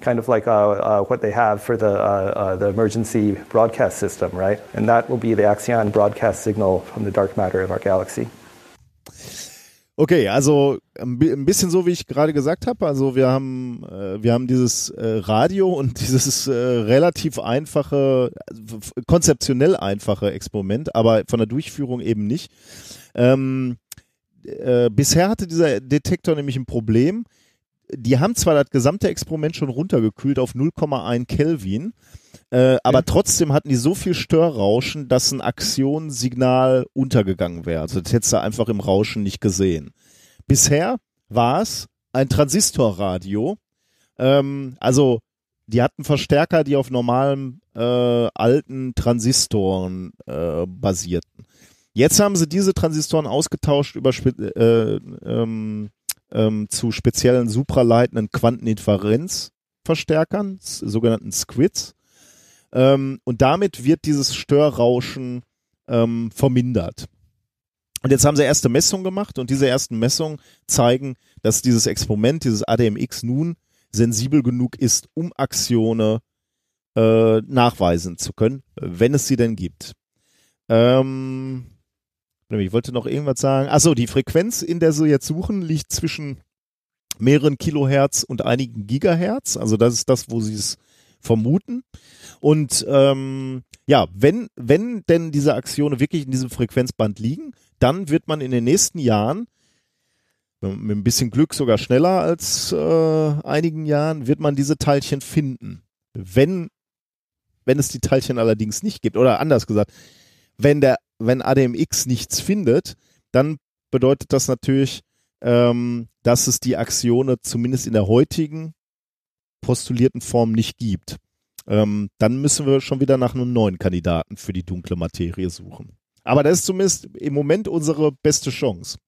S7: kind of like uh, uh, what they have for the, uh, uh, the emergency broadcast system, right? And that will be the Axion broadcast signal from the dark matter of our galaxy.
S1: Okay, also ein bi- ein bisschen so, wie ich gerade gesagt habe. Also wir haben, äh, wir haben dieses äh, Radio und dieses äh, relativ einfache, also konzeptionell einfache Experiment, aber von der Durchführung eben nicht. Ähm, äh, bisher hatte dieser Detektor nämlich ein Problem. Die haben zwar das gesamte Experiment schon runtergekühlt auf 0,1 Kelvin, äh, aber trotzdem hatten die so viel Störrauschen, dass ein Aktionssignal untergegangen wäre. Also das hättest du einfach im Rauschen nicht gesehen. Bisher war es ein Transistorradio. Ähm, also die hatten Verstärker, die auf normalen äh, alten Transistoren äh, basierten. Jetzt haben sie diese Transistoren ausgetauscht über spe äh, ähm, ähm, zu speziellen supraleitenden Quanteninferenzverstärkern, sogenannten Squids. Ähm, und damit wird dieses Störrauschen ähm, vermindert. Und jetzt haben sie erste Messungen gemacht und diese ersten Messungen zeigen, dass dieses Experiment, dieses ADMX nun sensibel genug ist, um Axione äh, nachweisen zu können, wenn es sie denn gibt. Ähm, ich wollte noch irgendwas sagen. Achso, die Frequenz, in der sie jetzt suchen, liegt zwischen mehreren Kilohertz und einigen Gigahertz. Also das ist das, wo sie es vermuten. Und ähm, ja, wenn, wenn denn diese Axione wirklich in diesem Frequenzband liegen, dann wird man in den nächsten Jahren, mit ein bisschen Glück sogar schneller als äh, einigen Jahren, wird man diese Teilchen finden. Wenn, wenn es die Teilchen allerdings nicht gibt, oder anders gesagt, wenn der, wenn ADMX nichts findet, dann bedeutet das natürlich, ähm, dass es die Axione zumindest in der heutigen postulierten Form nicht gibt. Ähm, dann müssen wir schon wieder nach einem neuen Kandidaten für die dunkle Materie suchen. Aber das ist zumindest im Moment unsere beste Chance.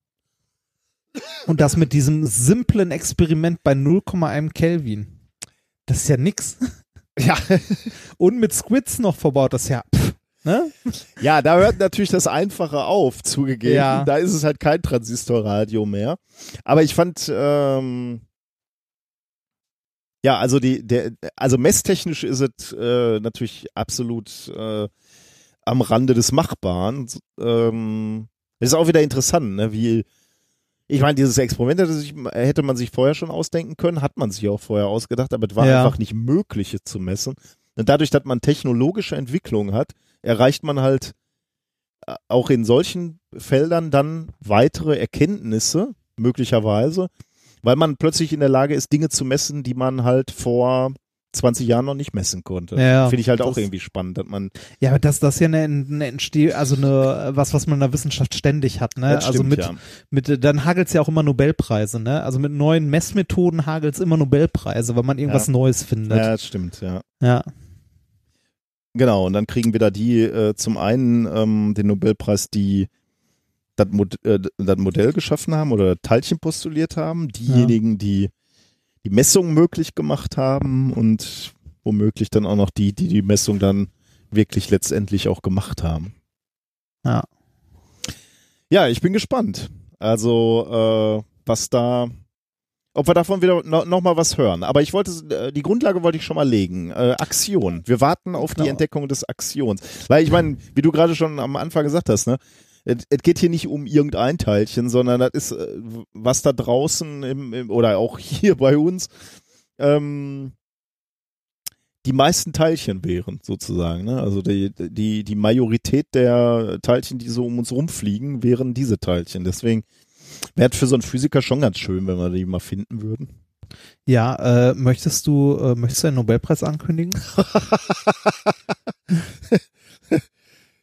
S2: Und das mit diesem simplen Experiment bei 0,1 Kelvin. Das ist ja nix.
S1: Ja.
S2: Und mit Squids noch verbaut, das ist ja. Pff, ne?
S1: Ja, da hört natürlich das Einfache auf, zugegeben.
S2: Ja.
S1: Da ist es halt kein Transistorradio mehr. Aber ich fand, ähm, ja, also die, der, also messtechnisch ist es äh, natürlich absolut äh, am Rande des Machbaren. Ähm, ist auch wieder interessant, ne, wie ich meine, dieses Experiment hätte, sich, hätte man sich vorher schon ausdenken können, hat man sich auch vorher ausgedacht, aber es war
S2: Ja.
S1: einfach nicht möglich, es zu messen. Und dadurch, dass man technologische Entwicklung hat, erreicht man halt äh, auch in solchen Feldern dann weitere Erkenntnisse, möglicherweise, weil man plötzlich in der Lage ist, Dinge zu messen, die man halt vor 20 Jahren noch nicht messen konnte.
S2: Ja,
S1: Finde ich halt auch
S2: das-
S1: irgendwie spannend, dass man
S2: Ja, aber das, ja eine, eine also eine, was, was man in der Wissenschaft ständig hat, ne? Also
S1: stimmt,
S2: mit,
S1: ja.
S2: mit, dann hagelt's ja auch immer Nobelpreise, ne? Also mit neuen Messmethoden hagelt's immer Nobelpreise, weil man irgendwas
S1: Ja.
S2: Neues findet.
S1: ja, das stimmt, ja.
S2: Ja.
S1: Genau, und dann kriegen wieder die äh, zum einen ähm, den Nobelpreis, die das, Mod äh, das Modell geschaffen haben oder Teilchen postuliert haben, diejenigen, die die Messung möglich gemacht haben und womöglich dann auch noch die, die die Messung dann wirklich letztendlich auch gemacht haben.
S2: Ja.
S1: Ja, ich bin gespannt. Also, äh, was da, ob wir davon wieder no, noch mal was hören. Aber ich wollte, äh, die Grundlage wollte ich schon mal legen. Äh, Aktion. Wir warten auf die
S2: Genau.
S1: Entdeckung des Aktions. Weil ich meine, wie du gerade schon am Anfang gesagt hast, ne? Es es geht hier nicht um irgendein Teilchen, sondern das ist, äh, was da draußen im, im, oder auch hier bei uns ähm, die meisten Teilchen wären, sozusagen. Ne? Also die, die, die Majorität der Teilchen, die so um uns rumfliegen, wären diese Teilchen. Deswegen wäre für so einen Physiker schon ganz schön, wenn wir die mal finden würden.
S2: Ja, äh, möchtest du, äh, möchtest du einen Nobelpreis ankündigen?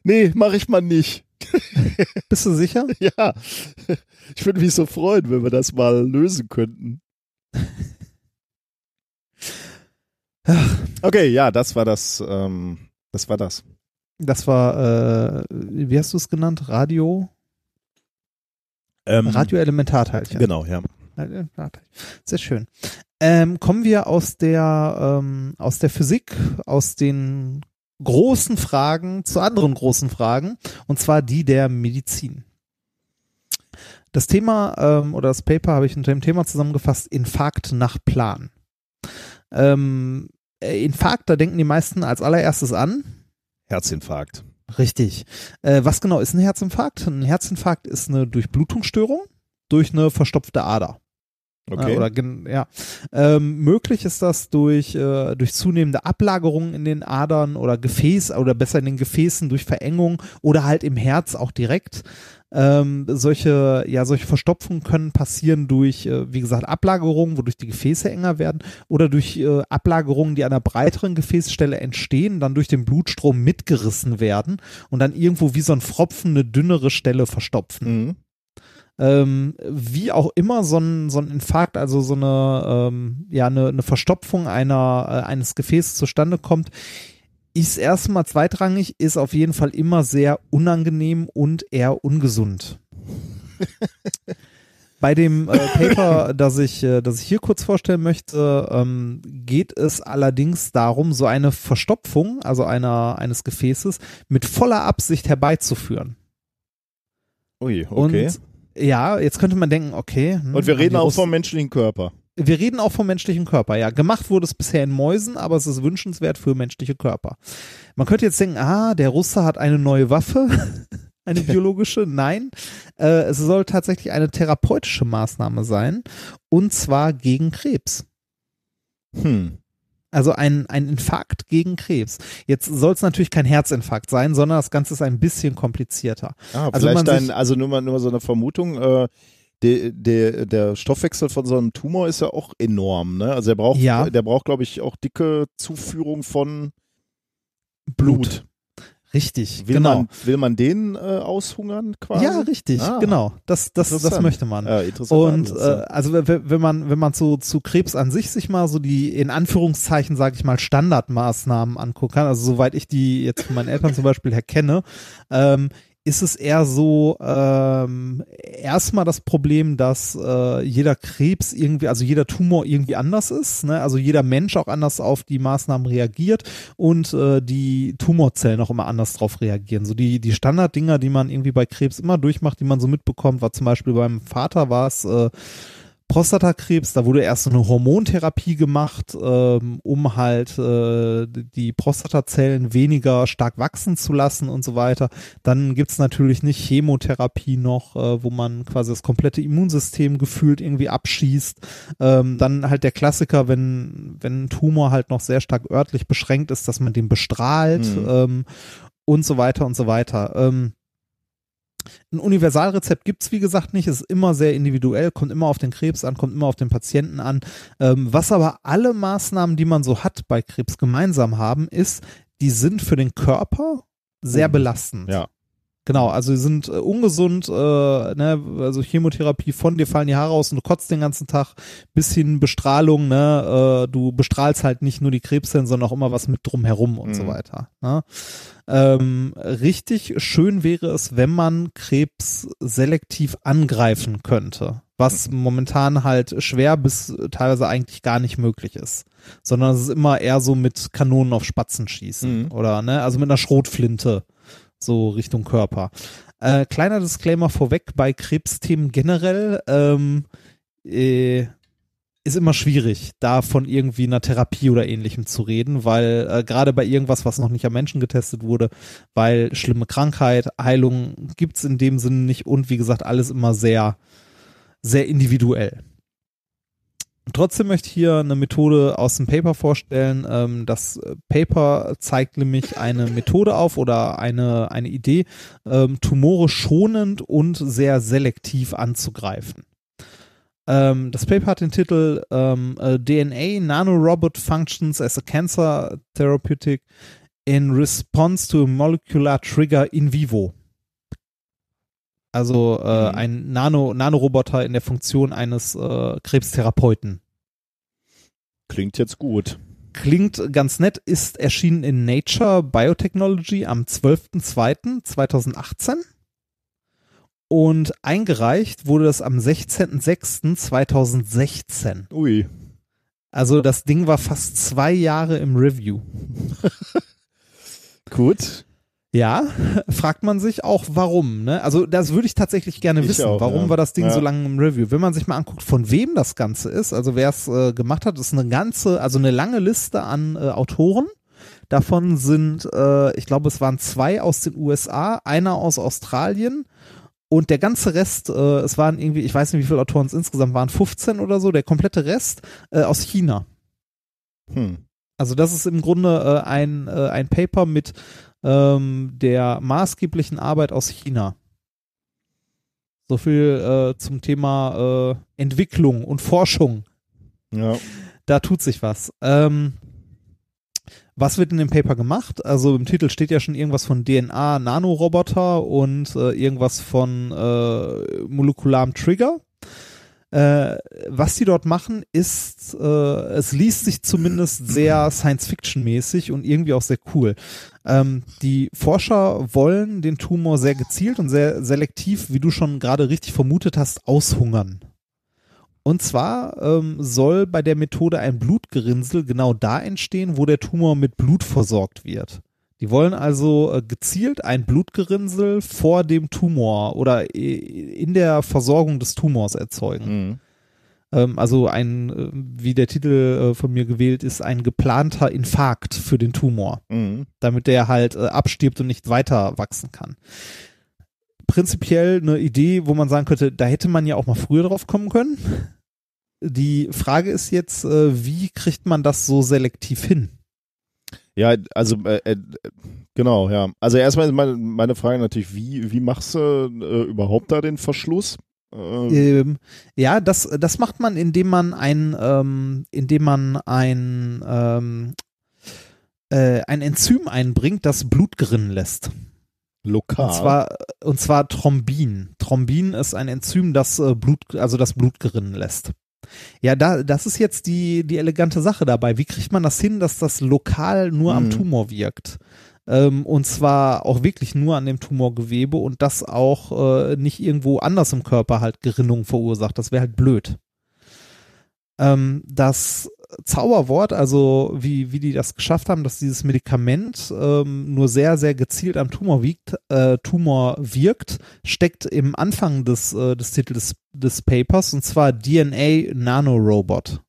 S1: Nee, mache ich mal nicht.
S2: Bist du sicher?
S1: Ja, ich würde mich so freuen, wenn wir das mal lösen könnten. Okay, ja, das war das. Ähm, das war das.
S2: Das war, äh, wie hast du es genannt? Radio?
S1: Ähm,
S2: Radioelementarteilchen.
S1: Genau, ja.
S2: Elementarteilchen. Sehr schön. Ähm, kommen wir aus der, ähm, aus der Physik, aus den großen Fragen zu anderen großen Fragen, und zwar die der Medizin. Das Thema ähm, oder das Paper habe ich unter dem Thema zusammengefasst, Infarkt nach Plan. Ähm, äh, Infarkt, da denken die meisten als allererstes an,
S1: Herzinfarkt.
S2: Richtig. Äh, was genau ist ein Herzinfarkt? Ein Herzinfarkt ist eine Durchblutungsstörung durch eine verstopfte Ader.
S1: Okay.
S2: Äh, oder ja. Ähm, möglich ist das durch, äh, durch zunehmende Ablagerungen in den Adern oder Gefäß oder besser in den Gefäßen durch Verengung oder halt im Herz auch direkt. Ähm, solche, ja, solche Verstopfungen können passieren durch, äh, wie gesagt, Ablagerungen, wodurch die Gefäße enger werden oder durch äh, Ablagerungen, die an einer breiteren Gefäßstelle entstehen, dann durch den Blutstrom mitgerissen werden und dann irgendwo wie so ein Pfropfen eine dünnere Stelle verstopfen
S1: Mhm.
S2: ähm, wie auch immer so ein, so ein Infarkt, also so eine, ähm, ja, eine, eine Verstopfung einer, äh, eines Gefäßes zustande kommt, ist erstmal zweitrangig, ist auf jeden Fall immer sehr unangenehm und eher ungesund. Bei dem äh, Paper, das ich, äh, das ich hier kurz vorstellen möchte, ähm, geht es allerdings darum, so eine Verstopfung, also einer, eines Gefäßes, mit voller Absicht herbeizuführen.
S1: Ui, okay.
S2: Und ja, jetzt könnte man denken, okay. hm,
S1: Und wir reden auch vom menschlichen Körper.
S2: Wir reden auch vom menschlichen Körper, ja. Gemacht wurde es bisher in Mäusen, aber es ist wünschenswert für menschliche Körper. Man könnte jetzt denken, ah, der Russe hat eine neue Waffe, eine biologische. Nein, äh, es soll tatsächlich eine therapeutische Maßnahme sein, und zwar gegen Krebs.
S1: Hm.
S2: Also ein, ein Infarkt gegen Krebs. Jetzt soll es natürlich kein Herzinfarkt sein, sondern das Ganze ist ein bisschen komplizierter.
S1: Ah,
S2: Also
S1: vielleicht ein, also nur mal, nur mal so eine Vermutung, äh, der, der, der Stoffwechsel von so einem Tumor ist ja auch enorm, ne? Also er braucht,
S2: Ja.
S1: der braucht, glaube ich, auch dicke Zuführung von Blut.
S2: Richtig,
S1: Will,
S2: genau.
S1: man, will man den äh, aushungern quasi?
S2: Ja, richtig,
S1: Ah.
S2: genau. Das, das, das möchte man.
S1: Ja, interessant.
S2: Und äh, also wenn man wenn man zu zu Krebs an sich sich mal so die in Anführungszeichen sage ich mal Standardmaßnahmen angucken kann, also soweit ich die jetzt von meinen Eltern zum Beispiel her kenne, ähm, ist es eher so ähm, erstmal das Problem, dass äh, jeder Krebs irgendwie, also jeder Tumor irgendwie anders ist, ne? also jeder Mensch auch anders auf die Maßnahmen reagiert und äh, die Tumorzellen auch immer anders drauf reagieren. So die die Standarddinger, die man irgendwie bei Krebs immer durchmacht, die man so mitbekommt, war zum Beispiel beim Vater war es äh, Prostatakrebs, da wurde erst so eine Hormontherapie gemacht, ähm, um halt äh, die Prostatazellen weniger stark wachsen zu lassen und so weiter. Dann gibt's natürlich nicht Chemotherapie noch, äh, wo man quasi das komplette Immunsystem gefühlt irgendwie abschießt. Ähm, dann halt der Klassiker, wenn, wenn ein Tumor halt noch sehr stark örtlich beschränkt ist, dass man den bestrahlt
S1: Mhm.
S2: ähm, und so weiter und so weiter. Ähm, ein Universalrezept gibt's wie gesagt nicht, ist immer sehr individuell, kommt immer auf den Krebs an, kommt immer auf den Patienten an. Ähm, was aber alle Maßnahmen, die man so hat bei Krebs gemeinsam haben, ist, die sind für den Körper sehr
S1: Mhm.
S2: belastend.
S1: Ja.
S2: Genau, also sie sind äh, ungesund, äh, ne, also Chemotherapie von dir fallen die Haare aus und du kotzt den ganzen Tag, bis hin Bestrahlung, ne, äh, du bestrahlst halt nicht nur die Krebszellen, sondern auch immer was mit drumherum und so
S1: Mhm.
S2: weiter. Ne? Ähm, richtig schön wäre es, wenn man Krebs selektiv angreifen könnte, was momentan halt schwer bis teilweise eigentlich gar nicht möglich ist, sondern es ist immer eher so mit Kanonen auf Spatzen schießen
S1: Mhm.
S2: oder ne, also mit einer Schrotflinte so Richtung Körper. Äh, kleiner Disclaimer vorweg bei Krebsthemen generell ähm, äh, ist immer schwierig, da von irgendwie einer Therapie oder ähnlichem zu reden, weil äh, gerade bei irgendwas, was noch nicht am Menschen getestet wurde, weil schlimme Krankheit, Heilung gibt's in dem Sinne nicht und wie gesagt, alles immer sehr, sehr individuell. Trotzdem möchte ich hier eine Methode aus dem Paper vorstellen. Ähm, das Paper zeigt nämlich eine Methode auf oder eine, eine Idee, ähm, Tumore schonend und sehr selektiv anzugreifen. Ähm, das Paper hat den Titel äh, DNA Nanorobot Functions as a Cancer Therapeutic in Response to a Molecular Trigger in Vivo. Also äh,
S1: Mhm.
S2: ein Nano, Nanoroboter in der Funktion eines äh, Krebstherapeuten.
S1: Klingt jetzt gut.
S2: Klingt ganz nett, ist erschienen in Nature Biotechnology am 12.02.2018 und eingereicht wurde das am 16.06.2016.
S1: Ui.
S2: Also das Ding war fast zwei Jahre im Review.
S1: Gut.
S2: Ja, fragt man sich auch, warum. Ne? Also das würde ich tatsächlich gerne
S1: Ich
S2: wissen.
S1: auch,
S2: warum
S1: ja.
S2: war das Ding
S1: Ja.
S2: so lange im Review? Wenn man sich mal anguckt, von wem das Ganze ist, also wer es äh, gemacht hat, ist eine ganze, also eine lange Liste an äh, Autoren. Davon sind, äh, ich glaube, es waren zwei aus den USA, einer aus Australien und der ganze Rest, äh, es waren irgendwie, ich weiß nicht, wie viele Autoren es insgesamt waren, 15 oder so, der komplette Rest äh, aus China.
S1: Hm.
S2: Also das ist im Grunde äh, ein, äh, ein Paper mit ähm, der maßgeblichen Arbeit aus China. So viel äh, zum Thema äh, Entwicklung und Forschung.
S1: Ja.
S2: Da tut sich was. Ähm, was wird in dem Paper gemacht? Also im Titel steht ja schon irgendwas von DNA, Nanoroboter und äh, irgendwas von äh, molekularem Trigger. Äh, was die dort machen, ist, äh, es liest sich zumindest sehr Science-Fiction-mäßig und irgendwie auch sehr cool. Ähm, die Forscher wollen den Tumor sehr gezielt und sehr selektiv, wie du schon gerade richtig vermutet hast, aushungern. Und zwar ähm, soll bei der Methode ein Blutgerinnsel genau da entstehen, wo der Tumor mit Blut versorgt wird. Die wollen also äh, gezielt ein Blutgerinnsel vor dem Tumor oder äh, in der Versorgung des Tumors erzeugen.
S1: Mhm.
S2: Ähm, also ein, äh, wie der Titel äh, von mir gewählt ist, ein geplanter Infarkt für den Tumor
S1: Mhm.
S2: damit der halt äh, abstirbt und nicht weiter wachsen kann. Prinzipiell eine Idee, wo man sagen könnte, da hätte man ja auch mal früher drauf kommen können. Die Frage ist jetzt, äh, wie kriegt man das so selektiv hin?
S1: Ja, also äh, äh, genau, ja. Also erstmal ist meine, meine Frage natürlich, wie, wie machst du äh, überhaupt da den Verschluss? Äh,
S2: Ähm, ja, das, das macht man, indem man ein, ähm, indem man ein, ähm, äh, ein Enzym einbringt, das Blut gerinnen lässt.
S1: lokal.
S2: Und zwar, und zwar Thrombin. Thrombin ist ein Enzym, das äh, Blut, also das Blut gerinnen lässt. Ja, da, das ist jetzt die, die elegante Sache dabei. Wie kriegt man das hin, dass das lokal nur am
S1: Mhm.
S2: Tumor wirkt? Ähm, und zwar auch wirklich nur an dem Tumorgewebe und das auch äh, nicht irgendwo anders im Körper halt Gerinnung verursacht. Das wäre halt blöd. Ähm, das Zauberwort, also wie, wie die das geschafft haben, dass dieses Medikament ähm, nur sehr, sehr gezielt am Tumor, wiegt, äh, Tumor wirkt, steckt im Anfang des, äh, des Titels des, des Papers und zwar DNA Nanorobot.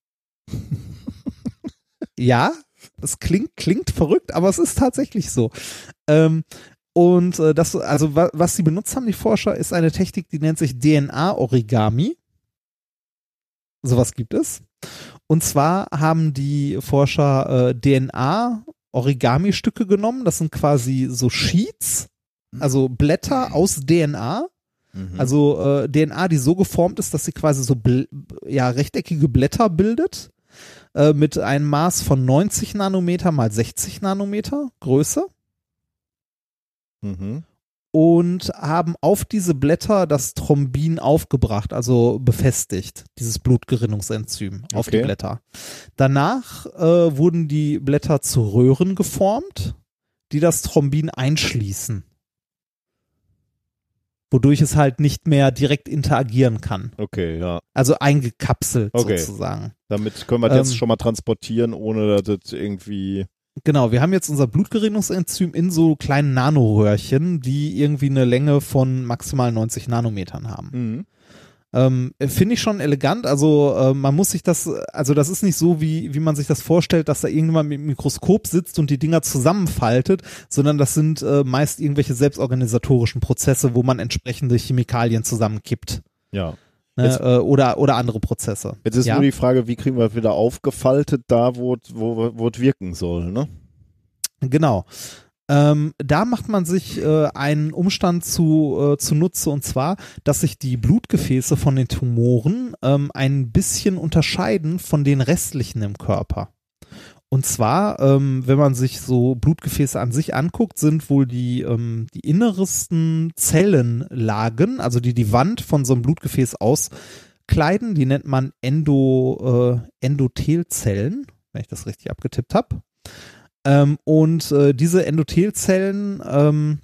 S2: ja, das klingt, klingt verrückt, aber es ist tatsächlich so. Ähm, und äh, das, also wa was sie benutzt haben, die Forscher, ist eine Technik, die nennt sich DNA-Origami. Sowas gibt es. Und zwar haben die Forscher äh, DNA-Origami-Stücke genommen. Das sind quasi so Sheets, also Blätter aus DNA. Also äh, DNA, die so geformt ist, dass sie quasi so ja, rechteckige Blätter bildet. Äh, mit einem Maß von 90 Nanometer mal 60 Nanometer Größe.
S1: Mhm.
S2: und haben auf diese Blätter das Thrombin aufgebracht, also befestigt, dieses Blutgerinnungsenzym auf die
S1: Okay.
S2: Blätter. Danach äh, wurden die Blätter zu Röhren geformt, die das Thrombin einschließen. Wodurch es halt nicht mehr direkt interagieren kann.
S1: Okay, ja.
S2: Also eingekapselt
S1: Okay.
S2: sozusagen.
S1: Damit können wir das jetzt
S2: Ähm.
S1: schon mal transportieren, ohne dass das irgendwie.
S2: Genau, wir haben jetzt unser Blutgerinnungsenzym in so kleinen Nanoröhrchen, die irgendwie eine Länge von maximal 90 Nanometern haben.
S1: Mhm.
S2: Ähm, Finde ich schon elegant. Also äh, man muss sich das, also das ist nicht so, wie, wie man sich das vorstellt, dass da irgendjemand mit dem Mikroskop sitzt und die Dinger zusammenfaltet, sondern das sind äh, meist irgendwelche selbstorganisatorischen Prozesse, wo man entsprechende Chemikalien zusammenkippt.
S1: Ja.
S2: Ne?
S1: Jetzt-
S2: äh, oder, oder andere Prozesse.
S1: Jetzt ist
S2: ja?
S1: nur die Frage, wie kriegen wir es wieder aufgefaltet, da wo es- wo, wo es wirken soll, ne?
S2: Genau. Ähm, da macht man sich äh, einen Umstand zu, äh, zunutze und zwar, dass sich die Blutgefäße von den Tumoren ähm, ein bisschen unterscheiden von den restlichen im Körper. Und zwar, ähm, wenn man sich so Blutgefäße an sich anguckt, sind wohl die, ähm, die innersten Zellenlagen, also die die Wand von so einem Blutgefäß auskleiden, die nennt man Endo, äh, Endothelzellen, wenn ich das richtig abgetippt habe. Ähm, und äh, diese Endothelzellen, ähm,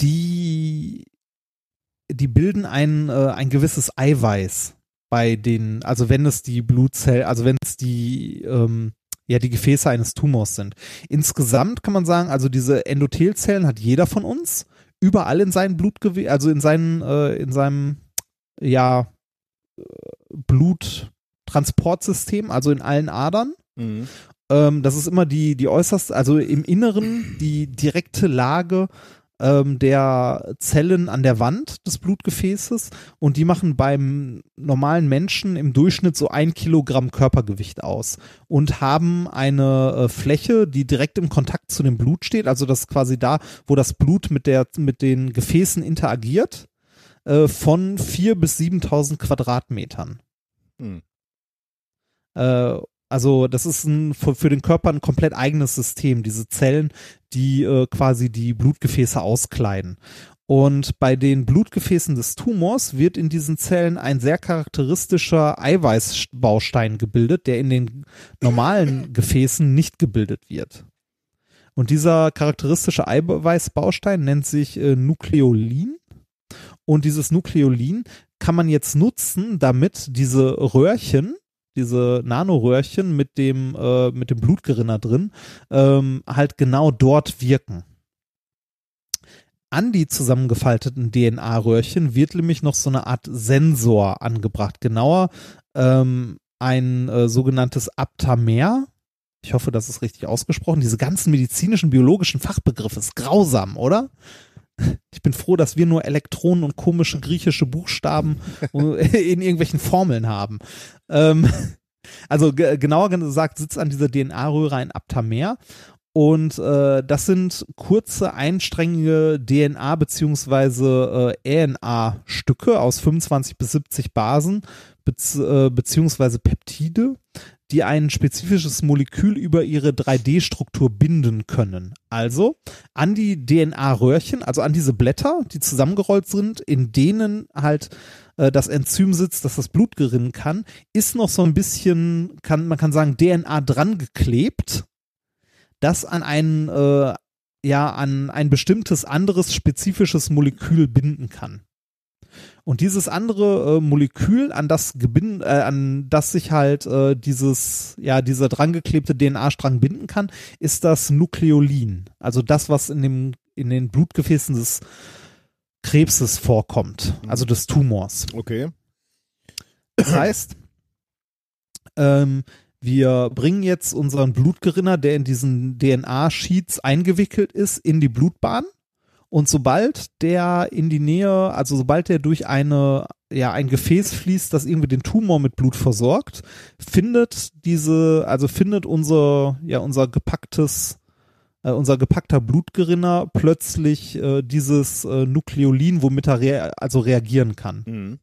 S2: die, die bilden ein, äh, ein gewisses Eiweiß bei den, also wenn es die Blutzellen, also wenn es die, ähm, ja, die Gefäße eines Tumors sind. Insgesamt kann man sagen, also diese Endothelzellen hat jeder von uns überall in seinem Blutgewebe, also in seinen, äh, in seinem, ja, äh, Bluttransportsystem, also in allen Adern.
S1: Mhm.
S2: Ähm, das ist immer die, die äußerste, also im Inneren die direkte Lage ähm, der Zellen an der Wand des Blutgefäßes und die machen beim normalen Menschen im Durchschnitt so ein Kilogramm Körpergewicht aus und haben eine äh, Fläche, die direkt im Kontakt zu dem Blut steht, also das ist quasi da, wo das Blut mit der, mit den Gefäßen interagiert, äh, von vier bis 7.000 Quadratmetern.
S1: Hm.
S2: Äh, also das ist ein, für, den Körper ein komplett eigenes System, diese Zellen, die äh, quasi die Blutgefäße auskleiden. Und bei den Blutgefäßen des Tumors wird in diesen Zellen ein sehr charakteristischer Eiweißbaustein gebildet, der in den normalen Gefäßen nicht gebildet wird. Und dieser charakteristische Eiweißbaustein nennt sich äh, Nukleolin. Und dieses Nukleolin kann man jetzt nutzen, damit diese Röhrchen, diese Nanoröhrchen mit dem, äh, mit dem Blutgerinner drin, ähm, halt genau dort wirken. An die zusammengefalteten DNA-Röhrchen wird nämlich noch so eine Art Sensor angebracht. Genauer ähm, ein äh, sogenanntes Aptamer. Ich hoffe, das ist richtig ausgesprochen. Diese ganzen medizinischen, biologischen Fachbegriffe ist grausam, oder? Ich bin froh, dass wir nur Elektronen und komische griechische Buchstaben in irgendwelchen Formeln haben. Ähm, also ge genauer gesagt sitzt an dieser DNA-Röhre ein Aptamer und äh, das sind kurze einsträngige DNA beziehungsweise äh, RNA-Stücke aus 25 bis 70 Basen bez äh, Peptide, die ein spezifisches Molekül über ihre 3D-Struktur binden können. Also an die DNA-Röhrchen, also an diese Blätter, die zusammengerollt sind, in denen halt äh, das Enzym sitzt, das das Blut gerinnen kann, ist noch so ein bisschen, kann, man kann sagen, DNA dran geklebt das an ein, äh, ja, an ein bestimmtes anderes spezifisches Molekül binden kann. Und dieses andere äh, Molekül, an das gebind, äh, an das sich halt äh, dieses, ja, dieser drangeklebte DNA-Strang binden kann, ist das Nukleolin. Also das, was in dem, in den Blutgefäßen des Krebses vorkommt, also des Tumors.
S1: Okay.
S2: Das heißt, ähm, wir bringen jetzt unseren Blutgerinner, der in diesen DNA-Sheets eingewickelt ist, in die Blutbahn. Und sobald der in die Nähe, also sobald der durch eine, ja, ein Gefäß fließt, das irgendwie den Tumor mit Blut versorgt, findet diese, also findet unser, ja, unser gepacktes, äh, unser gepackter Blutgerinner plötzlich äh, dieses äh, Nukleolin, womit er rea also reagieren kann.
S1: Mhm.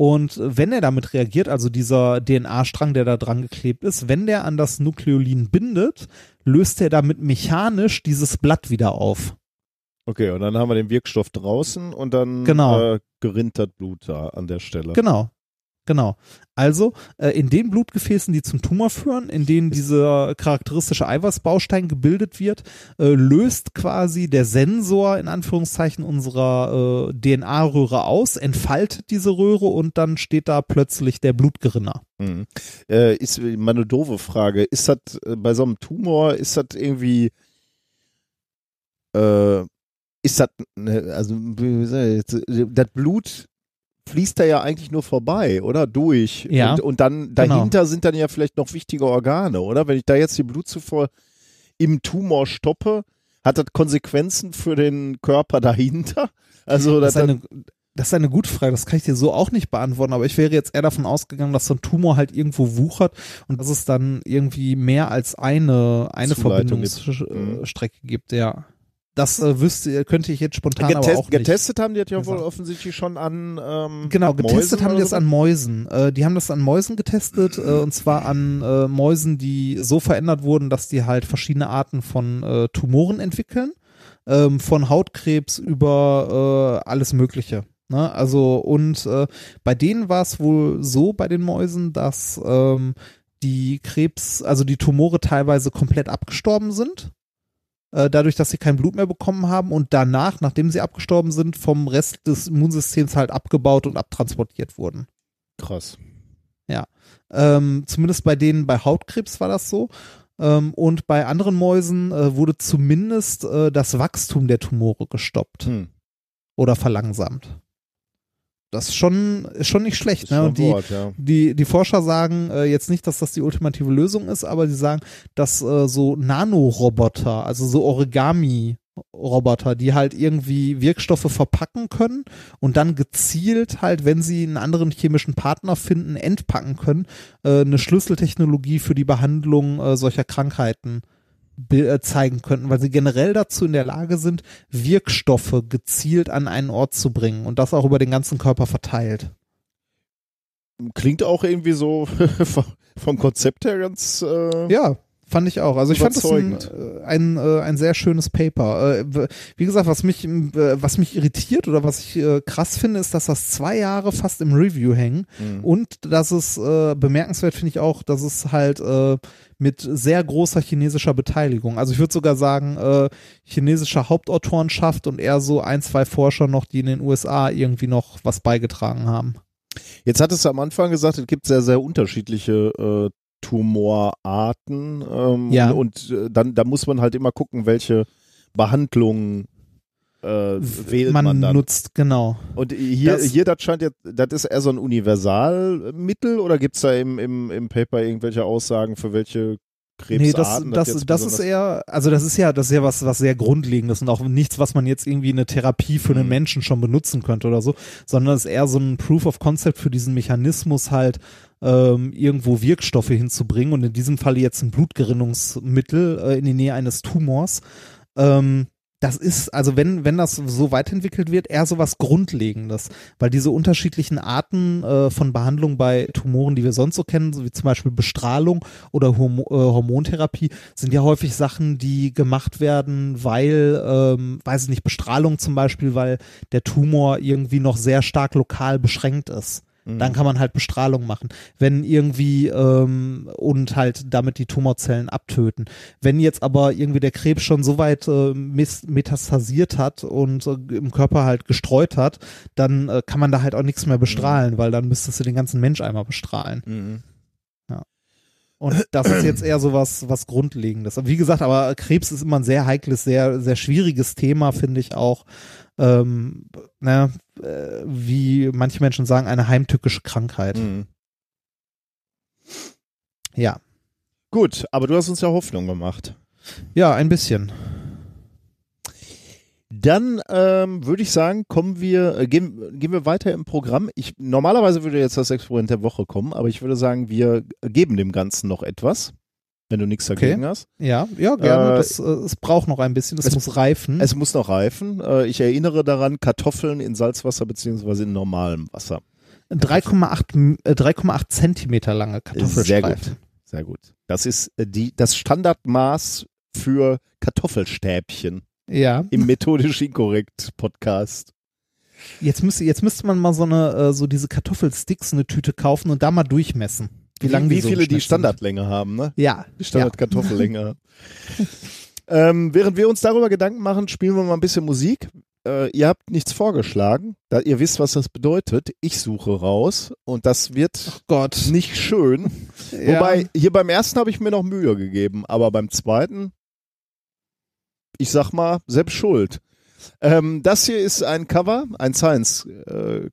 S2: Und wenn er damit reagiert, also dieser DNA-Strang, der da dran geklebt ist, wenn der an das Nukleolin bindet, löst er damit mechanisch dieses Blatt wieder auf.
S1: Okay, und dann haben wir den Wirkstoff draußen und dann
S2: Genau.
S1: äh, gerinnt das Blut da an der Stelle.
S2: Genau. Genau. Also äh, in den Blutgefäßen, die zum Tumor führen, in denen dieser charakteristische Eiweißbaustein gebildet wird, äh, löst quasi der Sensor in Anführungszeichen unserer äh, DNA-Röhre aus, entfaltet diese Röhre und dann steht da plötzlich der Blutgerinner.
S1: Mhm. Äh, ist mal eine doofe Frage. Ist das äh, bei so einem Tumor, ist das irgendwie äh, ist das, ne, also das Blut fließt da ja eigentlich nur vorbei, oder? Durch.
S2: Ja,
S1: Und, und dann
S2: genau.
S1: dahinter sind dann ja vielleicht noch wichtige Organe, oder? Wenn ich da jetzt die Blutzufuhr im Tumor stoppe, hat das Konsequenzen für den Körper dahinter? Also
S2: Das
S1: das,
S2: ist, eine, das ist eine gute Frage, das kann ich dir so auch nicht beantworten, aber ich wäre jetzt eher davon ausgegangen, dass so ein Tumor halt irgendwo wuchert und dass es dann irgendwie mehr als eine, eine
S1: Zuleitung gibt.
S2: Verbindungsstrecke gibt, ja. Das äh, wüsste, könnte ich jetzt spontan aber
S1: getest,
S2: auch nicht.
S1: getestet haben die das ja wohl offensichtlich schon an ähm,
S2: Genau, getestet
S1: Mäusen
S2: haben die das
S1: so?
S2: an Mäusen. Äh, die haben das an Mäusen getestet, äh, und zwar an äh, Mäusen, die so verändert wurden, dass die halt verschiedene Arten von äh, Tumoren entwickeln. Ähm, von Hautkrebs über äh, alles Mögliche. Ne? Also, und äh, bei denen war es wohl so bei den Mäusen, dass ähm, die Krebs, also die Tumore teilweise komplett abgestorben sind äh, dadurch, dass sie kein Blut mehr bekommen haben und danach, nachdem sie abgestorben sind, vom Rest des Immunsystems halt abgebaut und abtransportiert wurden.
S1: Krass.
S2: Ähm, zumindest bei denen bei Hautkrebs war das so. Ähm, und bei anderen Mäusen äh, wurde zumindest äh, das Wachstum der Tumore gestoppt
S1: Hm.
S2: oder verlangsamt. Das ist schon, ist schon nicht schlecht. Ne? Und die,
S1: Wort, ja.
S2: die, die Forscher sagen äh, jetzt nicht, dass das die ultimative Lösung ist, aber sie sagen, dass äh, so Nanoroboter, also so Origami-Roboter, die halt irgendwie Wirkstoffe verpacken können und dann gezielt halt, wenn sie einen anderen chemischen Partner finden, entpacken können, äh, eine Schlüsseltechnologie für die Behandlung äh, solcher Krankheiten äh, zeigen könnten, weil sie generell dazu in der Lage sind, Wirkstoffe gezielt an einen Ort zu bringen und das auch über den ganzen Körper verteilt.
S1: Klingt auch irgendwie so vom- Konzept her ganz. Äh,
S2: Ja, fand ich auch. Also ich fand das ein, äh, ein, äh, ein sehr schönes Paper. Äh, Wie gesagt, was mich, was mich irritiert oder was ich krass finde, ist, dass das zwei Jahre fast im Review hängen
S1: Mhm.
S2: und dass es bemerkenswert finde ich auch, dass es halt mit sehr großer chinesischer Beteiligung, also ich würde sogar sagen, äh, chinesischer Hauptautorenschaft und eher so ein, zwei Forscher noch, die in den USA irgendwie noch was beigetragen haben.
S1: Jetzt hattest du am Anfang gesagt, es gibt sehr, sehr unterschiedliche äh, Tumorarten. Ähm,
S2: Ja.
S1: Und, und äh, dann da muss man halt immer gucken, welche Behandlung äh, wählt man,
S2: man
S1: dann.
S2: nutzt, genau.
S1: Und hier,
S2: Das-
S1: hier, das scheint jetzt, das ist eher so ein Universalmittel oder gibt's da im, im, im Paper irgendwelche Aussagen für welche
S2: Nee, das,
S1: Krebsarten?
S2: das,
S1: jetzt
S2: das ist eher, also das ist ja, das ist ja was, was sehr Grundlegendes und auch nichts, was man jetzt irgendwie in eine Therapie für einen
S1: Mhm.
S2: Menschen schon benutzen könnte oder so, sondern es ist eher so ein Proof of Concept für diesen Mechanismus halt, ähm, irgendwo Wirkstoffe hinzubringen und in diesem Fall jetzt ein Blutgerinnungsmittel äh, in die Nähe eines Tumors. Ähm, das ist, also wenn, wenn das so weiterentwickelt wird, eher so was Grundlegendes, weil diese unterschiedlichen Arten äh, von Behandlung bei Tumoren, die wir sonst so kennen, so wie zum Beispiel Bestrahlung oder Hormo äh, Hormontherapie, sind ja häufig Sachen, die gemacht werden, weil, ähm, weiß ich nicht, Bestrahlung zum Beispiel, weil der Tumor irgendwie noch sehr stark lokal beschränkt ist. Dann kann man halt Bestrahlung machen. Wenn irgendwie ähm, und halt damit die Tumorzellen abtöten. Wenn jetzt aber irgendwie der Krebs schon so weit äh, metastasiert hat und äh, im Körper halt gestreut hat, dann äh, kann man da halt auch nichts mehr bestrahlen, weil dann müsstest du den ganzen Mensch einmal bestrahlen.
S1: Mhm.
S2: Und das ist jetzt eher so was, was Grundlegendes. Wie gesagt, aber Krebs ist immer ein sehr heikles, sehr, sehr schwieriges Thema, finde ich auch. Ähm, ne, äh, wie manche Menschen sagen, eine heimtückische Krankheit.
S1: Mhm.
S2: Ja.
S1: Gut, aber du hast uns ja Hoffnung gemacht.
S2: Ja, ein bisschen.
S1: Dann ähm, würde ich sagen, kommen wir, äh, gehen, gehen wir weiter im Programm. Ich, normalerweise würde jetzt das Experiment der Woche kommen, aber ich würde sagen, wir geben dem Ganzen noch etwas, wenn du nichts dagegen hast.
S2: Ja, ja, gerne.
S1: Äh,
S2: das, äh, es braucht noch ein bisschen, es,
S1: es-
S2: muss reifen.
S1: Es muss noch reifen. Äh, ich erinnere daran, Kartoffeln in Salzwasser beziehungsweise in normalem Wasser.
S2: 3,8 äh, 3,8 Zentimeter lange Kartoffelstreifen.
S1: Sehr gut. Sehr gut. Das ist äh, die, das Standardmaß für Kartoffelstäbchen
S2: Ja.
S1: im methodisch inkorrekt Podcast.
S2: Jetzt müsste, jetzt müsste man mal so eine, äh, so diese Kartoffelsticks, eine Tüte kaufen und da mal durchmessen. Wie, lang
S1: wie
S2: die so
S1: viele die. Standardlänge haben, ne?
S2: Ja.
S1: Die Standardkartoffellänge ähm, während wir uns darüber Gedanken machen, spielen wir mal ein bisschen Musik. Äh, ihr habt nichts vorgeschlagen, da ihr wisst, was das bedeutet. Ich suche raus und das wird
S2: Gott.
S1: nicht schön.
S2: Ja.
S1: Wobei, hier beim ersten habe ich mir noch Mühe gegeben, aber beim zweiten, ich sag mal, selbst schuld. Ähm, das hier ist ein Cover, ein Science-Cover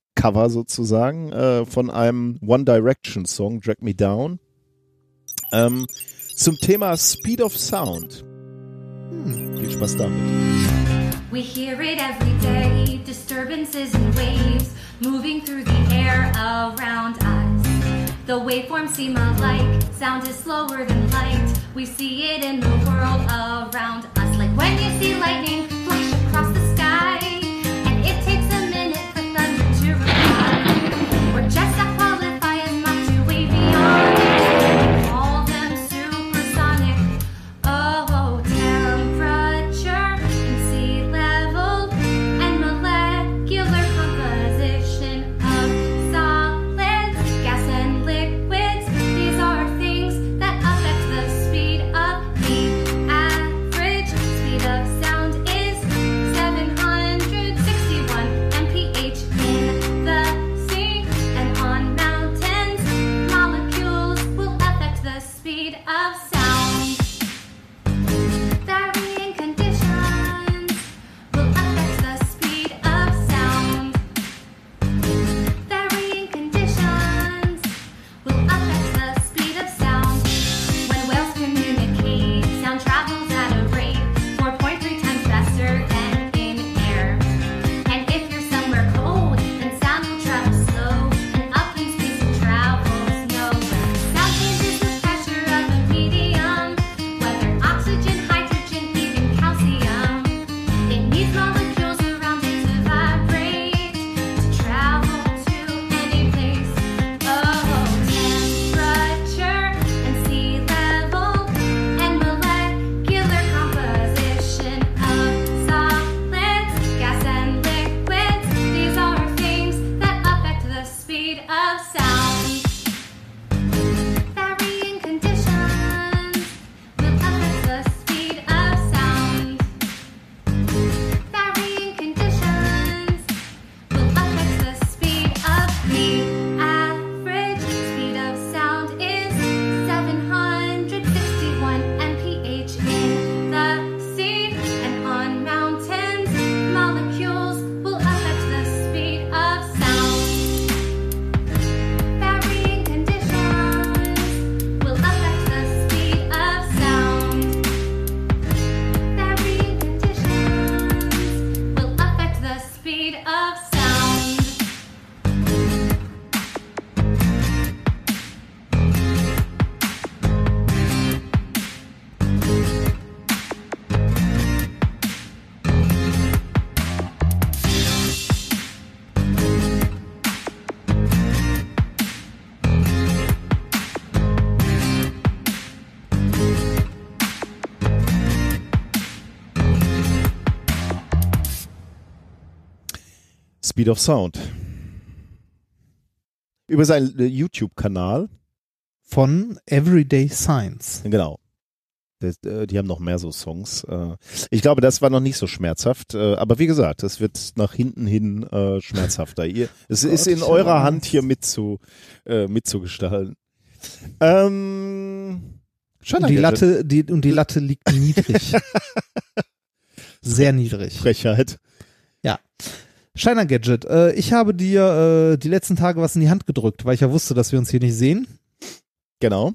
S1: sozusagen, äh, von einem One Direction-Song, Drag Me Down, ähm, zum Thema Speed of Sound. Hm, viel Spaß damit.
S8: We hear it every day disturbances and waves moving through the air around us. The waveforms seem alike, sound is slower than light. We see it in the world around us, like when you see lightning Speed of Sound.
S1: Über seinen äh, YouTube-Kanal.
S2: Von Everyday Science.
S1: Genau. Äh, die haben noch mehr so Songs. Äh, ich glaube, das war noch nicht so schmerzhaft. Aber wie gesagt, es wird nach hinten hin schmerzhafter. Ihr, es ist in eurer Hand hier mitzu, äh, mitzugestalten. Ähm, schon
S2: Und die Latte, die, und die Latte liegt niedrig. Sehr niedrig.
S1: Frechheit.
S2: Shiner Gadget. Äh, ich habe dir äh, die letzten Tage was in die Hand gedrückt, weil ich ja wusste, dass wir uns hier nicht sehen.
S1: Genau.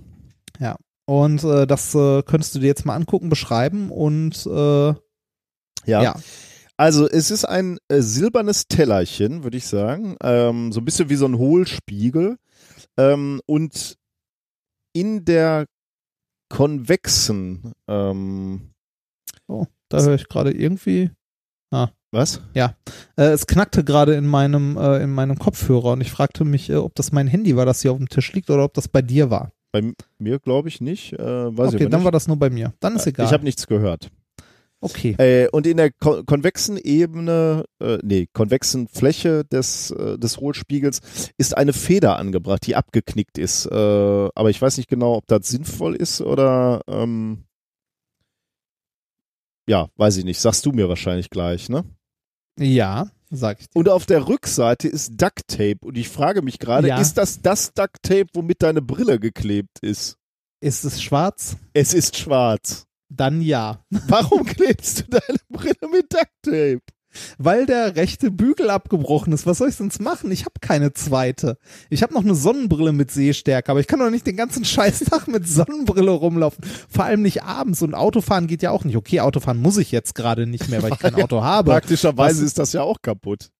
S2: Und äh, das äh, könntest du dir jetzt mal angucken, beschreiben und äh,
S1: Ja.
S2: ja.
S1: Also es ist ein äh, silbernes Tellerchen, würde ich sagen. Ähm, so ein bisschen wie so ein Hohlspiegel. Ähm, und in der konvexen, ähm,
S2: Oh, da höre ich gerade irgendwie.
S1: Was?
S2: Äh, es knackte gerade in meinem äh, in meinem Kopfhörer und ich fragte mich, äh, ob das mein Handy war, das hier auf dem Tisch liegt, oder ob das bei dir war.
S1: Bei mir glaube ich nicht. Äh, ich
S2: okay,
S1: aber
S2: dann
S1: nicht.
S2: war das nur bei mir. Dann ist egal.
S1: Ich habe nichts gehört.
S2: okay.
S1: Äh, und in der ko konvexen Ebene, äh, nee, konvexen Fläche des, äh, des Hohlspiegels ist eine Feder angebracht, die abgeknickt ist. Äh, aber ich weiß nicht genau, ob das sinnvoll ist oder ähm, ja, weiß ich nicht. Sagst du mir wahrscheinlich gleich, ne?
S2: Ja, sag ich dir.
S1: Und auf der Rückseite ist Duct Tape. Und ich frage mich gerade,
S2: Ja.
S1: ist das das Duct Tape, womit deine Brille geklebt ist?
S2: Ist es schwarz?
S1: Es ist schwarz.
S2: Dann ja.
S1: Warum klebst du deine Brille mit Duct Tape?
S2: Weil der rechte Bügel abgebrochen ist. Was soll ich sonst machen? Ich habe keine zweite. Ich habe noch eine Sonnenbrille mit Sehstärke, aber ich kann doch nicht den ganzen Scheißtag mit Sonnenbrille rumlaufen. Vor allem nicht abends. Und Autofahren geht ja auch nicht. Okay, Autofahren muss ich jetzt gerade nicht mehr, weil ich kein Auto habe.
S1: Praktischerweise
S2: Was-
S1: ist das ja auch kaputt.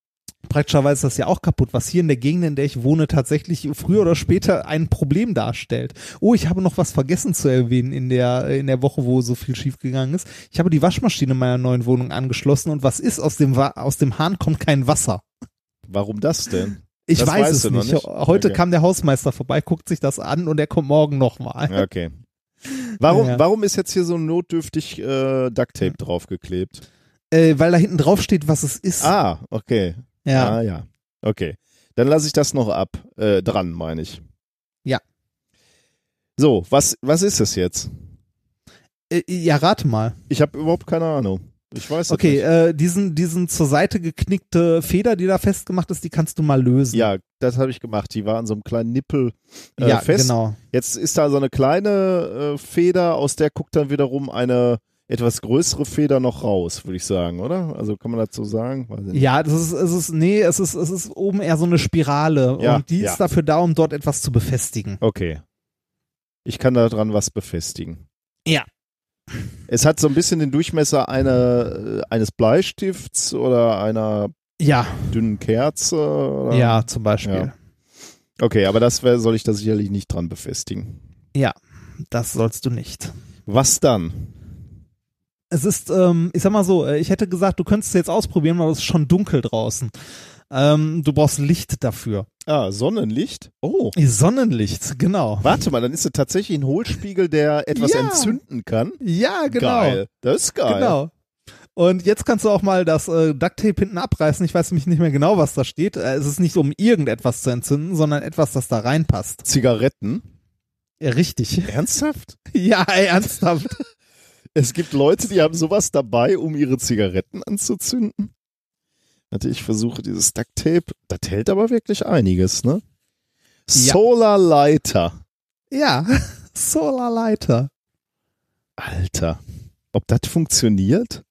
S2: Praktischerweise ist das ja auch kaputt, was hier in der Gegend, in der ich wohne, tatsächlich früher oder später ein Problem darstellt. Oh, ich habe noch was vergessen zu erwähnen in der, in der Woche, wo so viel schiefgegangen ist. Ich habe die Waschmaschine meiner neuen Wohnung angeschlossen und was ist? Aus dem, aus dem Hahn kommt kein Wasser.
S1: Warum das denn?
S2: Ich
S1: Das
S2: weiß es nicht.
S1: nicht?
S2: Heute
S1: Okay.
S2: kam der Hausmeister vorbei, guckt sich das an und er kommt morgen nochmal.
S1: Okay. Warum,
S2: Ja.
S1: warum ist jetzt hier so notdürftig äh, Duct Tape draufgeklebt?
S2: Äh, weil da hinten drauf steht, was es ist.
S1: Ah, okay.
S2: Ja.
S1: Ah, ja. Okay. Dann lasse ich das noch ab. Äh, dran, meine ich.
S2: Ja.
S1: So, was, was ist es jetzt?
S2: Äh, ja, rate mal.
S1: Ich habe überhaupt keine Ahnung. Ich weiß es
S2: Okay,
S1: nicht.
S2: äh, diesen, diesen zur Seite geknickte Feder, die da festgemacht ist, die kannst du mal lösen.
S1: Ja, das habe ich gemacht. Die war an so einem kleinen Nippel äh,
S2: ja
S1: fest.
S2: genau.
S1: Jetzt ist da so eine kleine äh, Feder, aus der guckt dann wiederum eine etwas größere Feder noch raus, würde ich sagen, oder? Also kann man dazu sagen?
S2: Ja, das ist, es ist, nee, es ist, es ist oben eher so eine Spirale
S1: Ja,
S2: und die
S1: ja.
S2: ist dafür da, um dort etwas zu befestigen.
S1: Okay. Ich kann da dran was befestigen.
S2: Ja.
S1: Es hat so ein bisschen den Durchmesser einer, äh, eines Bleistifts oder einer
S2: Ja,
S1: dünnen Kerze. Oder?
S2: ja, zum Beispiel.
S1: Ja. Okay, aber das wär, soll ich da sicherlich nicht dran befestigen.
S2: Das sollst du nicht.
S1: Was dann?
S2: Es ist, ähm, ich sag mal so, äh, ich hätte gesagt, du könntest es jetzt ausprobieren, aber es ist schon dunkel draußen. Ähm, du brauchst Licht dafür.
S1: Ah, Sonnenlicht? Oh.
S2: Sonnenlicht, genau.
S1: Warte mal, dann ist es tatsächlich ein Hohlspiegel, der etwas
S2: Ja.
S1: entzünden kann.
S2: Ja, genau.
S1: Geil. Das ist geil.
S2: Genau. Und jetzt kannst du auch mal das äh, Ducktape hinten abreißen. Ich weiß nämlich nicht mehr genau, was da steht. Äh, es ist nicht um irgendetwas zu entzünden, sondern etwas, das da reinpasst.
S1: Zigaretten?
S2: Ja, richtig.
S1: Ernsthaft?
S2: Ja, ey, ernsthaft.
S1: Es gibt Leute, die haben sowas dabei, um ihre Zigaretten anzuzünden. Warte, ich versuche dieses Duct Tape. Das hält aber wirklich einiges, ne?
S2: Ja.
S1: Solar Lighter.
S2: ja, Solarleiter.
S1: Alter. Ob das funktioniert?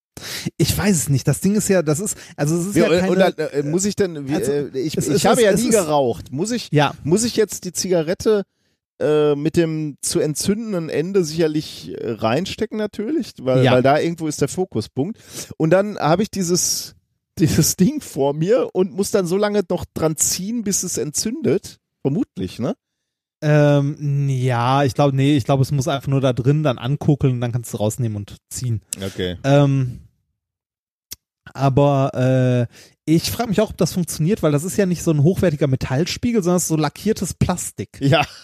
S2: Ich weiß es nicht. Das Ding ist ja, das ist, also es ist
S1: Ja,
S2: ja, keine,
S1: dann, äh, muss ich denn, wie,
S2: Also,
S1: äh, ich, ich
S2: ist-
S1: habe ja nie geraucht. Muss ich,
S2: ja,
S1: muss ich jetzt die Zigarette äh, mit dem zu entzündenden Ende sicherlich äh, reinstecken natürlich, weil,
S2: Ja.
S1: weil da irgendwo ist der Fokuspunkt. Und dann habe ich dieses, dieses Ding vor mir und muss dann so lange noch dran ziehen, bis es entzündet. Vermutlich, ne?
S2: ähm, ja, ich glaube, nee, ich glaube, es muss einfach nur da drin dann ankuckeln und dann kannst du rausnehmen und ziehen.
S1: Okay.
S2: Ähm, Aber äh, ich frage mich auch, ob das funktioniert, weil das ist ja nicht so ein hochwertiger Metallspiegel, sondern es ist so lackiertes Plastik.
S1: Ja,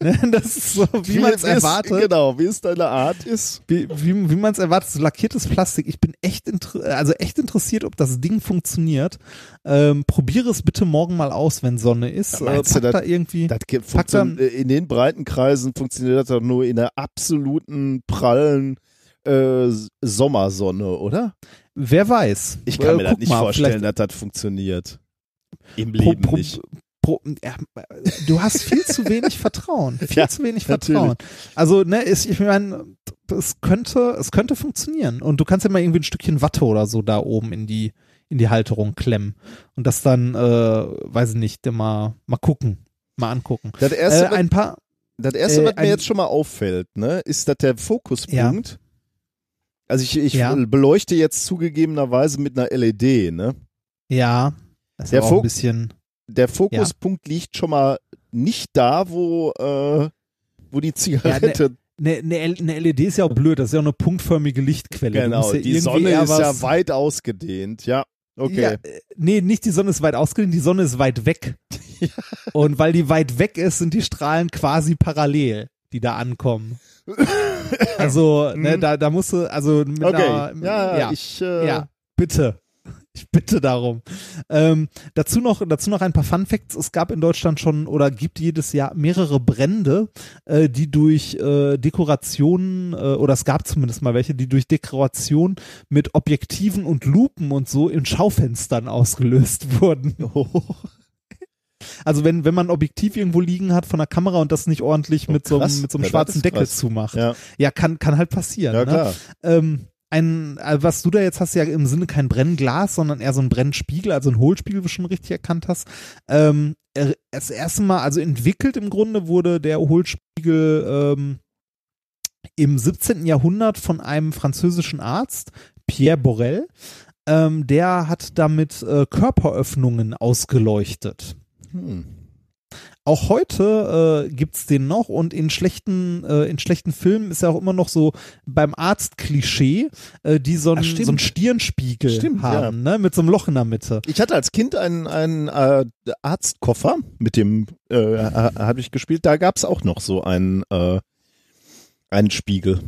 S2: Ne? Das ist so, wie man es erwartet.
S1: Genau, wie es deine Art ist.
S2: Wie, wie, wie man es erwartet, so lackiertes Plastik. Ich bin echt, also echt interessiert, ob das Ding funktioniert. Ähm, probiere es bitte morgen mal aus, wenn Sonne ist.
S1: Ja,
S2: äh, pack da irgendwie.
S1: Das
S2: Pack dann-
S1: funktion- in den breiten Kreisen funktioniert das doch nur in der absoluten prallen äh, Sommersonne, oder?
S2: Wer weiß.
S1: Ich kann
S2: Äh,
S1: mir das nicht
S2: mal,
S1: vorstellen, dass das funktioniert. Im
S2: Pro,
S1: Leben
S2: pro,
S1: nicht.
S2: Pro, ja, du hast viel zu wenig Vertrauen. Viel
S1: Ja,
S2: zu wenig
S1: natürlich.
S2: Vertrauen. Also, ne, ist, ich meine, es könnte, es könnte funktionieren. Und du kannst ja mal irgendwie ein Stückchen Watte oder so da oben in die, in die Halterung klemmen. Und das dann, äh, weiß ich nicht, mal, mal gucken. Mal angucken.
S1: Das erste,
S2: Äh, ein paar,
S1: das erste
S2: äh,
S1: was mir
S2: ein-
S1: jetzt schon mal auffällt, ne, ist, dass der Fokuspunkt, also ich, ich
S2: Ja.
S1: beleuchte jetzt zugegebenerweise mit einer LED, ne?
S2: ja, das ist
S1: Der
S2: aber auch ein bisschen,
S1: Der Fokuspunkt liegt schon mal nicht da, wo, äh, wo die Zigarette
S2: eine, eine, eine LED ist ja auch blöd, das ist ja auch eine punktförmige Lichtquelle.
S1: Genau,
S2: ja
S1: die Sonne ist
S2: was-
S1: ja weit ausgedehnt, ja. Okay.
S2: Ja, äh, nee, nicht die Sonne ist weit ausgedehnt, die Sonne ist weit weg. Und weil die weit weg ist, sind die Strahlen quasi parallel, die da ankommen. Also, ne, da, da musst du, also mit
S1: Mhm. okay.
S2: einer,
S1: ja,
S2: ja,
S1: ich äh,
S2: ja, bitte. Ich bitte darum. Ähm, dazu noch, dazu noch ein paar Fun Facts. Es gab in Deutschland schon oder gibt jedes Jahr mehrere Brände, äh, die durch äh, Dekorationen äh, oder es gab zumindest mal welche, die durch Dekoration mit Objektiven und Lupen und so in Schaufenstern ausgelöst wurden. Also wenn, wenn man ein Objektiv irgendwo liegen hat von der Kamera und das nicht ordentlich
S1: Oh,
S2: mit, so einem, mit so einem
S1: Ja,
S2: schwarzen Deckel
S1: krass.
S2: zumacht.
S1: Ja,
S2: Ja, kann, kann halt passieren.
S1: ja
S2: ne?
S1: klar.
S2: Ähm, ein, äh, was du da jetzt hast, ja im Sinne kein Brennglas, sondern eher so ein Brennspiegel, also ein Hohlspiegel, wie du schon richtig erkannt hast. Ähm, das erste Mal, also entwickelt im Grunde wurde der Hohlspiegel ähm, im 17. Jahrhundert von einem französischen Arzt, Pierre Borel. Ähm, der hat damit äh, Körperöffnungen ausgeleuchtet.
S1: Hm.
S2: Auch heute äh, gibt's den noch und in schlechten, äh, in schlechten Filmen ist ja auch immer noch so beim Arzt-Klischee, äh, die so, ein,
S1: stimmt.
S2: so einen Stirnspiegel
S1: Stimmt,
S2: haben, ne? mit so einem Loch in der Mitte.
S1: Ich hatte als Kind einen, einen äh, Arztkoffer, mit dem äh, ha- habe ich gespielt. Da gab es auch noch so einen, äh, einen Spiegel.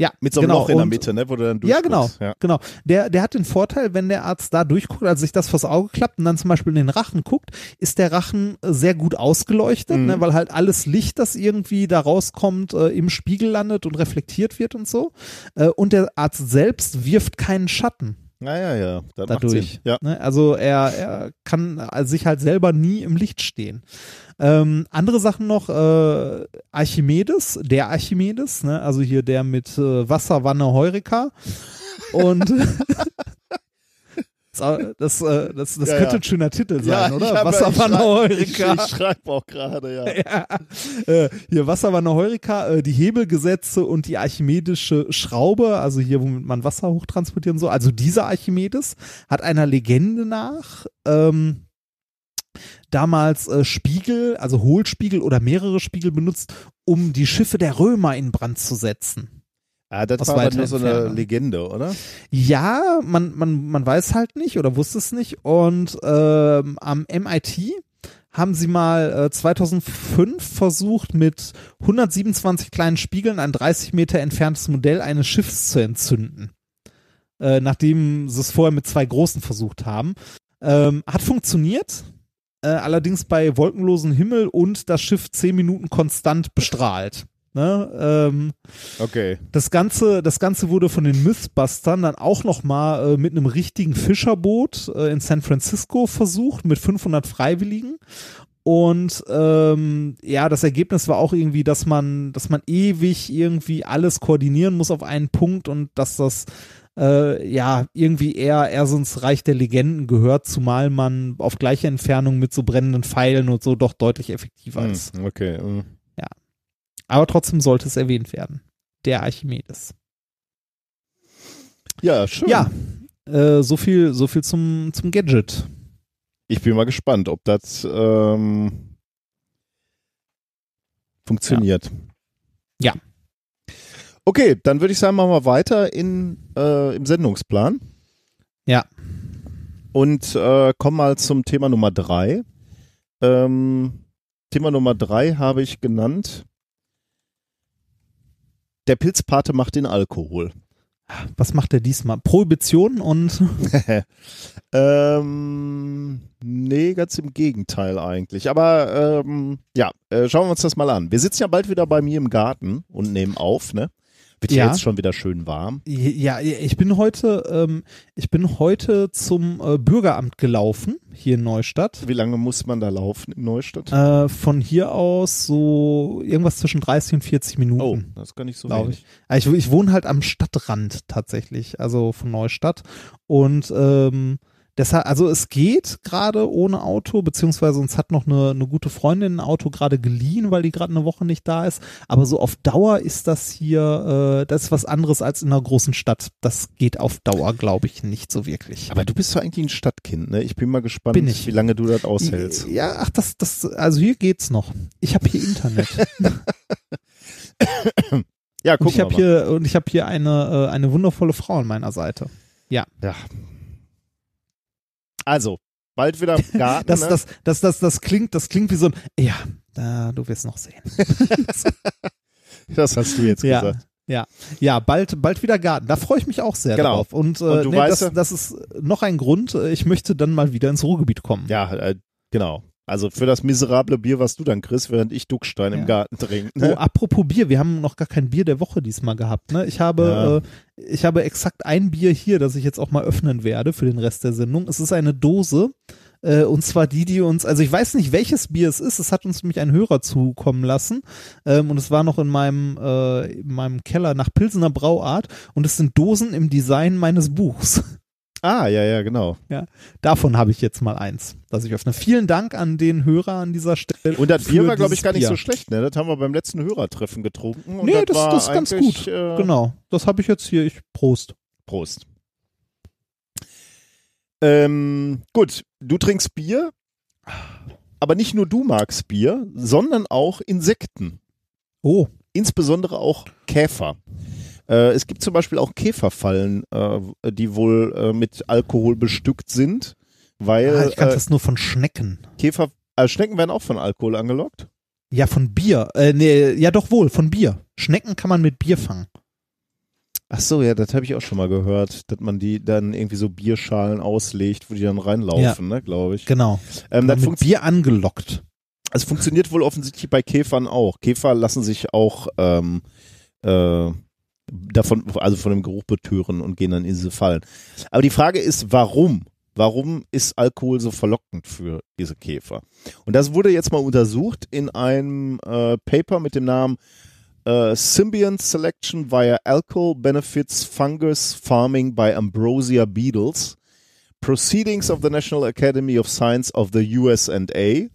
S2: Ja,
S1: Mit so einem
S2: genau.
S1: Loch in der Mitte, ne, wo du dann
S2: Ja, genau.
S1: durchguckst. Ja.
S2: Genau. Der, der hat den Vorteil, wenn der Arzt da durchguckt, also sich das vors Auge klappt und dann zum Beispiel in den Rachen guckt, ist der Rachen äh, sehr gut ausgeleuchtet,
S1: Mhm.
S2: ne, weil halt alles Licht, das irgendwie da rauskommt, äh, im Spiegel landet und reflektiert wird und so. Äh, und der Arzt selbst wirft keinen Schatten.
S1: Ja, ja, ja. Das
S2: dadurch.
S1: Ja.
S2: Ne? Also er, er kann äh, sich halt selber nie im Licht stehen. Ähm, andere Sachen noch, äh, Archimedes, der Archimedes, ne? also hier der mit äh, Wasser, Wanne, Heureka. Und das, das, äh, das, das
S1: Ja,
S2: könnte
S1: ja.
S2: ein schöner Titel
S1: Ja,
S2: sein,
S1: ich
S2: oder?
S1: hab-
S2: Wasser,
S1: ich
S2: Wanne,
S1: schreib- Ich,
S2: Heureka.
S1: ich schreibe auch gerade, ja.
S2: Ja. Äh, hier Wasserwanne Heureka, äh, die Hebelgesetze und die archimedische Schraube, also hier, womit man Wasser hochtransportieren soll. Also dieser Archimedes hat einer Legende nach ähm, damals äh, Spiegel, also Hohlspiegel oder mehrere Spiegel benutzt, um die Schiffe der Römer in Brand zu setzen.
S1: Ah, das
S2: Aus
S1: war aber nur so eine. Legende, oder?
S2: Ja, man, man, man weiß halt nicht oder wusste es nicht. Und ähm, am MIT haben sie mal äh, 2005 versucht, mit 127 kleinen Spiegeln ein 30 Meter entferntes Modell eines Schiffs zu entzünden. Äh, nachdem sie es vorher mit zwei großen versucht haben. Ähm, hat funktioniert, äh, allerdings bei wolkenlosem Himmel und das Schiff 10 Minuten konstant bestrahlt. Ne? Ähm,
S1: Okay.
S2: das Ganze, das Ganze wurde von den Mythbustern dann auch nochmal äh, mit einem richtigen Fischerboot äh, in San Francisco versucht, mit 500 Freiwilligen. Und ähm, ja, das Ergebnis war auch irgendwie, dass man, dass man ewig irgendwie alles koordinieren muss auf einen Punkt und dass das äh, ja irgendwie eher, eher so ins Reich der Legenden gehört, zumal man auf gleiche Entfernung mit so brennenden Pfeilen und so doch deutlich effektiver ist.
S1: Hm, okay. hm.
S2: Aber trotzdem sollte es erwähnt werden. Der Archimedes.
S1: Ja, schön.
S2: Ja, äh, so viel, so viel zum, zum Gadget.
S1: Ich bin mal gespannt, ob das ähm, funktioniert.
S2: Ja.
S1: Okay, dann würde ich sagen, machen wir weiter in, äh, im Sendungsplan.
S2: Ja.
S1: Und äh, komm mal zum Thema Nummer drei. Ähm, Thema Nummer drei habe ich genannt. Der Pilzpate macht den Alkohol.
S2: Was macht er diesmal? Prohibition und
S1: ähm, nee, ganz im Gegenteil eigentlich. Aber ähm, ja, äh, schauen wir uns das mal an. Wir sitzen ja bald wieder bei mir im Garten und nehmen auf, ne? Wird ja jetzt schon wieder schön warm.
S2: ja, ich bin heute, ähm, ich bin heute zum äh, Bürgeramt gelaufen hier in Neustadt.
S1: Wie lange muss man da laufen in Neustadt?
S2: Äh, von hier aus so irgendwas zwischen 30 und 40 Minuten.
S1: oh, das ist gar nicht so wenig.
S2: ich. Also ich. Ich wohne halt am Stadtrand tatsächlich, also von Neustadt. Und ähm, deshalb, also es geht gerade ohne Auto, beziehungsweise uns hat noch eine, eine gute Freundin ein Auto gerade geliehen, weil die gerade eine Woche nicht da ist. Aber so auf Dauer ist das hier, äh, das ist was anderes als in einer großen Stadt. Das geht auf Dauer, glaube ich, nicht so wirklich.
S1: Aber du bist doch eigentlich ein Stadtkind, ne? Ich bin mal gespannt,
S2: Bin
S1: wie lange du das aushältst.
S2: Ja, ach, das, das, also hier geht's noch. Ich habe hier Internet.
S1: Ja, guck
S2: ich
S1: mal.
S2: habe hier, und ich habe hier eine, äh, eine wundervolle Frau an meiner Seite.
S1: Ja. Also, bald wieder im Garten.
S2: Das,
S1: ne?
S2: das, das, das, das klingt, das klingt wie so ein, ja, da, du wirst noch sehen.
S1: das hast du jetzt
S2: Ja.
S1: gesagt.
S2: Ja, ja, bald, bald wieder Garten. Da freue ich mich auch sehr
S1: Genau.
S2: drauf. Und, äh,
S1: Und du
S2: nee,
S1: weißt
S2: das, das ist noch ein Grund. Ich möchte dann mal wieder ins Ruhrgebiet kommen.
S1: Ja, äh, genau. Also für das miserable Bier, was du dann kriegst, während ich Duckstein
S2: Ja.
S1: im Garten trinke.
S2: Oh,
S1: Ne?
S2: apropos Bier, wir haben noch gar kein Bier der Woche diesmal gehabt. Ne? Ich habe, äh, ich habe exakt ein Bier hier, das ich jetzt auch mal öffnen werde für den Rest der Sendung. Es ist eine Dose. Äh, und zwar die, die uns, also ich weiß nicht, welches Bier es ist. Es hat uns nämlich ein Hörer zukommen lassen. Ähm, und es war noch in meinem, äh, in meinem Keller nach Pilsener Brauart. Und es sind Dosen im Design meines Buchs.
S1: Ah, ja, ja, genau.
S2: Davon habe ich jetzt mal eins, das ich öffne. Vielen Dank an den Hörer an dieser Stelle.
S1: Und das Bier war, glaube ich, gar nicht
S2: Bier.
S1: so schlecht. Ne? Das haben wir beim letzten Hörertreffen getrunken. Und
S2: Nee, das,
S1: war
S2: das ist ganz gut.
S1: Äh,
S2: Genau, das habe ich jetzt hier. Ich Prost.
S1: Prost. Ähm, gut, du trinkst Bier, aber nicht nur du magst Bier, sondern auch Insekten.
S2: Oh,
S1: Insbesondere auch Käfer. Äh, es gibt zum Beispiel auch Käferfallen, äh, die wohl äh, mit Alkohol bestückt sind, weil
S2: ah, ich kannte
S1: äh,
S2: das nur von Schnecken.
S1: Käfer, äh, Schnecken werden auch von Alkohol angelockt.
S2: Ja, von Bier. Äh, nee, ja doch wohl, von Bier. Schnecken kann man mit Bier fangen.
S1: Ach so, ja, das habe ich auch schon mal gehört, dass man die dann irgendwie so Bierschalen auslegt, wo die dann reinlaufen, ne, glaube ich.
S2: Genau.
S1: Ähm, das
S2: mit Bier angelockt.
S1: Es funktioniert wohl offensichtlich bei Käfern auch. Käfer lassen sich auch ähm, äh, davon, also von dem Geruch betören und gehen dann in diese Fallen. Aber die Frage ist, warum? Warum ist Alkohol so verlockend für diese Käfer? Und das wurde jetzt mal untersucht in einem äh, Paper mit dem Namen äh, Symbiont Selection via Alcohol Benefits Fungus Farming by Ambrosia Beetles. Proceedings of the National Academy of Science of the USA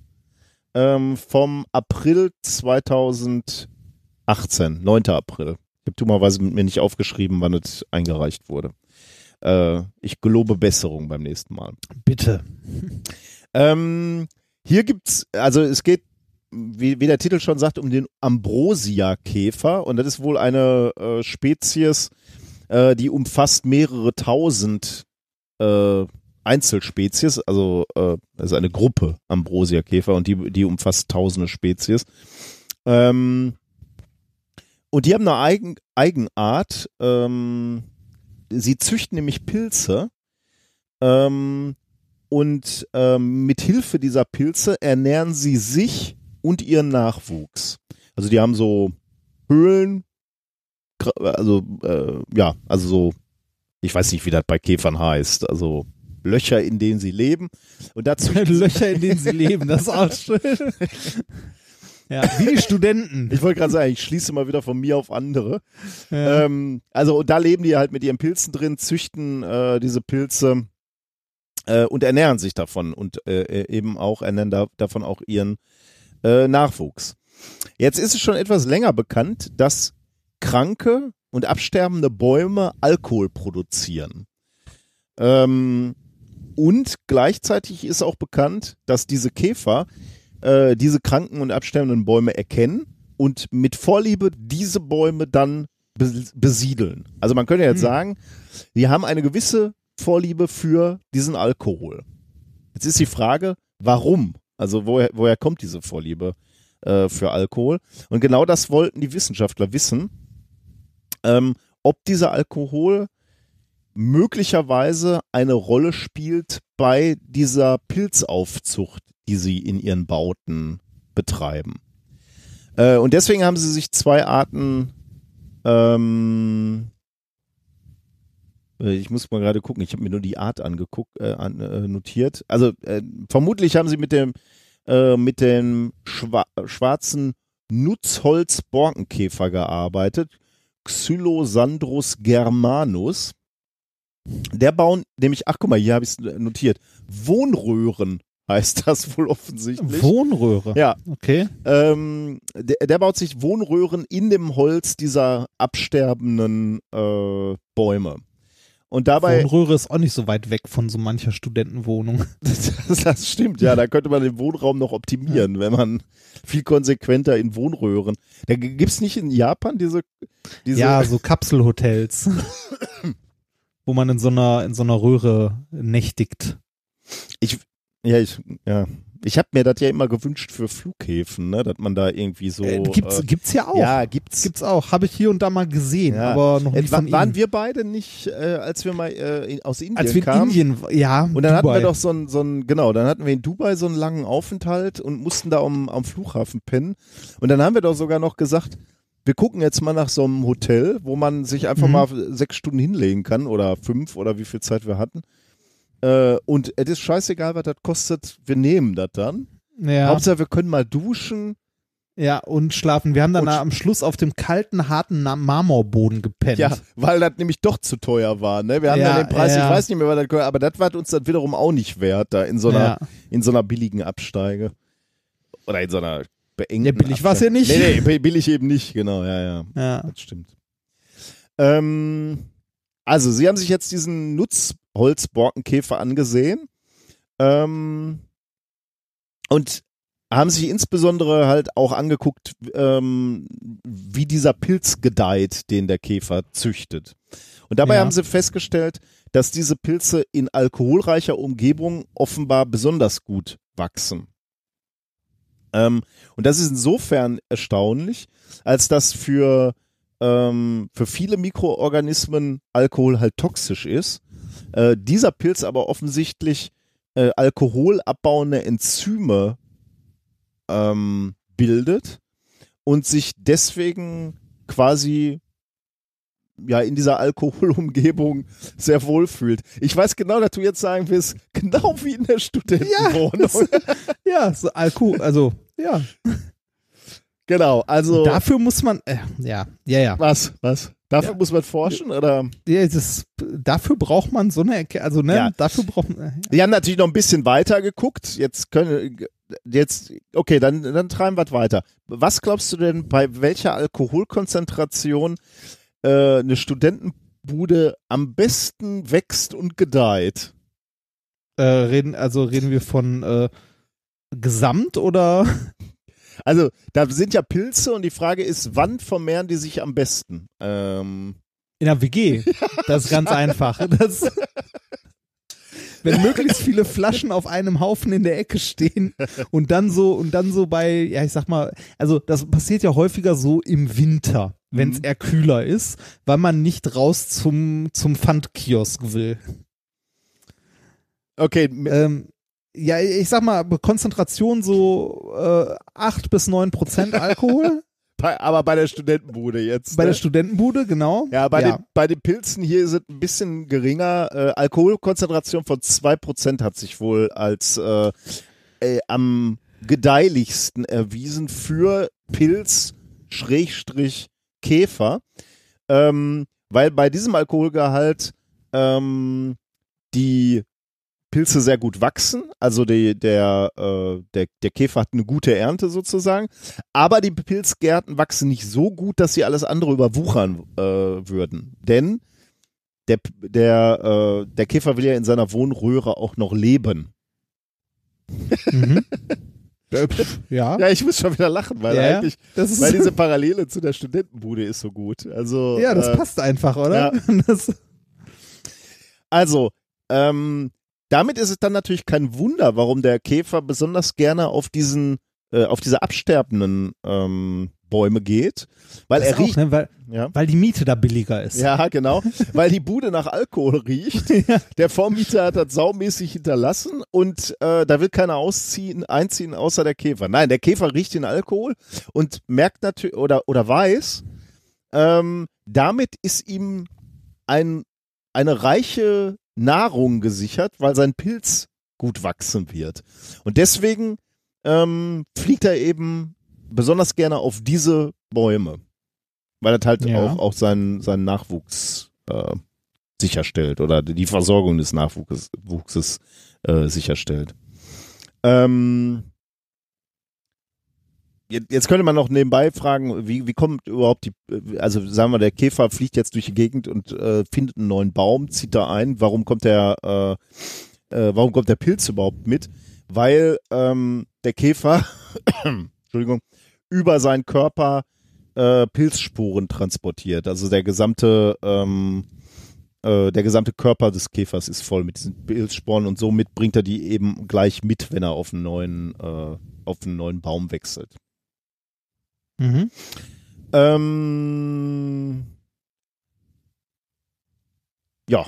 S1: ähm, vom April 2018, 9. April. Ich habe dummerweise mit mir nicht aufgeschrieben, wann es eingereicht wurde. Äh, ich gelobe Besserung beim nächsten Mal.
S2: Bitte.
S1: Ähm, hier gibt's, also es geht, wie, wie der Titel schon sagt, um den Ambrosia-Käfer und das ist wohl eine äh, Spezies, äh, die umfasst mehrere tausend äh, Einzelspezies, also äh, das ist eine Gruppe Ambrosia-Käfer und die, die umfasst tausende Spezies. Ähm, und die haben eine Eigen, Eigenart, ähm, sie züchten nämlich Pilze ähm, und ähm, mit Hilfe dieser Pilze ernähren sie sich und ihren Nachwuchs. Also die haben so Höhlen, also äh, ja, also so, ich weiß nicht, wie das bei Käfern heißt, also Löcher, in denen sie leben. Und dazu
S2: Löcher, in denen sie leben, das ist auch schön. Ja, wie die Studenten.
S1: Ich wollte gerade sagen, ich schließe mal wieder von mir auf andere.
S2: Ja.
S1: Ähm, also und da leben die halt mit ihren Pilzen drin, züchten äh, diese Pilze äh, und ernähren sich davon und äh, eben auch ernähren da, davon auch ihren äh, Nachwuchs. Jetzt ist es schon etwas länger bekannt, dass kranke und absterbende Bäume Alkohol produzieren. Ähm, und gleichzeitig ist auch bekannt, dass diese Käfer äh, diese kranken und absterbenden Bäume erkennen und mit Vorliebe diese Bäume dann bes- besiedeln. Also man könnte jetzt sagen, wir haben eine gewisse Vorliebe für diesen Alkohol. Jetzt ist die Frage, warum? Also woher, woher kommt diese Vorliebe äh, für Alkohol? Und genau das wollten die Wissenschaftler wissen, ähm, ob dieser Alkohol möglicherweise eine Rolle spielt bei dieser Pilzaufzucht, die sie in ihren Bauten betreiben. Äh, und deswegen haben sie sich zwei Arten ähm, äh, ich muss mal gerade gucken, ich habe mir nur die Art angeguckt, äh, an, äh, notiert. Also äh, vermutlich haben sie mit dem äh, mit dem schwa schwarzen Nutzholz-Borkenkäfer gearbeitet, Xylosandrus germanus. Der bauen nämlich, ach guck mal, hier habe ich es notiert, Wohnröhren heißt das wohl offensichtlich.
S2: Wohnröhre.
S1: Ja,
S2: Okay.
S1: ähm, der, der baut sich Wohnröhren in dem Holz dieser absterbenden äh, Bäume. Und dabei,
S2: Wohnröhre ist auch nicht so weit weg von so mancher Studentenwohnung.
S1: das, das stimmt, ja, da könnte man den Wohnraum noch optimieren, wenn man viel konsequenter in Wohnröhren. Da g- gibt's nicht in Japan diese, diese
S2: Ja, so Kapselhotels. wo man in so einer, in so einer Röhre nächtigt.
S1: ich, ja, ich, ja, ich habe mir das ja immer gewünscht für Flughäfen, ne, dass man da irgendwie so.
S2: äh, gibt's,
S1: äh,
S2: gibt's ja auch.
S1: Ja, gibt's.
S2: Gibt's auch. Habe ich hier und da mal gesehen,
S1: Ja.
S2: aber noch
S1: Äh,
S2: nicht
S1: wa-
S2: von
S1: waren
S2: Ihnen.
S1: wir beide nicht, äh, als wir mal äh, aus Indien
S2: Als wir in
S1: kamen?
S2: Indien, ja,
S1: Und dann hatten
S2: Dubai.
S1: wir doch so einen, so einen, genau, dann hatten wir in Dubai so einen langen Aufenthalt und mussten da am, am Flughafen pennen. Und dann haben wir doch sogar noch gesagt, wir gucken jetzt mal nach so einem Hotel, wo man sich einfach
S2: Mhm.
S1: mal sechs Stunden hinlegen kann oder fünf oder wie viel Zeit wir hatten. Äh, und es ist scheißegal, was das kostet, wir nehmen das dann.
S2: ja,
S1: Hauptsache, wir können mal duschen.
S2: ja, und schlafen. Wir haben dann am Schluss auf dem kalten, harten Marmorboden gepennt.
S1: Ja, weil das nämlich doch zu teuer war. Ne? Wir haben
S2: Ja,
S1: dann den Preis,
S2: ja.
S1: ich weiß nicht mehr, was das aber das war uns dann wiederum auch nicht wert, da in so einer,
S2: Ja.
S1: in so einer billigen Absteige. Oder in so einer beengten
S2: Ja, billig war's ja
S1: Absteige.
S2: nicht.
S1: Nee, nee, billig eben nicht, genau, ja, ja.
S2: Ja.
S1: Das stimmt. Ähm, also, Sie haben sich jetzt diesen Nutzholzborkenkäfer angesehen. Ähm, und haben sich insbesondere halt auch angeguckt, ähm, wie dieser Pilz gedeiht, den der Käfer züchtet. Und dabei
S2: Ja.
S1: haben sie festgestellt, dass diese Pilze in alkoholreicher Umgebung offenbar besonders gut wachsen. Ähm, und das ist insofern erstaunlich, als dass für, ähm, für viele Mikroorganismen Alkohol halt toxisch ist. Äh, dieser Pilz aber offensichtlich äh, alkoholabbauende Enzyme ähm, bildet und sich deswegen quasi ja in dieser Alkoholumgebung sehr wohl fühlt. Ich weiß genau, dass du jetzt sagen wirst, genau wie in der Studentenwohnung.
S2: Ja, so Alkohol, also, ja.
S1: Genau, also
S2: Dafür muss man, äh, ja, ja, ja.
S1: was, was? Dafür muss man forschen oder?
S2: ja das, dafür braucht man so eine, also, ne,
S1: Ja.
S2: dafür braucht man,
S1: Wir haben natürlich noch ein bisschen weiter geguckt. Jetzt können jetzt okay, dann dann treiben wir weiter. Was glaubst du denn bei welcher Alkoholkonzentration äh, eine Studentenbude am besten wächst und gedeiht?
S2: äh, reden, also reden wir von, äh, Gesamt oder?
S1: Also, da sind ja Pilze und die Frage ist, wann vermehren die sich am besten? Ähm,
S2: In der WG. Das ist ganz einfach. Das, wenn möglichst viele Flaschen auf einem Haufen in der Ecke stehen und dann so und dann so bei, ja ich sag mal, also das passiert ja häufiger so im Winter, wenn es
S1: Mhm.
S2: eher kühler ist, weil man nicht raus zum zum Pfandkiosk will.
S1: okay,
S2: Ähm, ja, ich sag mal, Konzentration so äh, 8 bis 9 Prozent Alkohol
S1: bei, aber bei der Studentenbude jetzt.
S2: bei
S1: ne?
S2: der Studentenbude, genau.
S1: Ja, bei,
S2: ja.
S1: Den, bei den Pilzen hier ist es ein bisschen geringer. Äh, Alkoholkonzentration von 2% hat sich wohl als äh, äh, am gedeihlichsten erwiesen für Pilz Schrägstrich Käfer. Ähm, weil bei diesem Alkoholgehalt ähm, die Pilze sehr gut wachsen, also die, der, äh, der, der Käfer hat eine gute Ernte sozusagen, aber die Pilzgärten wachsen nicht so gut, dass sie alles andere überwuchern äh, würden. Denn der, der, äh, der Käfer will ja in seiner Wohnröhre auch noch leben.
S2: Mhm. Äh, ja.
S1: Ja, ich muss schon wieder lachen, weil
S2: Ja,
S1: eigentlich, weil diese Parallele zu der Studentenbude ist so gut. Also,
S2: Ja, das
S1: äh,
S2: passt einfach, oder?
S1: ja. Also, Ähm, damit ist es dann natürlich kein Wunder, warum der Käfer besonders gerne auf diesen, äh, auf diese absterbenden ähm, Bäume geht, weil
S2: Das
S1: er
S2: auch,
S1: riecht.
S2: ne, weil,
S1: Ja.
S2: weil die Miete da billiger ist.
S1: Ja, genau. Weil die Bude nach Alkohol riecht. Der Vormieter hat das saumäßig hinterlassen und äh, da will keiner ausziehen, einziehen, außer der Käfer. Nein, der Käfer riecht den Alkohol und merkt natürlich oder, oder weiß, ähm, damit ist ihm ein, eine reiche Nahrung gesichert, weil sein Pilz gut wachsen wird. Und deswegen ähm, fliegt er eben besonders gerne auf diese Bäume. Weil das halt
S2: Ja.
S1: auch, auch seinen, seinen Nachwuchs äh, sicherstellt oder die Versorgung des Nachwuchses Wuchses, äh, sicherstellt. Ähm, jetzt, könnte man noch nebenbei fragen, wie, wie kommt überhaupt die, also sagen wir, der Käfer fliegt jetzt durch die Gegend und äh, findet einen neuen Baum, zieht da ein. Warum kommt der, äh, äh, warum kommt der Pilz überhaupt mit? Weil ähm, der Käfer, Entschuldigung, über seinen Körper äh, Pilzspuren transportiert. Also der gesamte ähm, äh, der gesamte Körper des Käfers ist voll mit diesen Pilzsporen und somit bringt er die eben gleich mit, wenn er auf einen neuen äh, auf einen neuen Baum wechselt.
S2: Mhm.
S1: Ähm, ja.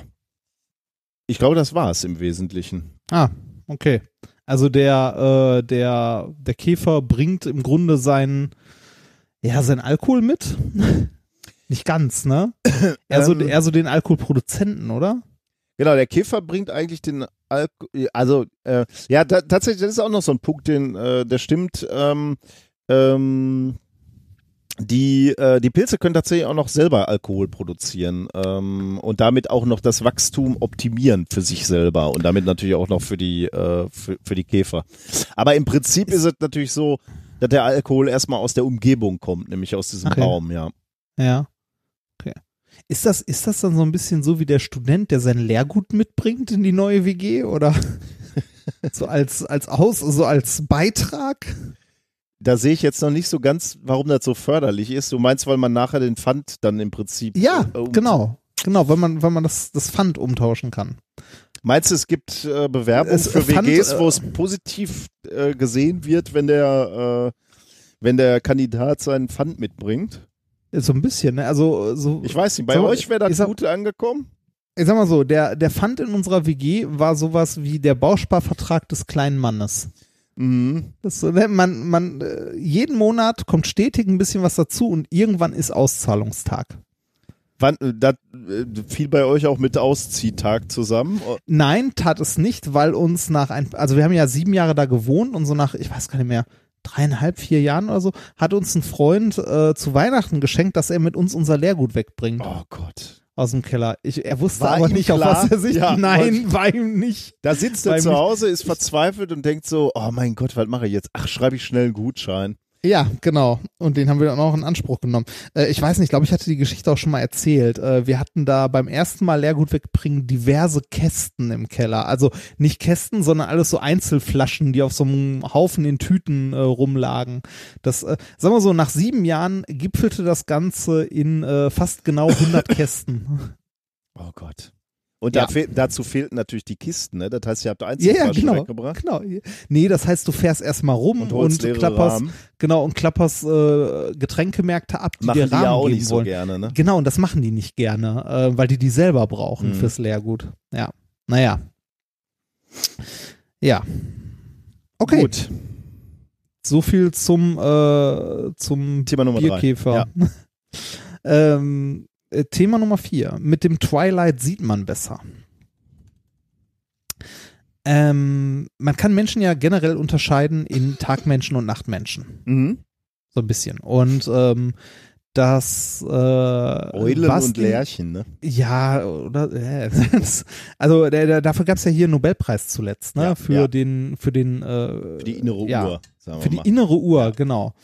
S1: Ich glaube, das war's im Wesentlichen.
S2: Ah, okay. Also der, äh, der, der Käfer bringt im Grunde seinen, ja, seinen Alkohol mit. Nicht ganz, ne? Eher, so,
S1: Ähm.
S2: eher so den Alkoholproduzenten, oder?
S1: Genau, der Käfer bringt eigentlich den Alkohol, also äh, ja, da, tatsächlich, das ist auch noch so ein Punkt, den, äh, der stimmt. Ähm, ähm, die, äh, die Pilze können tatsächlich auch noch selber Alkohol produzieren ähm, und damit auch noch das Wachstum optimieren für sich selber und damit natürlich auch noch für die, äh, für, für die Käfer. Aber im Prinzip ist es natürlich so, dass der Alkohol erstmal aus der Umgebung kommt, nämlich aus diesem
S2: Okay.
S1: Baum, ja.
S2: Ja. Okay. Ist das, ist das dann so ein bisschen so wie der Student, der sein Lehrgut mitbringt in die neue WG oder so als, als Aus, so als Beitrag?
S1: Da sehe ich jetzt noch nicht so ganz, warum das so förderlich ist. Du meinst, weil man nachher den Pfand dann im Prinzip.
S2: Ja,
S1: äh, um-
S2: genau. Genau, weil man, weil man das, das Pfand umtauschen kann.
S1: Meinst du, es gibt äh, Bewerbungen für
S2: fand,
S1: WGs,
S2: äh,
S1: wo es positiv äh, gesehen wird, wenn der, äh, wenn der Kandidat seinen Pfand mitbringt?
S2: So ein bisschen, ne? Also so.
S1: Ich weiß nicht, bei
S2: So,
S1: euch wäre das gut angekommen?
S2: ich sag mal so, der, der Pfand in unserer WG war sowas wie der Bausparvertrag des kleinen Mannes.
S1: Mhm.
S2: Das ne, man, man, äh, jeden Monat kommt stetig ein bisschen was dazu und irgendwann ist Auszahlungstag.
S1: Wann, äh, das äh, fiel bei euch auch mit Ausziehtag zusammen?
S2: Nein, tat es nicht, weil uns nach ein, also wir haben ja sieben Jahre da gewohnt und so nach, ich weiß gar nicht mehr, dreieinhalb, vier Jahren oder so, hat uns ein Freund äh, zu Weihnachten geschenkt, dass er mit uns unser Leergut wegbringt
S1: oh Gott.
S2: Aus dem Keller. Ich, er wusste
S1: War
S2: aber nicht, auf
S1: klar?
S2: was er sich.
S1: Ja,
S2: Nein, war ihm nicht.
S1: Da sitzt er zu Hause, ist verzweifelt und denkt so, oh mein Gott, was mache ich jetzt? Ach, schreibe ich schnell einen Gutschein.
S2: Ja, genau. Und den haben wir dann auch in Anspruch genommen. Äh, ich weiß nicht, glaube ich, hatte die Geschichte auch schon mal erzählt. Äh, wir hatten da beim ersten Mal Leergut wegbringen diverse Kästen im Keller. Also nicht Kästen, sondern alles so Einzelflaschen, die auf so einem Haufen in Tüten äh, rumlagen. Das, äh, sagen wir so, nach sieben Jahren gipfelte das Ganze in äh, fast genau 100 Kästen.
S1: Oh Gott. Und
S2: Ja.
S1: da fehl, dazu fehlten natürlich die Kisten, ne? Das heißt, ihr habt
S2: Ja, ja,
S1: Einzelflaschen
S2: genau.
S1: weggebracht
S2: genau. Nee, das heißt, du fährst erstmal rum
S1: und
S2: und, klapperst,
S1: Rahmen.
S2: genau, und klapperst äh, Getränkemärkte ab, die
S1: Machen
S2: dir
S1: die
S2: Rahmen
S1: ja auch nicht so
S2: wollen.
S1: gerne, ne?
S2: Genau, und das machen die nicht gerne, äh, weil die die selber brauchen
S1: Mhm.
S2: fürs Leergut. Ja, naja. Ja. Okay,
S1: Gut.
S2: so viel zum, äh, zum
S1: Thema Nummer drei.
S2: Bierkäfer. ähm, äh, Thema Nummer vier. Mit dem Twilight sieht man besser. Ähm, man kann Menschen ja generell unterscheiden in Tagmenschen und Nachtmenschen.
S1: Mhm.
S2: So ein bisschen. Und ähm, das äh,
S1: Eulen
S2: was
S1: und
S2: die-
S1: Lerchen, ne?
S2: ja, oder äh, also der, der, dafür gab es ja hier einen Nobelpreis zuletzt, ne?
S1: Ja,
S2: für
S1: ja.
S2: den, für den äh,
S1: Für die innere
S2: ja,
S1: Uhr, sagen wir
S2: Für die
S1: mal.
S2: innere Uhr, genau.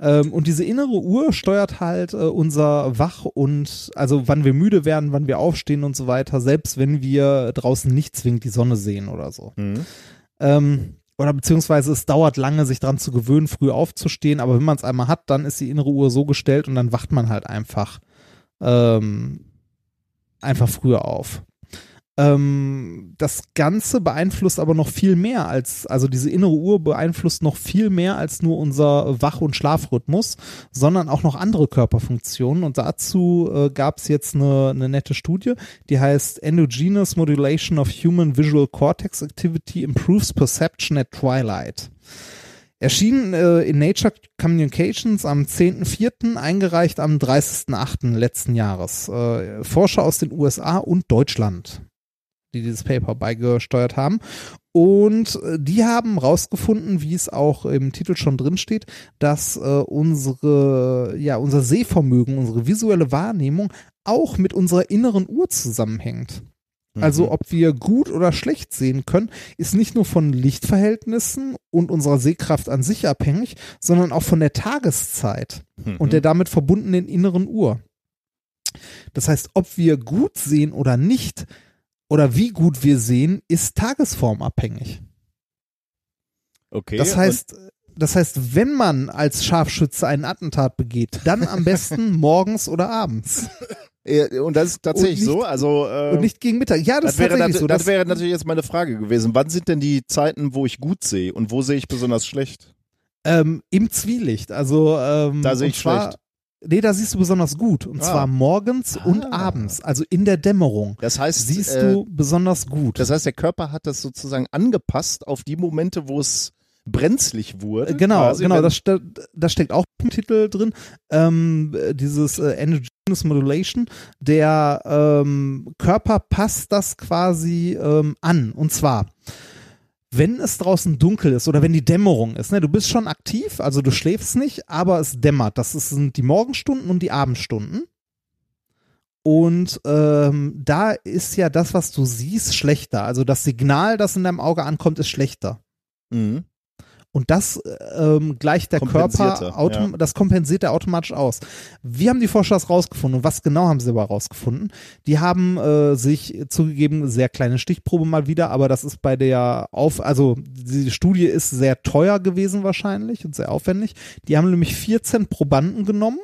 S2: Ähm, und diese innere Uhr steuert halt äh, unser Wach und also wann wir müde werden, wann wir aufstehen und so weiter, selbst wenn wir draußen nicht zwingend die Sonne sehen oder so.
S1: Mhm.
S2: Ähm, oder beziehungsweise es dauert lange, sich dran zu gewöhnen, früh aufzustehen, aber wenn man es einmal hat, dann ist die innere Uhr so gestellt und dann wacht man halt einfach ähm, einfach früher auf. Ähm, das Ganze beeinflusst aber noch viel mehr als, also diese innere Uhr beeinflusst noch viel mehr als nur unser Wach- und Schlafrhythmus, sondern auch noch andere Körperfunktionen. Und dazu äh, gab es jetzt eine, eine nette Studie, die heißt Endogenous Modulation of Human Visual Cortex Activity Improves Perception at Twilight. Erschien äh, in Nature Communications am 10.04., eingereicht am 30.08. letzten Jahres. Äh, Forscher aus den USA und Deutschland, die dieses Paper beigesteuert haben. Und äh, die haben rausgefunden, wie es auch im Titel schon drin steht, dass äh, unsere, ja, unser Sehvermögen, unsere visuelle Wahrnehmung auch mit unserer inneren Uhr zusammenhängt. Also ob wir gut oder schlecht sehen können, ist nicht nur von Lichtverhältnissen und unserer Sehkraft an sich abhängig, sondern auch von der Tageszeit und der damit verbundenen inneren Uhr. Das heißt, ob wir gut sehen oder nicht, oder wie gut wir sehen, ist tagesformabhängig.
S1: Okay.
S2: Das heißt, das heißt, wenn man als Scharfschütze einen Attentat begeht, dann am besten morgens oder abends.
S1: und, das ist tatsächlich
S2: nicht-
S1: so. Also äh,
S2: Und nicht gegen Mittag. Ja, das,
S1: das, wäre,
S2: so.
S1: das
S2: Das,
S1: wäre natürlich jetzt meine Frage gewesen. Wann sind denn die Zeiten, wo ich gut sehe und wo sehe ich besonders schlecht?
S2: ähm, im Zwielicht. Also ähm,
S1: Da sehe ich
S2: zwar,
S1: schlecht.
S2: Nee, da siehst du besonders gut. Und
S1: Ah.
S2: zwar morgens und
S1: Ah.
S2: abends, also in der Dämmerung.
S1: Das heißt,
S2: Siehst
S1: äh,
S2: du besonders gut.
S1: Das heißt, der Körper hat das sozusagen angepasst auf die Momente, wo es brenzlig wurde.
S2: Äh, Genau,
S1: quasi,
S2: genau, das, ste das steckt auch im Titel drin. Ähm, äh, dieses äh, Endogenous Modulation. Der ähm, Körper passt das quasi ähm, an. Und zwar, wenn es draußen dunkel ist oder wenn die Dämmerung ist, ne, du bist schon aktiv, also du schläfst nicht, aber es dämmert. Das sind die Morgenstunden und die Abendstunden. Und ähm, da ist ja das, was du siehst, schlechter. Also das Signal, das in deinem Auge ankommt, ist schlechter.
S1: Mhm.
S2: Und das ähm, gleicht der Körper,
S1: er,
S2: autom
S1: ja.
S2: das kompensiert er automatisch aus. Wie haben die Forscher das rausgefunden und was genau haben sie aber rausgefunden? Die haben äh, sich zugegeben, sehr kleine Stichprobe mal wieder, aber das ist bei der Auf, also die Studie ist sehr teuer gewesen wahrscheinlich und sehr aufwendig. Die haben nämlich 14 Probanden genommen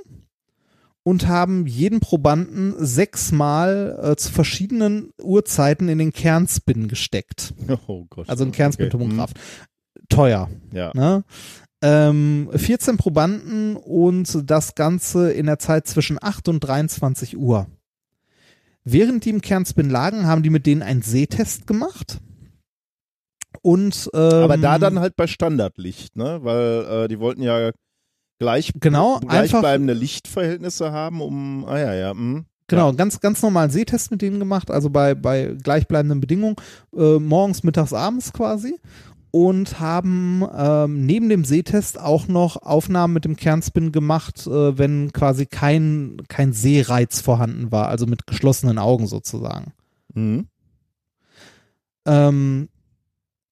S2: und haben jeden Probanden sechsmal äh, zu verschiedenen Uhrzeiten in den Kernspin gesteckt.
S1: Oh Gott.
S2: Also ein
S1: Okay.
S2: Teuer.
S1: Ja.
S2: Ne? Ähm, 14 Probanden und das Ganze in der Zeit zwischen 8 und 23 Uhr. Während die im Kernspin lagen, haben die mit denen einen Sehtest gemacht. Und, ähm,
S1: Aber da dann halt bei Standardlicht, ne? Weil äh, die wollten ja gleich,
S2: Genau,
S1: gleichbleibende Lichtverhältnisse haben, um. Ah ja, ja. Mh.
S2: Genau, ganz, ganz normalen Sehtest mit denen gemacht, also bei, bei gleichbleibenden Bedingungen, äh, morgens, mittags, abends quasi. Und haben ähm, neben dem Sehtest auch noch Aufnahmen mit dem Kernspin gemacht, äh, wenn quasi kein, kein Sehreiz vorhanden war, also mit geschlossenen Augen sozusagen.
S1: Mhm.
S2: Ähm,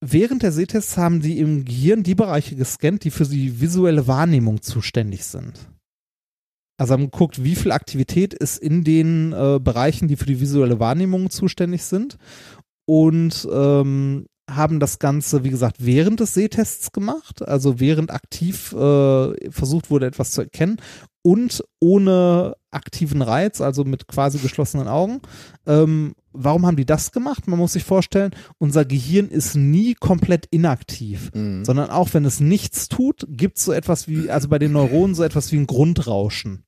S2: während der Sehtests haben die im Gehirn die Bereiche gescannt, die für die visuelle Wahrnehmung zuständig sind. Also haben geguckt, wie viel Aktivität ist in den äh, Bereichen, die für die visuelle Wahrnehmung zuständig sind. Und ähm, haben das Ganze, wie gesagt, während des Sehtests gemacht, also während aktiv äh, versucht wurde, etwas zu erkennen und ohne aktiven Reiz, also mit quasi geschlossenen Augen. Ähm, warum haben die das gemacht? Man muss sich vorstellen, unser Gehirn ist nie komplett inaktiv,
S1: Mhm.
S2: sondern auch wenn es nichts tut, gibt es so etwas wie, also bei den Neuronen so etwas wie ein Grundrauschen.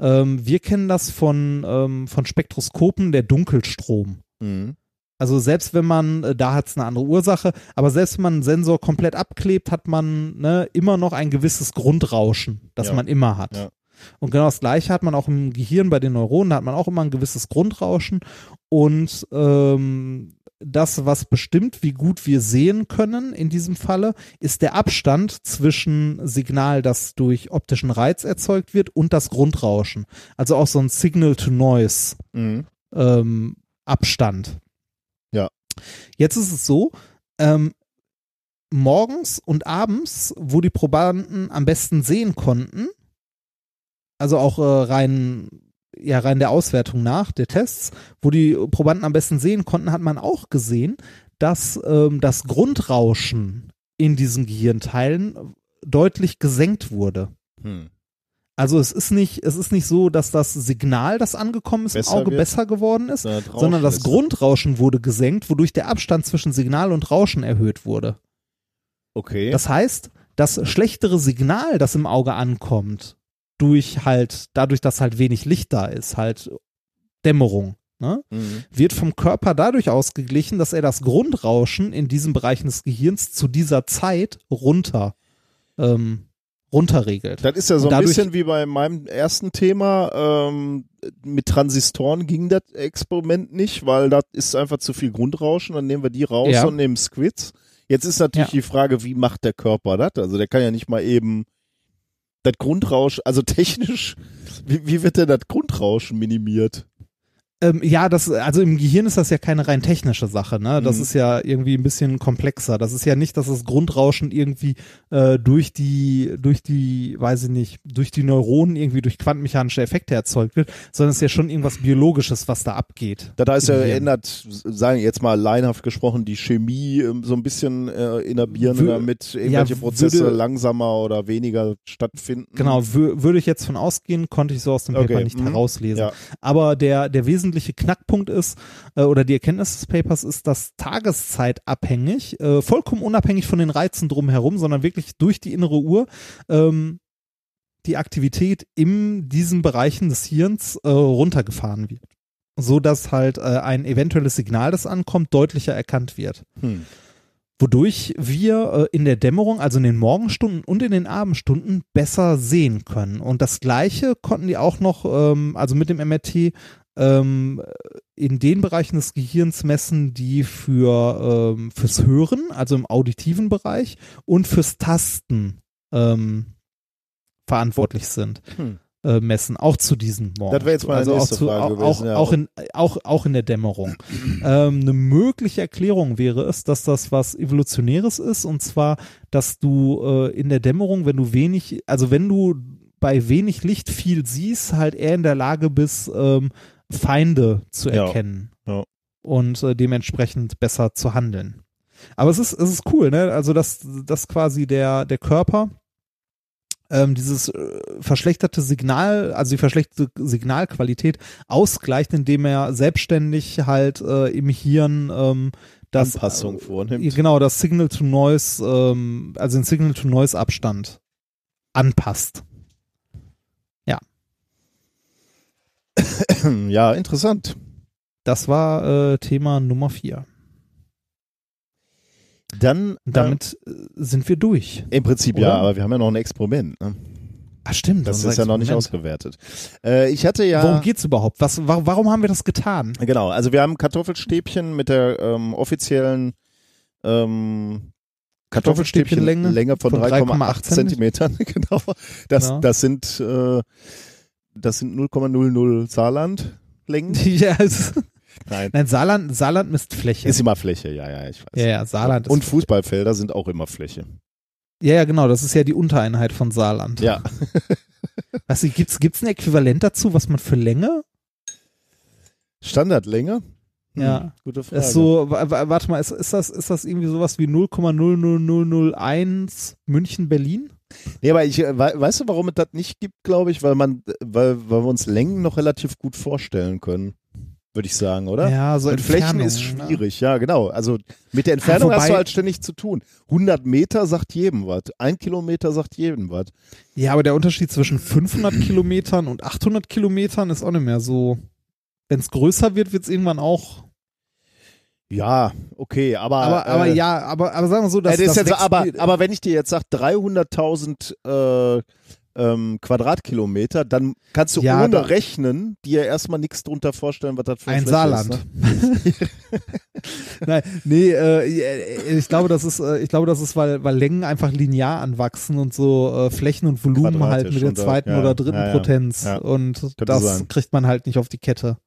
S2: Ähm, wir kennen das von, ähm, von Spektroskopen, der Dunkelstrom.
S1: Mhm.
S2: Also selbst wenn man, äh, da hat es eine andere Ursache, aber selbst wenn man einen Sensor komplett abklebt, hat man ne, immer noch ein gewisses Grundrauschen, das
S1: Ja.
S2: man immer hat.
S1: Ja.
S2: Und genau das gleiche hat man auch im Gehirn bei den Neuronen, da hat man auch immer ein gewisses Grundrauschen. Und ähm, das, was bestimmt, wie gut wir sehen können in diesem Falle, ist der Abstand zwischen Signal, das durch optischen Reiz erzeugt wird, und das Grundrauschen. Also auch so ein Signal-to-Noise
S1: Mhm.
S2: ähm. Jetzt ist es so, ähm, morgens und abends, wo die Probanden am besten sehen konnten, also auch äh, rein, ja, rein der Auswertung nach, der Tests, wo die Probanden am besten sehen konnten, hat man auch gesehen, dass ähm, das Grundrauschen in diesen Gehirnteilen deutlich gesenkt wurde.
S1: Hm.
S2: Also es ist nicht, es ist nicht so, dass das Signal, das angekommen ist,
S1: Besser
S2: im Auge
S1: wird,
S2: besser geworden ist,
S1: sondern das Rauschen
S2: sondern das
S1: ist-
S2: Grundrauschen wurde gesenkt, wodurch der Abstand zwischen Signal und Rauschen erhöht wurde.
S1: Okay.
S2: Das heißt, das schlechtere Signal, das im Auge ankommt, durch halt, dadurch, dass halt wenig Licht da ist, halt Dämmerung, ne,
S1: Mhm.
S2: wird vom Körper dadurch ausgeglichen, dass er das Grundrauschen in diesen Bereichen des Gehirns zu dieser Zeit runter, ähm, runterregelt.
S1: Das ist ja so ein bisschen wie bei meinem ersten Thema. Ähm, mit Transistoren ging das Experiment nicht, weil das ist einfach zu viel Grundrauschen. Dann nehmen wir die raus
S2: Ja.
S1: und nehmen Squids. Jetzt ist natürlich
S2: Ja.
S1: die Frage, wie macht der Körper das? Also der kann ja nicht mal eben das Grundrauschen, also technisch, wie, wie wird denn das Grundrauschen minimiert?
S2: Ähm, ja, das, also im Gehirn ist das ja keine rein technische Sache, ne? Das
S1: Mhm.
S2: ist ja irgendwie ein bisschen komplexer. Das ist ja nicht, dass das Grundrauschen irgendwie äh, durch die, durch die, weiß ich nicht, durch die Neuronen irgendwie durch quantenmechanische Effekte erzeugt wird, sondern es ist ja schon irgendwas Biologisches, was da abgeht.
S1: Heißt,
S2: Im
S1: er
S2: Gehirn.
S1: ändert, sagen wir jetzt mal leinhaft gesprochen, die Chemie ähm, so ein bisschen äh, innerbieren,
S2: Wür-
S1: damit irgendwelche
S2: ja,
S1: Prozesse
S2: würde-
S1: langsamer oder weniger stattfinden.
S2: Genau, wür würde ich jetzt von ausgehen, konnte ich so aus dem Paper
S1: Okay,
S2: nicht
S1: mhm.
S2: herauslesen.
S1: Ja.
S2: Aber der, der wesentliche Knackpunkt ist, äh, oder die Erkenntnis des Papers ist, dass tageszeitabhängig, äh, vollkommen unabhängig von den Reizen drumherum, sondern wirklich durch die innere Uhr, ähm, die Aktivität in diesen Bereichen des Hirns äh, runtergefahren wird. So dass halt äh, ein eventuelles Signal, das ankommt, deutlicher erkannt wird
S1: Hm.
S2: wodurch wir äh, in der Dämmerung, also in den Morgenstunden und in den Abendstunden besser sehen können. Und das Gleiche konnten die auch noch, ähm, also mit dem MRT, ähm, in den Bereichen des Gehirns messen, die für ähm, fürs Hören, also im auditiven Bereich und fürs Tasten ähm, verantwortlich sind.
S1: Hm.
S2: Äh, messen, auch zu diesen Morgen.
S1: Das wäre jetzt meine
S2: also
S1: nächste
S2: auch zu,
S1: Frage
S2: auch,
S1: gewesen,
S2: auch,
S1: ja.
S2: auch, in, auch, auch in der Dämmerung. ähm, eine mögliche Erklärung wäre es, dass das was Evolutionäres ist und zwar, dass du äh, in der Dämmerung, wenn du wenig, also wenn du bei wenig Licht viel siehst, halt eher in der Lage bist, ähm, Feinde zu
S1: Ja.
S2: erkennen
S1: Ja.
S2: und äh, dementsprechend besser zu handeln. Aber es ist, es ist cool, ne? Also, dass, dass quasi der, der Körper ähm, dieses äh, verschlechterte Signal, also die verschlechterte Signalqualität ausgleicht, indem er selbstständig halt äh, im Hirn ähm, das
S1: Anpassung vornimmt.
S2: äh, genau das Signal to Noise, ähm, also den Signal to Noise Abstand anpasst.
S1: Ja, interessant.
S2: Das war äh, Thema Nummer vier.
S1: Dann
S2: damit äh, sind wir durch.
S1: Im Prinzip
S2: Oder?
S1: ja, aber wir haben ja noch ein Experiment. Ne?
S2: Ah, stimmt.
S1: Das ist ja noch nicht ausgewertet. Äh, ich hatte ja.
S2: Worum geht's überhaupt? Was, wa warum haben wir das getan?
S1: Genau, also wir haben Kartoffelstäbchen mit der ähm, offiziellen ähm,
S2: Kartoffelstäbchenlänge
S1: Länge von,
S2: von
S1: 3,8
S2: 3,8
S1: Zentimetern. genau. Das,
S2: Ja.
S1: das sind äh, das sind 0,00 Saarland-Längen.
S2: ja, es,
S1: Nein.
S2: nein, Saarland, Saarland misst Fläche.
S1: Ist immer Fläche, ja, ja, ich weiß.
S2: ja, ja, Saarland
S1: Und Fußballfelder sind auch immer Fläche.
S2: Ja, ja, genau, das ist ja die Untereinheit von Saarland.
S1: Ja.
S2: Du, gibt's, gibt's ein Äquivalent dazu, was man für Länge?
S1: Standardlänge? Hm,
S2: Ja.
S1: Gute Frage.
S2: Ist so, wa- wa- warte mal, ist, ist, das, ist das irgendwie sowas wie 0,00001 München, Berlin?
S1: Nee, aber ich, äh, wei- weißt du, warum es das nicht gibt, glaube ich? Weil man, weil, weil wir uns Längen noch relativ gut vorstellen können. Würde ich sagen, oder?
S2: Ja, so
S1: Mit Flächen ist
S2: ne?
S1: schwierig, ja, genau. Also mit der Entfernung
S2: Ah,
S1: hast du halt ständig zu tun. 100 Meter sagt jedem was. Ein Kilometer sagt jedem was.
S2: Ja, aber der Unterschied zwischen 500 Kilometern und 800 Kilometern ist auch nicht mehr so. Wenn es größer wird, wird es irgendwann auch.
S1: Ja, okay, aber.
S2: Aber, aber
S1: äh,
S2: ja, aber, aber sagen wir so,
S1: Das,
S2: dass
S1: ist
S2: das
S1: jetzt,
S2: wächst-
S1: aber, aber wenn ich dir jetzt sage 300.000 äh, ähm, Quadratkilometer, dann kannst du
S2: Ja,
S1: ohne
S2: da-
S1: rechnen dir erstmal nichts drunter vorstellen, was das für
S2: ein
S1: Fläche
S2: Saarland.
S1: Ist, ne?
S2: Nein, nee, äh, ich glaube, das ist, äh, ich glaube, das ist, weil, weil Längen einfach linear anwachsen und so äh, Flächen und Volumen halt mit der zweiten
S1: ja,
S2: oder dritten
S1: ja, ja.
S2: Potenz
S1: Ja,
S2: und das
S1: sein.
S2: kriegt man halt nicht auf die Kette.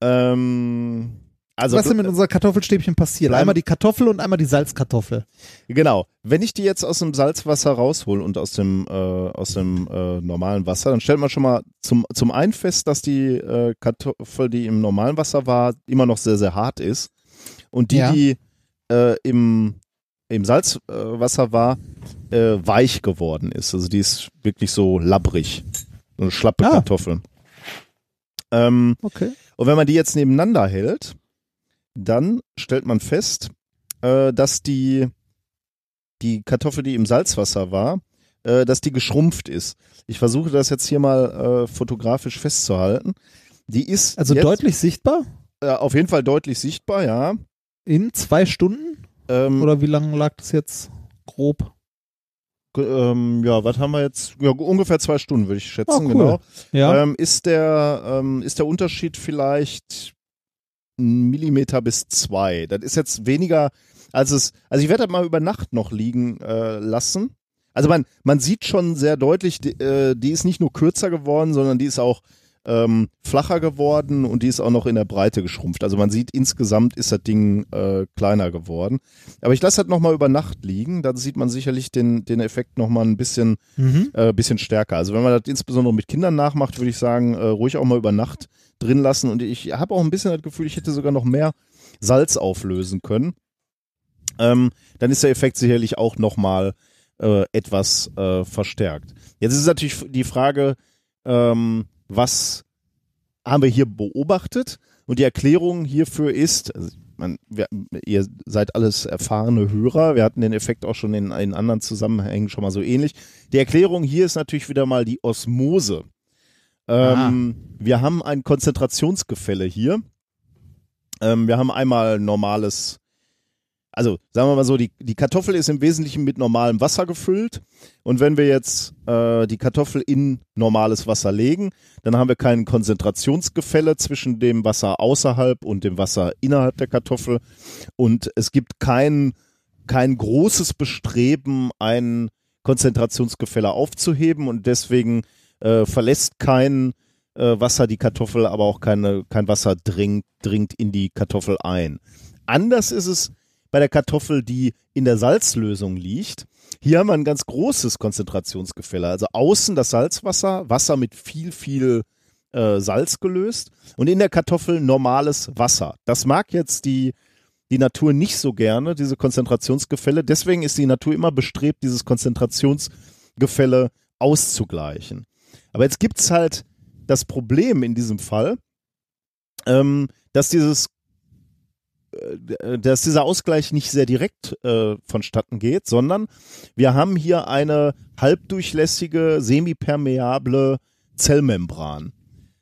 S1: Ähm, also
S2: Was ist denn mit unserer Kartoffelstäbchen passiert? Einmal die Kartoffel und einmal die Salzkartoffel.
S1: Genau. Wenn ich die jetzt aus dem Salzwasser raushol und aus dem, äh, aus dem äh, normalen Wasser, dann stellt man schon mal zum, zum einen fest, dass die äh, Kartoffel, die im normalen Wasser war, immer noch sehr, sehr hart ist. Und die,
S2: Ja.
S1: die äh, im im Salzwasser war, äh, weich geworden ist. Also die ist wirklich so labbrig. So eine schlappe
S2: Ah.
S1: Kartoffel. Ähm,
S2: Okay.
S1: und wenn man die jetzt nebeneinander hält, dann stellt man fest, äh, dass die, die Kartoffel, die im Salzwasser war, äh, dass die geschrumpft ist. Ich versuche das jetzt hier mal äh, fotografisch festzuhalten. Die ist
S2: Also
S1: jetzt,
S2: deutlich sichtbar?
S1: äh, auf jeden Fall deutlich sichtbar, ja.
S2: In zwei Stunden?
S1: Ähm,
S2: Oder wie lange lag das jetzt grob?
S1: Ähm, ja, was haben wir jetzt? Ja, ungefähr zwei Stunden würde ich schätzen,
S2: Ah, cool.
S1: genau.
S2: Ja.
S1: Ähm, ist, der, ähm, ist der Unterschied vielleicht ein Millimeter bis zwei? Das ist jetzt weniger, als es, also ich werde das mal über Nacht noch liegen äh, lassen. Also man, man sieht schon sehr deutlich, die, äh, die ist nicht nur kürzer geworden, sondern die ist auch ähm, flacher geworden und die ist auch noch in der Breite geschrumpft. Also man sieht, insgesamt ist das Ding äh, kleiner geworden. Aber ich lasse das nochmal über Nacht liegen, dann sieht man sicherlich den, den Effekt nochmal ein bisschen,
S2: Mhm.
S1: äh, bisschen stärker. Also wenn man das insbesondere mit Kindern nachmacht, würde ich sagen, äh, ruhig auch mal über Nacht drin lassen. Und ich habe auch ein bisschen das Gefühl, ich hätte sogar noch mehr Salz auflösen können. Ähm, dann ist der Effekt sicherlich auch nochmal äh, etwas äh, verstärkt. Jetzt ist natürlich die Frage, ähm, was haben wir hier beobachtet? Und die Erklärung hierfür ist, also man, wir, ihr seid alles erfahrene Hörer, wir hatten den Effekt auch schon in, in anderen Zusammenhängen schon mal so ähnlich. Die Erklärung hier ist natürlich wieder mal die Osmose. Ähm, wir haben ein Konzentrationsgefälle hier. Ähm, wir haben einmal normales, also sagen wir mal so, die, die Kartoffel ist im Wesentlichen mit normalem Wasser gefüllt. Und wenn wir jetzt äh, die Kartoffel in normales Wasser legen, dann haben wir kein Konzentrationsgefälle zwischen dem Wasser außerhalb und dem Wasser innerhalb der Kartoffel. Und es gibt kein, kein großes Bestreben, ein Konzentrationsgefälle aufzuheben. Und deswegen äh, verlässt kein äh, Wasser die Kartoffel, aber auch keine, kein Wasser dringt, dringt in die Kartoffel ein. Anders ist es bei der Kartoffel, die in der Salzlösung liegt. Hier haben wir ein ganz großes Konzentrationsgefälle. Also außen das Salzwasser, Wasser mit viel, viel äh, Salz gelöst und in der Kartoffel normales Wasser. Das mag jetzt die, die Natur nicht so gerne, diese Konzentrationsgefälle. Deswegen ist die Natur immer bestrebt, dieses Konzentrationsgefälle auszugleichen. Aber jetzt gibt's halt das Problem in diesem Fall, ähm, dass dieses äh, dass dieser Ausgleich nicht sehr direkt äh, vonstatten geht, sondern wir haben hier eine halbdurchlässige, semipermeable Zellmembran.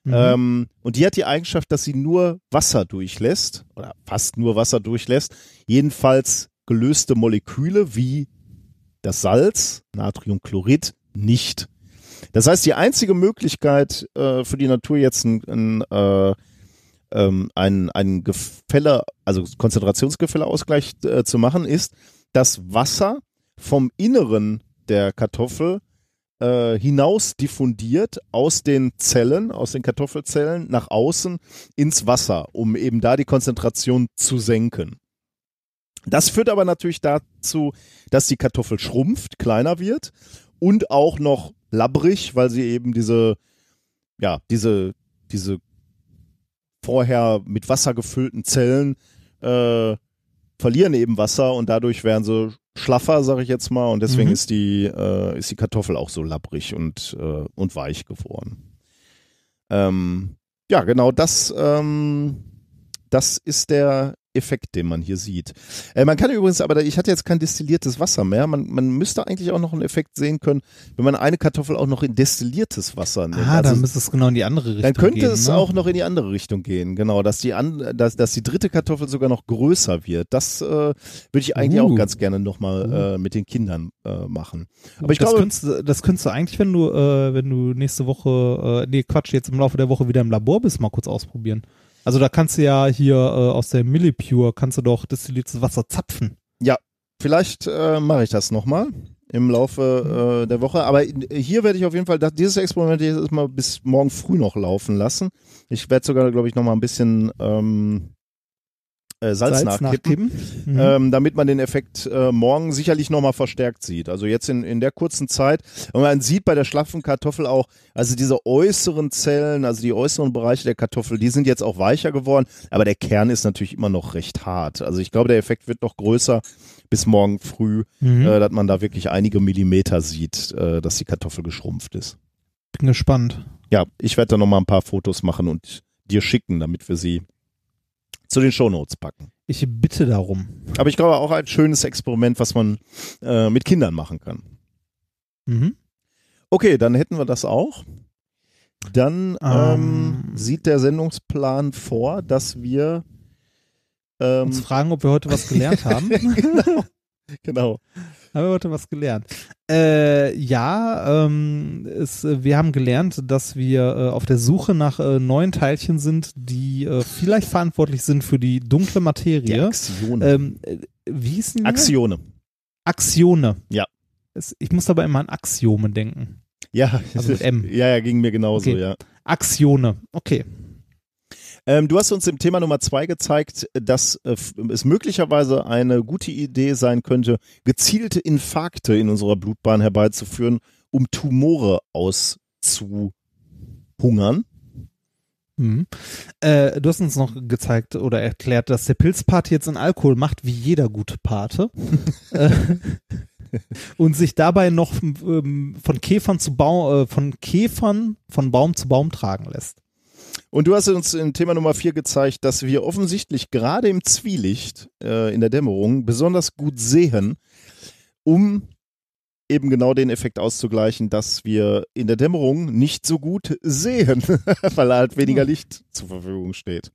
S1: Ähm, und die hat die Eigenschaft, dass sie nur Wasser durchlässt, oder fast nur Wasser durchlässt, jedenfalls gelöste Moleküle wie das Salz, Natriumchlorid, nicht. Das heißt, die einzige Möglichkeit äh, für die Natur jetzt ein, ein, äh, ähm, ein, ein Gefälle, also Konzentrationsgefälleausgleich äh, zu machen, ist, dass Wasser vom Inneren der Kartoffel äh, hinaus diffundiert aus den Zellen, aus den Kartoffelzellen nach außen ins Wasser, um eben da die Konzentration zu senken. Das führt aber natürlich dazu, dass die Kartoffel schrumpft, kleiner wird und auch noch labbrig, weil sie eben diese, ja, diese, diese vorher mit Wasser gefüllten Zellen äh, verlieren eben Wasser und dadurch werden sie schlaffer, sage ich jetzt mal, und deswegen
S2: Mhm.
S1: ist die äh, ist die Kartoffel auch so labbrig und äh, und weich geworden. Ähm, ja, genau das ähm, das ist der Effekt, den man hier sieht. Äh, man kann übrigens, aber ich hatte jetzt kein destilliertes Wasser mehr. Man, man müsste eigentlich auch noch einen Effekt sehen können, wenn man eine Kartoffel auch noch in destilliertes Wasser nimmt.
S2: Ah,
S1: Also
S2: dann müsste es genau in die andere Richtung
S1: dann könnte
S2: gehen,
S1: es
S2: ne?
S1: auch noch in die andere Richtung gehen, genau, dass die an, dass, dass die dritte Kartoffel sogar noch größer wird. Das äh, würde ich eigentlich
S2: Uh.
S1: auch ganz gerne nochmal äh, mit den Kindern äh, machen. Aber ich
S2: das,
S1: glaube,
S2: könntest, das könntest du eigentlich, wenn du, äh, wenn du nächste Woche, äh, nee, Quatsch, jetzt im Laufe der Woche wieder im Labor bist, mal kurz ausprobieren. Also da kannst du ja hier äh, aus der Millipure, kannst du doch destilliertes Wasser zapfen.
S1: vielleicht äh, mache ich das nochmal im Laufe äh, der Woche. Aber hier werde ich auf jeden Fall das, dieses Experiment jetzt mal bis morgen früh noch laufen lassen. Ich werde sogar, glaube ich, nochmal ein bisschen ähm, äh, Salz, nachkippen.
S2: Mhm.
S1: ähm, damit man den Effekt äh, morgen sicherlich nochmal verstärkt sieht. Also jetzt in, in der kurzen Zeit. Und man sieht bei der schlaffen Kartoffel auch, also diese äußeren Zellen, also die äußeren Bereiche der Kartoffel, die sind jetzt auch weicher geworden, aber der Kern ist natürlich immer noch recht hart. Also ich glaube, der Effekt wird noch größer bis morgen früh,
S2: Mhm.
S1: äh, dass man da wirklich einige Millimeter sieht, äh, dass die Kartoffel geschrumpft ist.
S2: Bin gespannt.
S1: Ja, ich werde da noch mal ein paar Fotos machen und dir schicken, damit wir sie zu den Shownotes packen.
S2: Ich bitte darum.
S1: Aber ich glaube auch ein schönes Experiment, was man äh, mit Kindern machen kann.
S2: Mhm.
S1: Okay, dann hätten wir das auch. Dann ähm,
S2: Ähm.
S1: sieht der Sendungsplan vor, dass wir ähm,
S2: Uns fragen, ob wir heute was gelernt haben.
S1: genau, genau.
S2: Haben wir heute was gelernt? Äh, ja, ähm, es, wir haben gelernt, dass wir äh, auf der Suche nach äh, neuen Teilchen sind, die äh, vielleicht verantwortlich sind für die dunkle
S1: Die
S2: Materie.
S1: Axione.
S2: Ähm, äh, wie hießen die?
S1: Axione.
S2: Axione.
S1: Ja.
S2: Es, ich muss dabei immer an Axiome denken.
S1: Ja,
S2: Also mit M.
S1: Ja, ja, ging mir genauso,
S2: Okay.
S1: ja.
S2: Axione. Okay.
S1: Ähm, du hast uns im Thema Nummer zwei gezeigt, dass äh, es möglicherweise eine gute Idee sein könnte, gezielte Infarkte in unserer Blutbahn herbeizuführen, um Tumore auszuhungern.
S2: Mhm. Äh, du hast uns noch gezeigt oder erklärt, dass der Pilzpate jetzt in Alkohol macht, wie jeder gute Pate. äh, und sich dabei noch ähm, von Käfern zu Baum, äh, von Käfern von Baum zu Baum tragen lässt.
S1: Und du hast uns in Thema Nummer vier gezeigt, dass wir offensichtlich gerade im Zwielicht äh, in der Dämmerung besonders gut sehen, um eben genau den Effekt auszugleichen, dass wir in der Dämmerung nicht so gut sehen, weil halt weniger Licht zur Verfügung steht.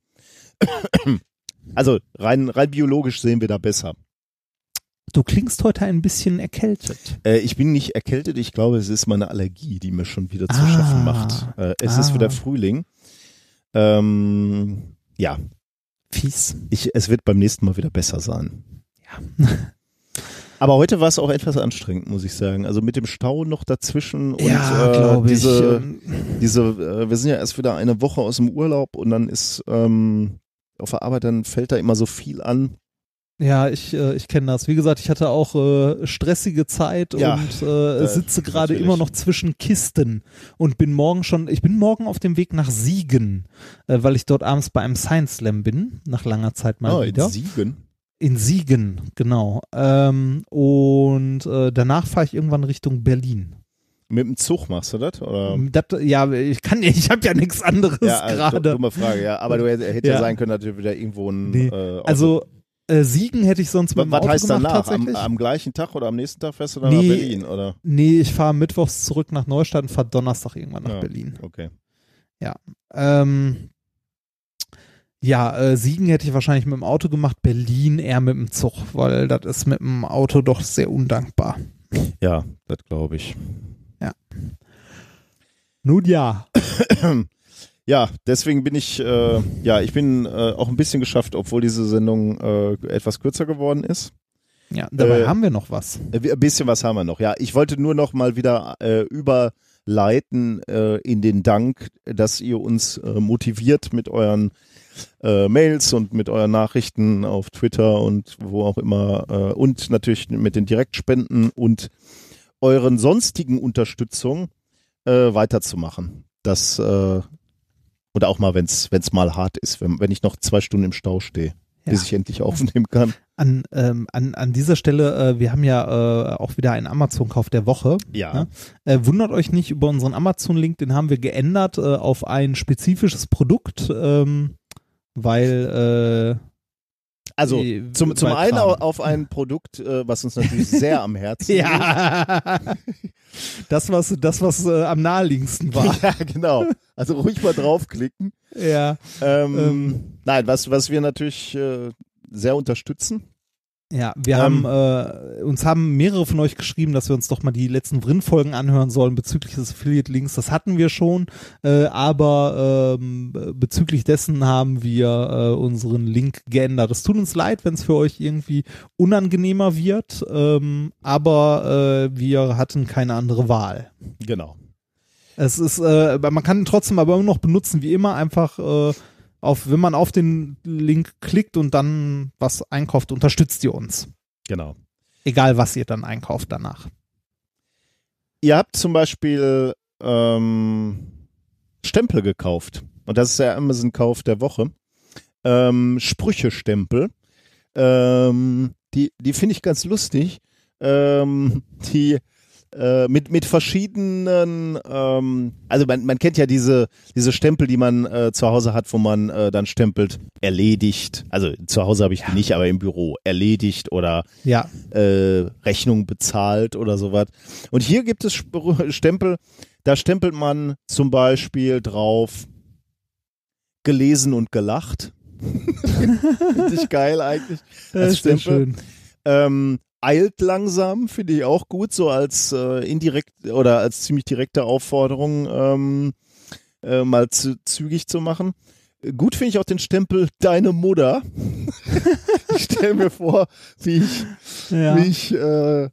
S1: Also rein, rein biologisch sehen wir da besser.
S2: Du klingst heute ein bisschen erkältet.
S1: Äh, ich bin nicht erkältet, ich glaube, es ist meine Allergie, die mir schon wieder zu
S2: Ah.
S1: schaffen macht. Äh, es ist
S2: Ah.
S1: wieder Frühling. Ähm, ja,
S2: Fies.
S1: ich, es wird beim nächsten Mal wieder besser sein.
S2: Ja.
S1: Aber heute war es auch etwas anstrengend, muss ich sagen. Also mit dem Stau noch dazwischen und
S2: ja,
S1: äh,
S2: ich.
S1: diese,
S2: ähm,
S1: diese, äh, wir sind ja erst wieder eine Woche aus dem Urlaub und dann ist ähm, auf der Arbeit, dann fällt da immer so viel an.
S2: Ja, ich, äh, ich kenne das. Wie gesagt, ich hatte auch äh, stressige Zeit
S1: Ja,
S2: und äh, sitze gerade immer noch zwischen Kisten und bin morgen schon, ich bin morgen auf dem Weg nach Siegen, äh, weil ich dort abends bei einem Science Slam bin, nach langer Zeit mal
S1: oh, in
S2: wieder.
S1: Siegen.
S2: In Siegen, genau. Ähm, und äh, danach fahre ich irgendwann Richtung Berlin.
S1: Mit dem Zug machst du das? Oder?
S2: Das, ja, ich kann ja, ich habe ja nichts anderes
S1: Ja, also,
S2: gerade.
S1: dumme Frage, ja. Aber du hätte, hätte ja.
S2: Ja.
S1: sein können, dass du wieder irgendwo ein
S2: Nee.
S1: äh,
S2: Also äh, Siegen hätte ich sonst mit dem
S1: was
S2: Auto
S1: heißt
S2: gemacht
S1: danach? Am, am gleichen Tag oder am nächsten Tag fährst du dann
S2: Nee.
S1: nach Berlin, oder?
S2: Nee, ich fahre mittwochs zurück nach Neustadt und fahre Donnerstag irgendwann nach
S1: Ja.
S2: Berlin.
S1: Okay.
S2: Ähm, ja, äh, Siegen hätte ich wahrscheinlich mit dem Auto gemacht, Berlin eher mit dem Zug, weil das ist mit dem Auto doch sehr undankbar.
S1: Ja, das glaube ich.
S2: Nun ja.
S1: Ja, deswegen bin ich, äh, ja, ich bin äh, auch ein bisschen geschafft, obwohl diese Sendung äh, etwas kürzer geworden ist.
S2: Ja, dabei
S1: Äh,
S2: haben wir noch was.
S1: Äh, Ein bisschen was haben wir noch. Ja, ich wollte nur noch mal wieder äh, überleiten in den Dank, dass ihr uns motiviert mit euren Mails und mit euren Nachrichten auf Twitter und wo auch immer und natürlich mit den Direktspenden und euren sonstigen Unterstützungen äh, weiterzumachen. Das äh, oder auch mal, wenn es mal hart ist, wenn, wenn ich noch zwei Stunden im Stau stehe,
S2: Ja.
S1: bis ich endlich aufnehmen kann.
S2: An, ähm, an, an dieser Stelle, äh, wir haben ja äh, auch wieder einen Amazon-Kauf der Woche.
S1: Ja.
S2: Äh, wundert euch nicht über unseren Amazon-Link, den haben wir geändert äh, auf ein spezifisches Produkt, ähm, weil
S1: Also zum, zum einen auf ein Produkt, äh, was uns natürlich sehr am Herzen liegt.
S2: Ja. das, was, das, was äh, am naheliegendsten war.
S1: ja, genau. Also ruhig mal draufklicken.
S2: ja.
S1: Ähm,
S2: Ähm.
S1: nein, was, was wir natürlich äh, sehr unterstützen.
S2: Ja, wir
S1: Ähm.
S2: haben, äh, uns haben mehrere von euch geschrieben, dass wir uns doch mal die letzten Vrin-Folgen anhören sollen bezüglich des Affiliate-Links. Das hatten wir schon, äh, aber ähm, bezüglich dessen haben wir äh, unseren Link geändert. Es tut uns leid, wenn es für euch irgendwie unangenehmer wird, ähm, aber äh, wir hatten keine andere Wahl.
S1: Genau.
S2: Es ist, äh, man kann ihn trotzdem aber immer noch benutzen, wie immer, einfach äh, auf, wenn man auf den Link klickt und dann was einkauft, unterstützt ihr uns.
S1: Genau.
S2: Egal, was ihr dann einkauft danach.
S1: Ihr habt zum Beispiel ähm, Stempel gekauft. Und das ist der Amazon-Kauf der Woche. Ähm, Sprüche-Stempel. Ähm, die, die finde ich ganz lustig. Ähm, die äh, mit, mit verschiedenen, ähm, also man, man kennt ja diese, diese Stempel, die man äh, zu Hause hat, wo man äh, dann stempelt, erledigt. Also zu Hause habe ich die nicht, aber im Büro erledigt oder
S2: Ja,
S1: äh, Rechnung bezahlt oder sowas. Und hier gibt es Stempel, da stempelt man zum Beispiel drauf gelesen und gelacht. Finde ich geil eigentlich.
S2: das ist
S1: Stempel.
S2: schön.
S1: Ähm, eilt langsam, finde ich auch gut, so als äh, indirekt oder als ziemlich direkte Aufforderung, ähm, äh, mal zu, zügig zu machen. Gut finde ich auch den Stempel Deine Mutter. ich stelle mir vor, wie ich,
S2: Ja.
S1: wie ich, äh,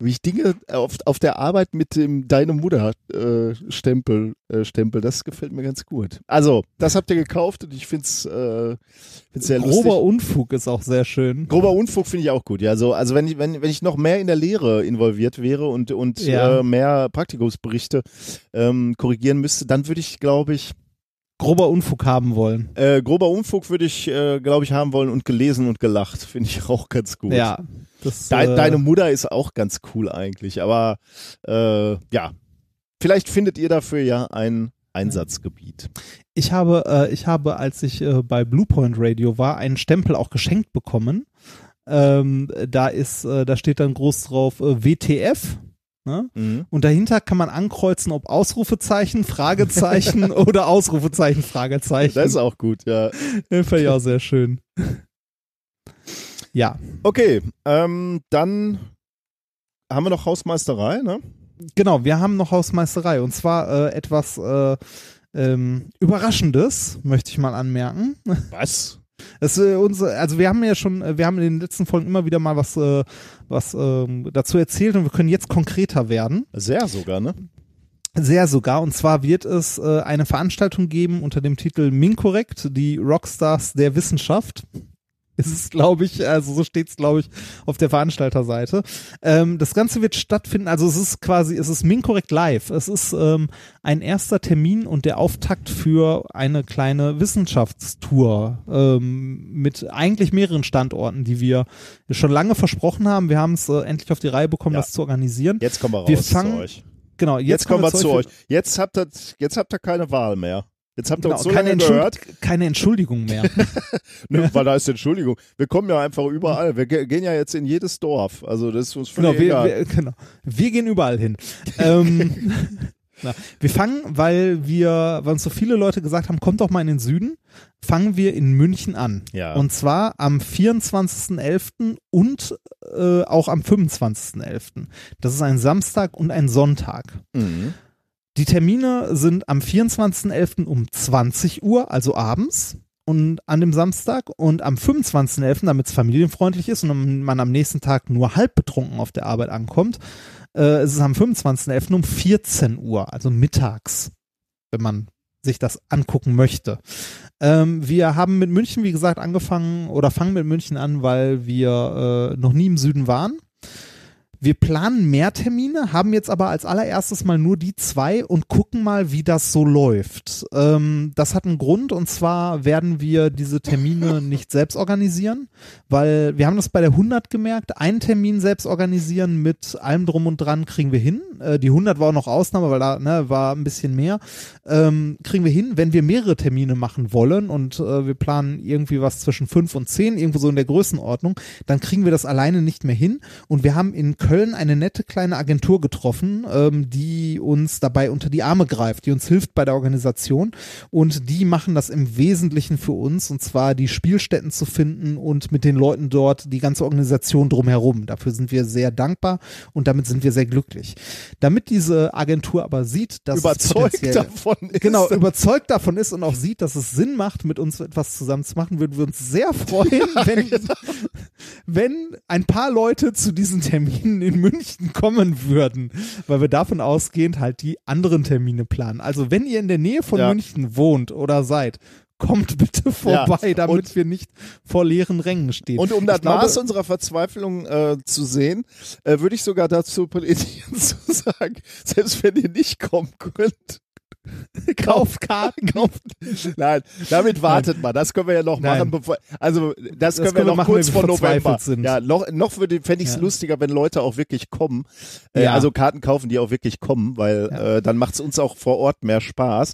S1: wie ich Dinge auf, auf der Arbeit mit dem Deine Mutter äh, Stempel, äh, Stempel, das gefällt mir ganz gut. Also, das habt ihr gekauft und ich finde es äh, find's sehr lustig.
S2: Grober Unfug ist auch sehr schön.
S1: Grober Unfug finde ich auch gut. Ja, so, also wenn ich, wenn, wenn ich noch mehr in der Lehre involviert wäre und, und
S2: Ja.
S1: äh, mehr Praktikumsberichte ähm, korrigieren müsste, dann würde ich, glaube ich,
S2: Grober Unfug haben wollen.
S1: äh, grober Unfug würde ich, äh, glaube ich, haben wollen und gelesen und gelacht. Finde ich auch ganz gut.
S2: Ja. Das,
S1: Dein,
S2: äh,
S1: Deine Mutter ist auch ganz cool eigentlich, aber äh, ja, vielleicht findet ihr dafür ja ein Einsatzgebiet.
S2: Ich habe, äh, ich habe, als ich äh, bei Bluepoint Radio war, einen Stempel auch geschenkt bekommen. Ähm, da ist, da steht dann groß drauf WTF. Ne?
S1: Mhm.
S2: Und dahinter kann man ankreuzen, ob Ausrufezeichen, Fragezeichen oder Ausrufezeichen, Fragezeichen.
S1: Das ist auch gut, ja.
S2: Fand ich auch sehr schön. Ja,
S1: Okay, ähm, dann haben wir noch Hausmeisterei, ne?
S2: genau. Wir haben noch Hausmeisterei und zwar äh, etwas äh, ähm, Überraschendes, möchte ich mal anmerken.
S1: Was?
S2: Es, äh, unsere, also wir haben ja schon, äh, wir haben in den letzten Folgen immer wieder mal was, äh, was ähm, dazu erzählt und wir können jetzt konkreter werden.
S1: Sehr sogar, ne?
S2: Sehr sogar. Und zwar wird es äh, eine Veranstaltung geben unter dem Titel Minkorrekt, die Rockstars der Wissenschaft. Ist es, glaube ich, also so steht es, glaube ich, auf der Veranstalterseite. Ähm, das Ganze wird stattfinden, also es ist quasi, es ist Minkorrekt live. Es ist ähm, ein erster Termin und der Auftakt für eine kleine Wissenschaftstour ähm, mit eigentlich mehreren Standorten, die wir schon lange versprochen haben. Wir haben es äh, endlich auf die Reihe bekommen,
S1: Ja.
S2: das zu organisieren.
S1: Jetzt kommen wir raus
S2: Wir fangen-
S1: zu euch.
S2: Genau, jetzt,
S1: Jetzt, kommen wir zu euch.
S2: euch.
S1: Jetzt habt ihr, jetzt habt ihr keine Wahl mehr. Jetzt habt ihr
S2: Genau,
S1: uns so
S2: keine,
S1: lange
S2: Entschuld-
S1: gehört,
S2: keine Entschuldigung mehr.
S1: ne, weil da ist Entschuldigung. Wir kommen ja einfach überall. Wir ge- gehen ja jetzt in jedes Dorf. Also das ist uns völlig
S2: genau, wir,
S1: egal.
S2: wir, genau. wir gehen überall hin. ähm, na, wir fangen, weil wir, weil uns so viele Leute gesagt haben, kommt doch mal in den Süden, fangen wir in München an.
S1: Ja.
S2: Und zwar am 24.11. und äh, auch am 25.11. Das ist ein Samstag und ein Sonntag.
S1: mhm.
S2: Die Termine sind am 24.11. um 20 Uhr, also abends. Und an dem Samstag und am 25.11., damit es familienfreundlich ist und man am nächsten Tag nur halb betrunken auf der Arbeit ankommt, äh, ist es am 25.11. um 14 Uhr, also mittags, wenn man sich das angucken möchte. Ähm, wir haben mit München, wie gesagt, angefangen oder fangen mit München an, weil wir äh, noch nie im Süden waren. Wir planen mehr Termine, haben jetzt aber als allererstes mal nur die zwei und gucken mal, wie das so läuft. Ähm, das hat einen Grund und zwar werden wir diese Termine nicht selbst organisieren, weil wir haben das bei der 100 gemerkt, einen Termin selbst organisieren mit allem drum und dran kriegen wir hin. Äh, die 100 war auch noch Ausnahme, weil da ne, war ein bisschen mehr. Ähm, kriegen wir hin, wenn wir mehrere Termine machen wollen und äh, wir planen irgendwie was zwischen fünf und zehn, irgendwo so in der Größenordnung, dann kriegen wir das alleine nicht mehr hin und wir haben in Köln eine nette kleine Agentur getroffen, ähm, die uns dabei unter die Arme greift, die uns hilft bei der Organisation und die machen das im Wesentlichen für uns und zwar die Spielstätten zu finden und mit den Leuten dort die ganze Organisation drumherum. Dafür sind wir sehr dankbar und damit sind wir sehr glücklich. Damit diese Agentur aber sieht, dass es
S1: Überzeugt
S2: potenziell-
S1: davon ist.
S2: genau, überzeugt davon ist und auch sieht, dass es Sinn macht, mit uns etwas zusammen zu machen, würden wir uns sehr freuen, wenn, wenn ein paar Leute zu diesen Terminen in München kommen würden, weil wir davon ausgehend halt die anderen Termine planen. Also wenn ihr in der Nähe von
S1: Ja.
S2: München wohnt oder seid, kommt bitte vorbei,
S1: Ja,
S2: damit
S1: und-
S2: wir nicht vor leeren Rängen stehen.
S1: Und um das
S2: Ich glaube-
S1: Maß unserer Verzweiflung äh, zu sehen, äh, würde ich sogar dazu plädieren zu sagen, selbst wenn ihr nicht kommen könnt,
S2: Kauft Karten.
S1: Kauft. Nein, damit wartet man. Das können wir ja noch
S2: Nein.
S1: machen, bevor. Also das, können
S2: können
S1: wir
S2: wir
S1: noch
S2: machen,
S1: kurz vor November.
S2: sind.
S1: Ja, noch, noch würde fände ich es
S2: Ja.
S1: lustiger, wenn Leute auch wirklich kommen. Äh,
S2: Ja.
S1: Also Karten kaufen, die auch wirklich kommen, weil
S2: Ja.
S1: äh, dann macht es uns auch vor Ort mehr Spaß.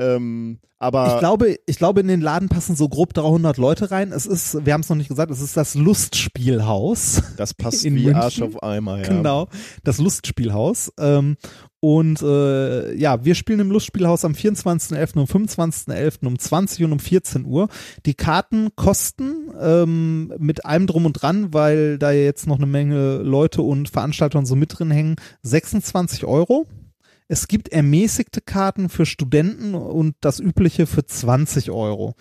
S1: Ähm, aber
S2: Ich glaube, ich glaube, in den Laden passen so grob 300 Leute rein. Es ist, wir haben es noch nicht gesagt, es ist das Lustspielhaus.
S1: das passt
S2: in
S1: wie
S2: München.
S1: Arsch auf Eimer. Ja.
S2: Genau, das Lustspielhaus. Ähm, und äh, ja, wir spielen im Lustspielhaus am 24.11. um 25.11. um 20 und um 14 Uhr. Die Karten kosten ähm, mit allem drum und dran, weil da jetzt noch eine Menge Leute und Veranstalter und so mit drin hängen, 26 Euro. Es gibt ermäßigte Karten für Studenten und das übliche für 20 Euro.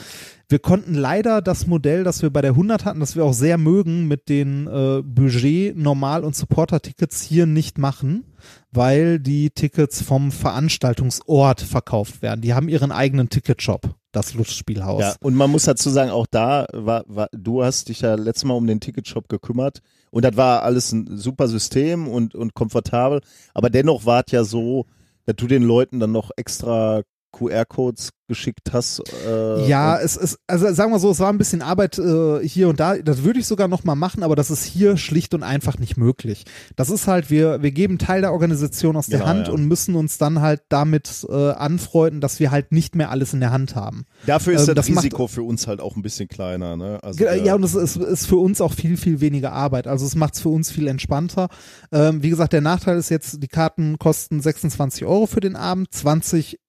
S2: Wir konnten leider das Modell, das wir bei der 100 hatten, das wir auch sehr mögen, mit den äh, Budget, Normal- und Supporter-Tickets hier nicht machen, weil die Tickets vom Veranstaltungsort verkauft werden. Die haben ihren eigenen Ticketshop, das Lustspielhaus.
S1: Ja, und man muss dazu sagen, auch da war, war, du hast dich ja letztes Mal um den Ticketshop gekümmert und das war alles ein super System und, und komfortabel, aber dennoch war es ja so, dass du den Leuten dann noch extra QR-Codes geschickt hast. Äh,
S2: Ja, es ist, also sagen wir so, es war ein bisschen Arbeit äh, hier und da. Das würde ich sogar noch mal machen, aber das ist hier schlicht und einfach nicht möglich. Das ist halt, wir, wir geben Teil der Organisation aus der
S1: Genau,
S2: Hand
S1: ja.
S2: und müssen uns dann halt damit äh, anfreunden, dass wir halt nicht mehr alles in der Hand haben.
S1: dafür ist
S2: ähm,
S1: das,
S2: das macht-
S1: Risiko für uns halt auch ein bisschen kleiner. Ne? Also,
S2: Ja, und es ist, ist für uns auch viel, viel weniger Arbeit. Also es macht es für uns viel entspannter. Ähm, wie gesagt, der Nachteil ist jetzt, die Karten kosten 26 Euro für den Abend, 20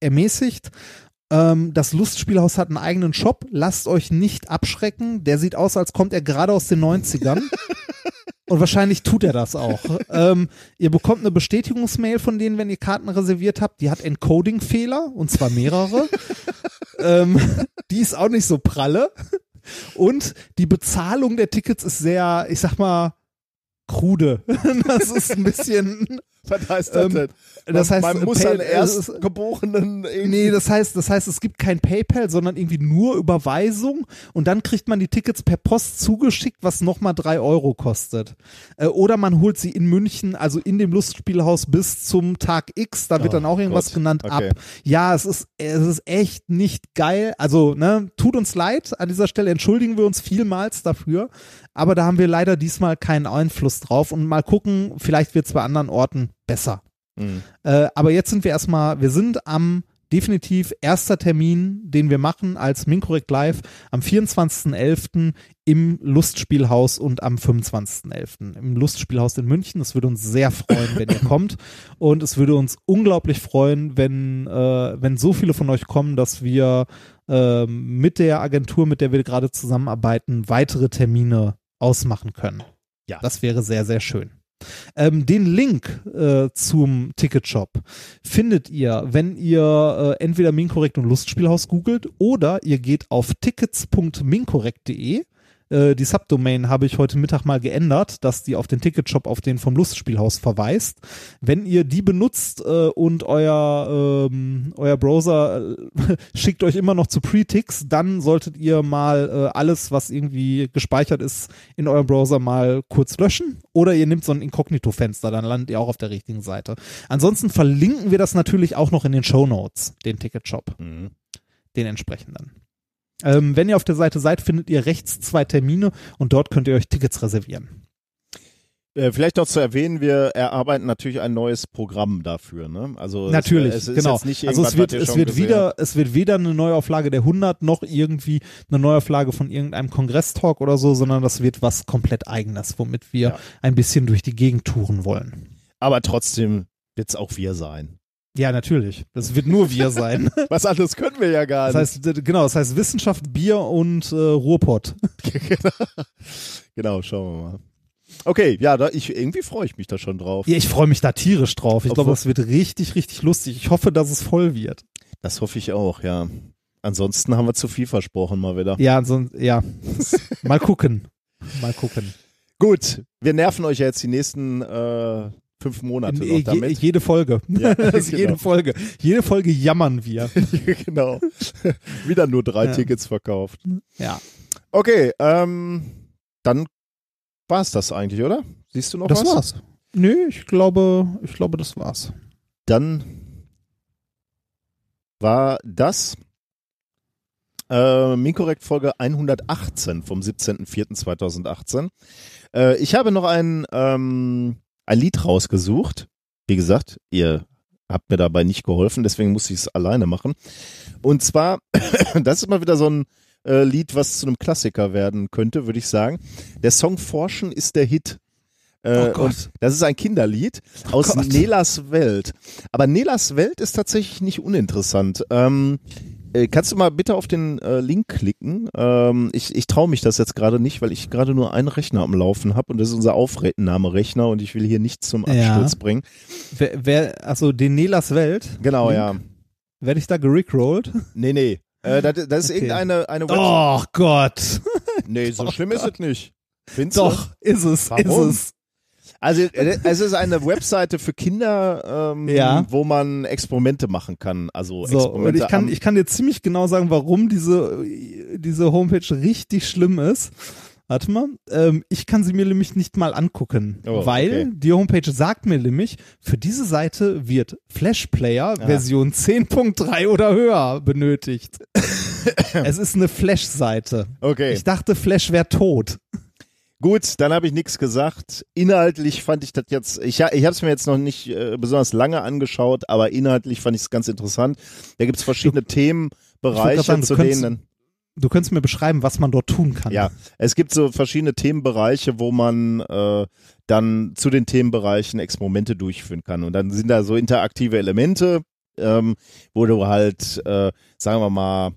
S2: ermäßigt. Ähm, das Lustspielhaus hat einen eigenen Shop. Lasst euch nicht abschrecken. Der sieht aus, als kommt er gerade aus den 90ern. Und wahrscheinlich tut er das auch. ähm, ihr bekommt eine Bestätigungsmail von denen, wenn ihr Karten reserviert habt. Die hat Encoding-Fehler, und zwar mehrere. ähm, die ist auch nicht so pralle. Und die Bezahlung der Tickets ist sehr, ich sag mal, krude. Das ist ein bisschen.
S1: Was heißt das
S2: ähm,
S1: denn?
S2: Das
S1: man,
S2: heißt,
S1: man muss
S2: es ist-
S1: Erstgeborenen irgendwie
S2: Nee, das heißt, das heißt, es gibt kein PayPal, sondern irgendwie nur Überweisung und dann kriegt man die Tickets per Post zugeschickt, was nochmal drei Euro kostet. Äh, oder man holt sie in München, also in dem Lustspielhaus bis zum Tag X, da wird
S1: Oh
S2: dann auch irgendwas
S1: Gott,
S2: genannt
S1: okay.
S2: ab. Ja, es ist, es ist echt nicht geil. Also, ne, tut uns leid. An dieser Stelle entschuldigen wir uns vielmals dafür. Aber da haben wir leider diesmal keinen Einfluss drauf und mal gucken, vielleicht wird es bei anderen Orten besser.
S1: Mhm.
S2: Äh, aber jetzt sind wir erstmal, wir sind am definitiv erster Termin, den wir machen als Minkorrekt Live am 24.11. im Lustspielhaus und am 25.11. im Lustspielhaus in München. Es würde uns sehr freuen, wenn ihr kommt und es würde uns unglaublich freuen, wenn, äh, wenn so viele von euch kommen, dass wir ähm, mit der Agentur, mit der wir gerade zusammenarbeiten, weitere Termine ausmachen können.
S1: Ja.
S2: Das wäre sehr, sehr schön. Ähm, den Link äh, zum Ticketshop findet ihr, wenn ihr äh, entweder Minkorrekt und Lustspielhaus googelt oder ihr geht auf tickets.minkorrekt.de. Äh, die Subdomain habe ich heute Mittag mal geändert, dass die auf den Ticketshop, auf den vom Lustspielhaus verweist. Wenn ihr die benutzt äh, und euer, ähm, euer Browser äh, schickt euch immer noch zu Pretix, dann solltet ihr mal äh, alles, was irgendwie gespeichert ist, in eurem Browser mal kurz löschen. Oder ihr nehmt so ein Inkognito-Fenster, dann landet ihr auch auf der richtigen Seite. Ansonsten verlinken wir das natürlich auch noch in den Show Notes, den Ticketshop,
S1: Mhm.
S2: den entsprechenden. Ähm, wenn ihr auf der Seite seid, findet ihr rechts zwei Termine und dort könnt ihr euch Tickets reservieren.
S1: Äh, Vielleicht noch zu erwähnen, wir erarbeiten natürlich ein neues Programm dafür. Ne? Also es-
S2: Natürlich,
S1: es, ist
S2: genau. Also es wird, es wird wieder, es wird weder eine Neuauflage der 100 noch irgendwie eine Neuauflage von irgendeinem Kongresstalk oder so, sondern das wird was komplett eigenes, womit wir
S1: Ja.
S2: ein bisschen durch die Gegend touren wollen.
S1: Aber trotzdem wird es auch wir sein.
S2: Ja, natürlich. Das wird nur wir sein.
S1: Was anderes können wir ja gar
S2: Das heißt, genau, das heißt Wissenschaft, Bier und äh, Ruhrpott.
S1: genau, schauen wir mal. Okay, ja, da, ich, irgendwie freue ich mich da schon drauf.
S2: Ja, ich freue mich da tierisch drauf. Ich glaube, das wird richtig, richtig lustig. Ich hoffe, dass es voll wird.
S1: Das hoffe ich auch, ja. Ansonsten haben wir zu viel versprochen mal wieder.
S2: Ja, sonst, ja. Mal gucken. Mal gucken.
S1: Gut, wir nerven euch ja jetzt die nächsten äh, fünf Monate noch
S2: je,
S1: damit.
S2: jede Folge.
S1: Ja,
S2: Das
S1: genau.
S2: Jede Folge. Jede Folge jammern wir.
S1: genau. Wieder nur drei
S2: Ja.
S1: Tickets verkauft.
S2: Ja.
S1: Okay, ähm, dann war es das eigentlich, oder? Siehst du noch
S2: Das
S1: was?
S2: war's. Nö, ich glaube, ich glaube, das war's.
S1: Dann war das äh, Minkorrekt Folge 118 vom 17.04.2018. Äh, ich habe noch ein, ähm, ein Lied rausgesucht. Wie gesagt, ihr habt mir dabei nicht geholfen, deswegen muss ich es alleine machen. Und zwar, das ist mal wieder so ein äh, Lied, was zu einem Klassiker werden könnte, würde ich sagen. Der Song Forschen ist der Hit. Äh,
S2: Oh Gott.
S1: und das ist ein Kinderlied aus
S2: Gott.
S1: Nelas Welt. Aber Nelas Welt ist tatsächlich nicht uninteressant. Ähm, äh, kannst du mal bitte auf den äh, Link klicken? Ähm, ich ich traue mich das jetzt gerade nicht, weil ich gerade nur einen Rechner am Laufen habe und das ist unser Aufnahmerechner und ich will hier nichts zum
S2: Ja.
S1: Absturz bringen.
S2: Wer, wer also den Nelas Welt,
S1: Genau,
S2: Link?
S1: ja.
S2: werde ich da gerickrollt?
S1: Nee, nee. Äh, das, das ist
S2: Okay.
S1: irgendeine eine Website.
S2: Oh Gott.
S1: nee, so schlimm ist es nicht. Findest du?
S2: Doch, ist es,
S1: Warum?
S2: ist es.
S1: Also äh, es ist eine Webseite für Kinder, ähm,
S2: Ja.
S1: wo man Experimente machen kann. Also
S2: So,
S1: Experimente
S2: und ich kann, ich kann dir ziemlich genau sagen, warum diese, diese Homepage richtig schlimm ist. Warte mal, ähm, ich kann sie mir nämlich nicht mal angucken,
S1: Oh,
S2: weil
S1: okay.
S2: die Homepage sagt mir nämlich, für diese Seite wird Flash Player Version 10.3 oder höher benötigt. es ist eine Flash-Seite.
S1: Okay.
S2: Ich dachte, Flash wäre tot.
S1: Gut, dann habe ich nichts gesagt. Inhaltlich fand ich das jetzt, ich, ich habe es mir jetzt noch nicht äh, besonders lange angeschaut, aber inhaltlich fand ich es ganz interessant. Da gibt es verschiedene
S2: grad
S1: Themenbereiche,
S2: sagen, du
S1: zu
S2: könntest-
S1: denen.
S2: Du könntest mir beschreiben, was man dort tun kann.
S1: Ja, es gibt so verschiedene Themenbereiche, wo man äh, dann zu den Themenbereichen Experimente durchführen kann. Und dann sind da so interaktive Elemente, ähm, wo du halt, äh, sagen wir mal,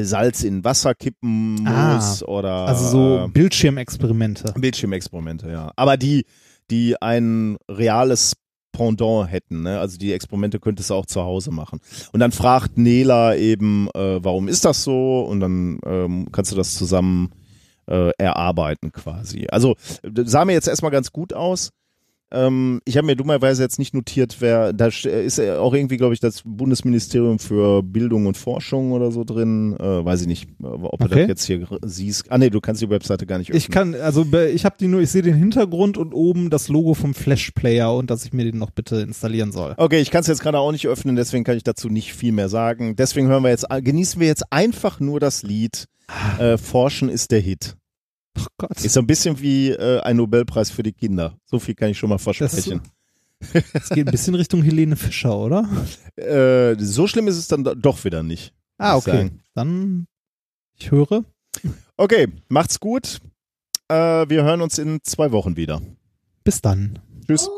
S1: Salz in Wasser kippen
S2: Ah,
S1: musst oder
S2: Also so
S1: äh,
S2: Bildschirmexperimente.
S1: Bildschirmexperimente, ja. Aber die, die ein reales Pendant hätten, ne? Also die Experimente könntest du auch zu Hause machen. Und dann fragt Nela eben, äh, warum ist das so? Und dann ähm, kannst du das zusammen äh, erarbeiten quasi. Also äh, sah mir jetzt erstmal ganz gut aus. Ähm, ich habe mir dummerweise jetzt nicht notiert, wer, da st- ist ja auch irgendwie, glaube ich, das Bundesministerium für Bildung und Forschung oder so drin. Äh, weiß ich nicht, äh, ob du
S2: Okay.
S1: das jetzt hier siehst. Ah nee, du kannst die Webseite gar nicht öffnen.
S2: Ich kann, also ich habe die nur, ich sehe den Hintergrund und oben das Logo vom Flash Player und dass ich mir den noch bitte installieren soll.
S1: Okay, ich kann es jetzt gerade auch nicht öffnen, deswegen kann ich dazu nicht viel mehr sagen. Deswegen hören wir jetzt, genießen wir jetzt einfach nur das Lied äh, Forschen ist der Hit.
S2: Ach Gott.
S1: Ist so ein bisschen wie äh, ein Nobelpreis für die Kinder. So viel kann ich schon mal versprechen.
S2: Es geht ein bisschen Richtung Helene Fischer, oder?
S1: Äh, so schlimm ist es dann do- doch wieder nicht.
S2: Ah, okay.
S1: sagen.
S2: Dann, ich höre.
S1: Okay, macht's gut. Äh, wir hören uns in zwei Wochen wieder.
S2: Bis dann.
S1: Tschüss.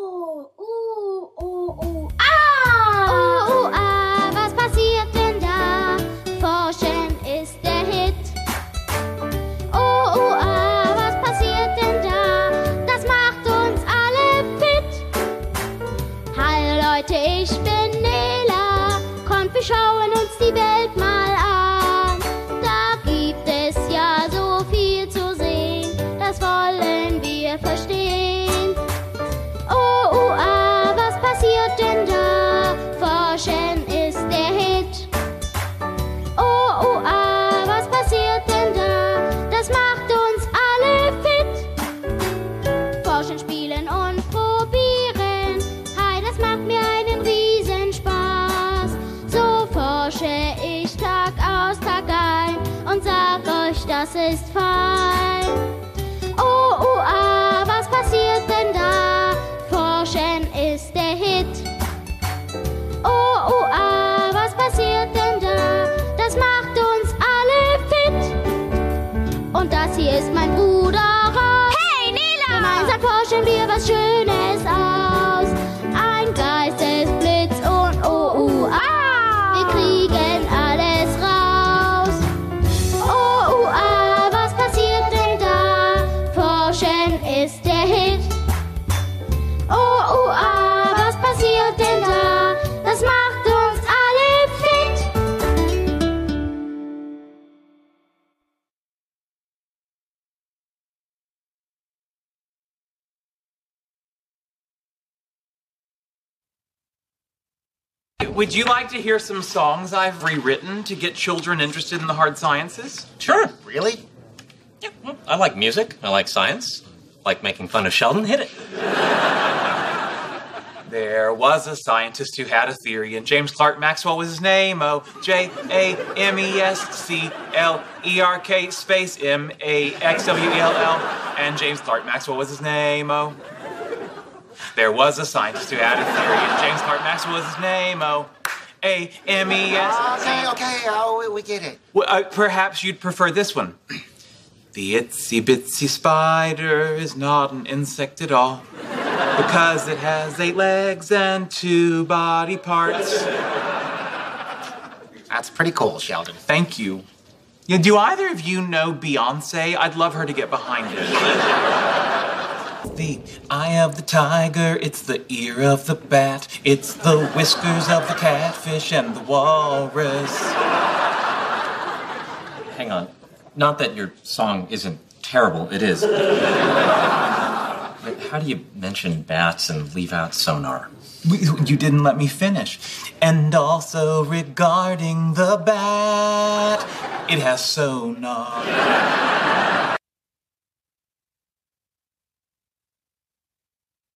S8: Gemeinsam forschen wir was Schönes
S9: Would you like to hear some songs I've rewritten to get children interested in the hard sciences?
S10: Sure. Really? Yeah, well, I like music. I like science. I like making fun of Sheldon. Hit it.
S9: There was a scientist who had a theory, and James Clerk Maxwell was his name. Oh, J A M E S C L E R K space M A X W E L L. And James Clerk Maxwell was his name. Oh. There was a scientist who had a theory, and James Clerk Maxwell was his name. Oh. A M E S.
S10: Okay, okay, oh, we, we get it.
S9: Well, uh, perhaps you'd prefer this one. The itsy bitsy spider is not an insect at all because it has eight legs and two body parts.
S10: That's pretty cool, Sheldon.
S9: Thank you. Yeah, do either of you know Beyonce? I'd love her to get behind it. The eye of the tiger, it's the ear of the bat, it's the whiskers of the catfish and the walrus.
S11: Hang on. Not that your song isn't terrible, it is. But how do you mention bats and leave out sonar?
S9: You didn't let me finish. And also regarding the bat, it has sonar.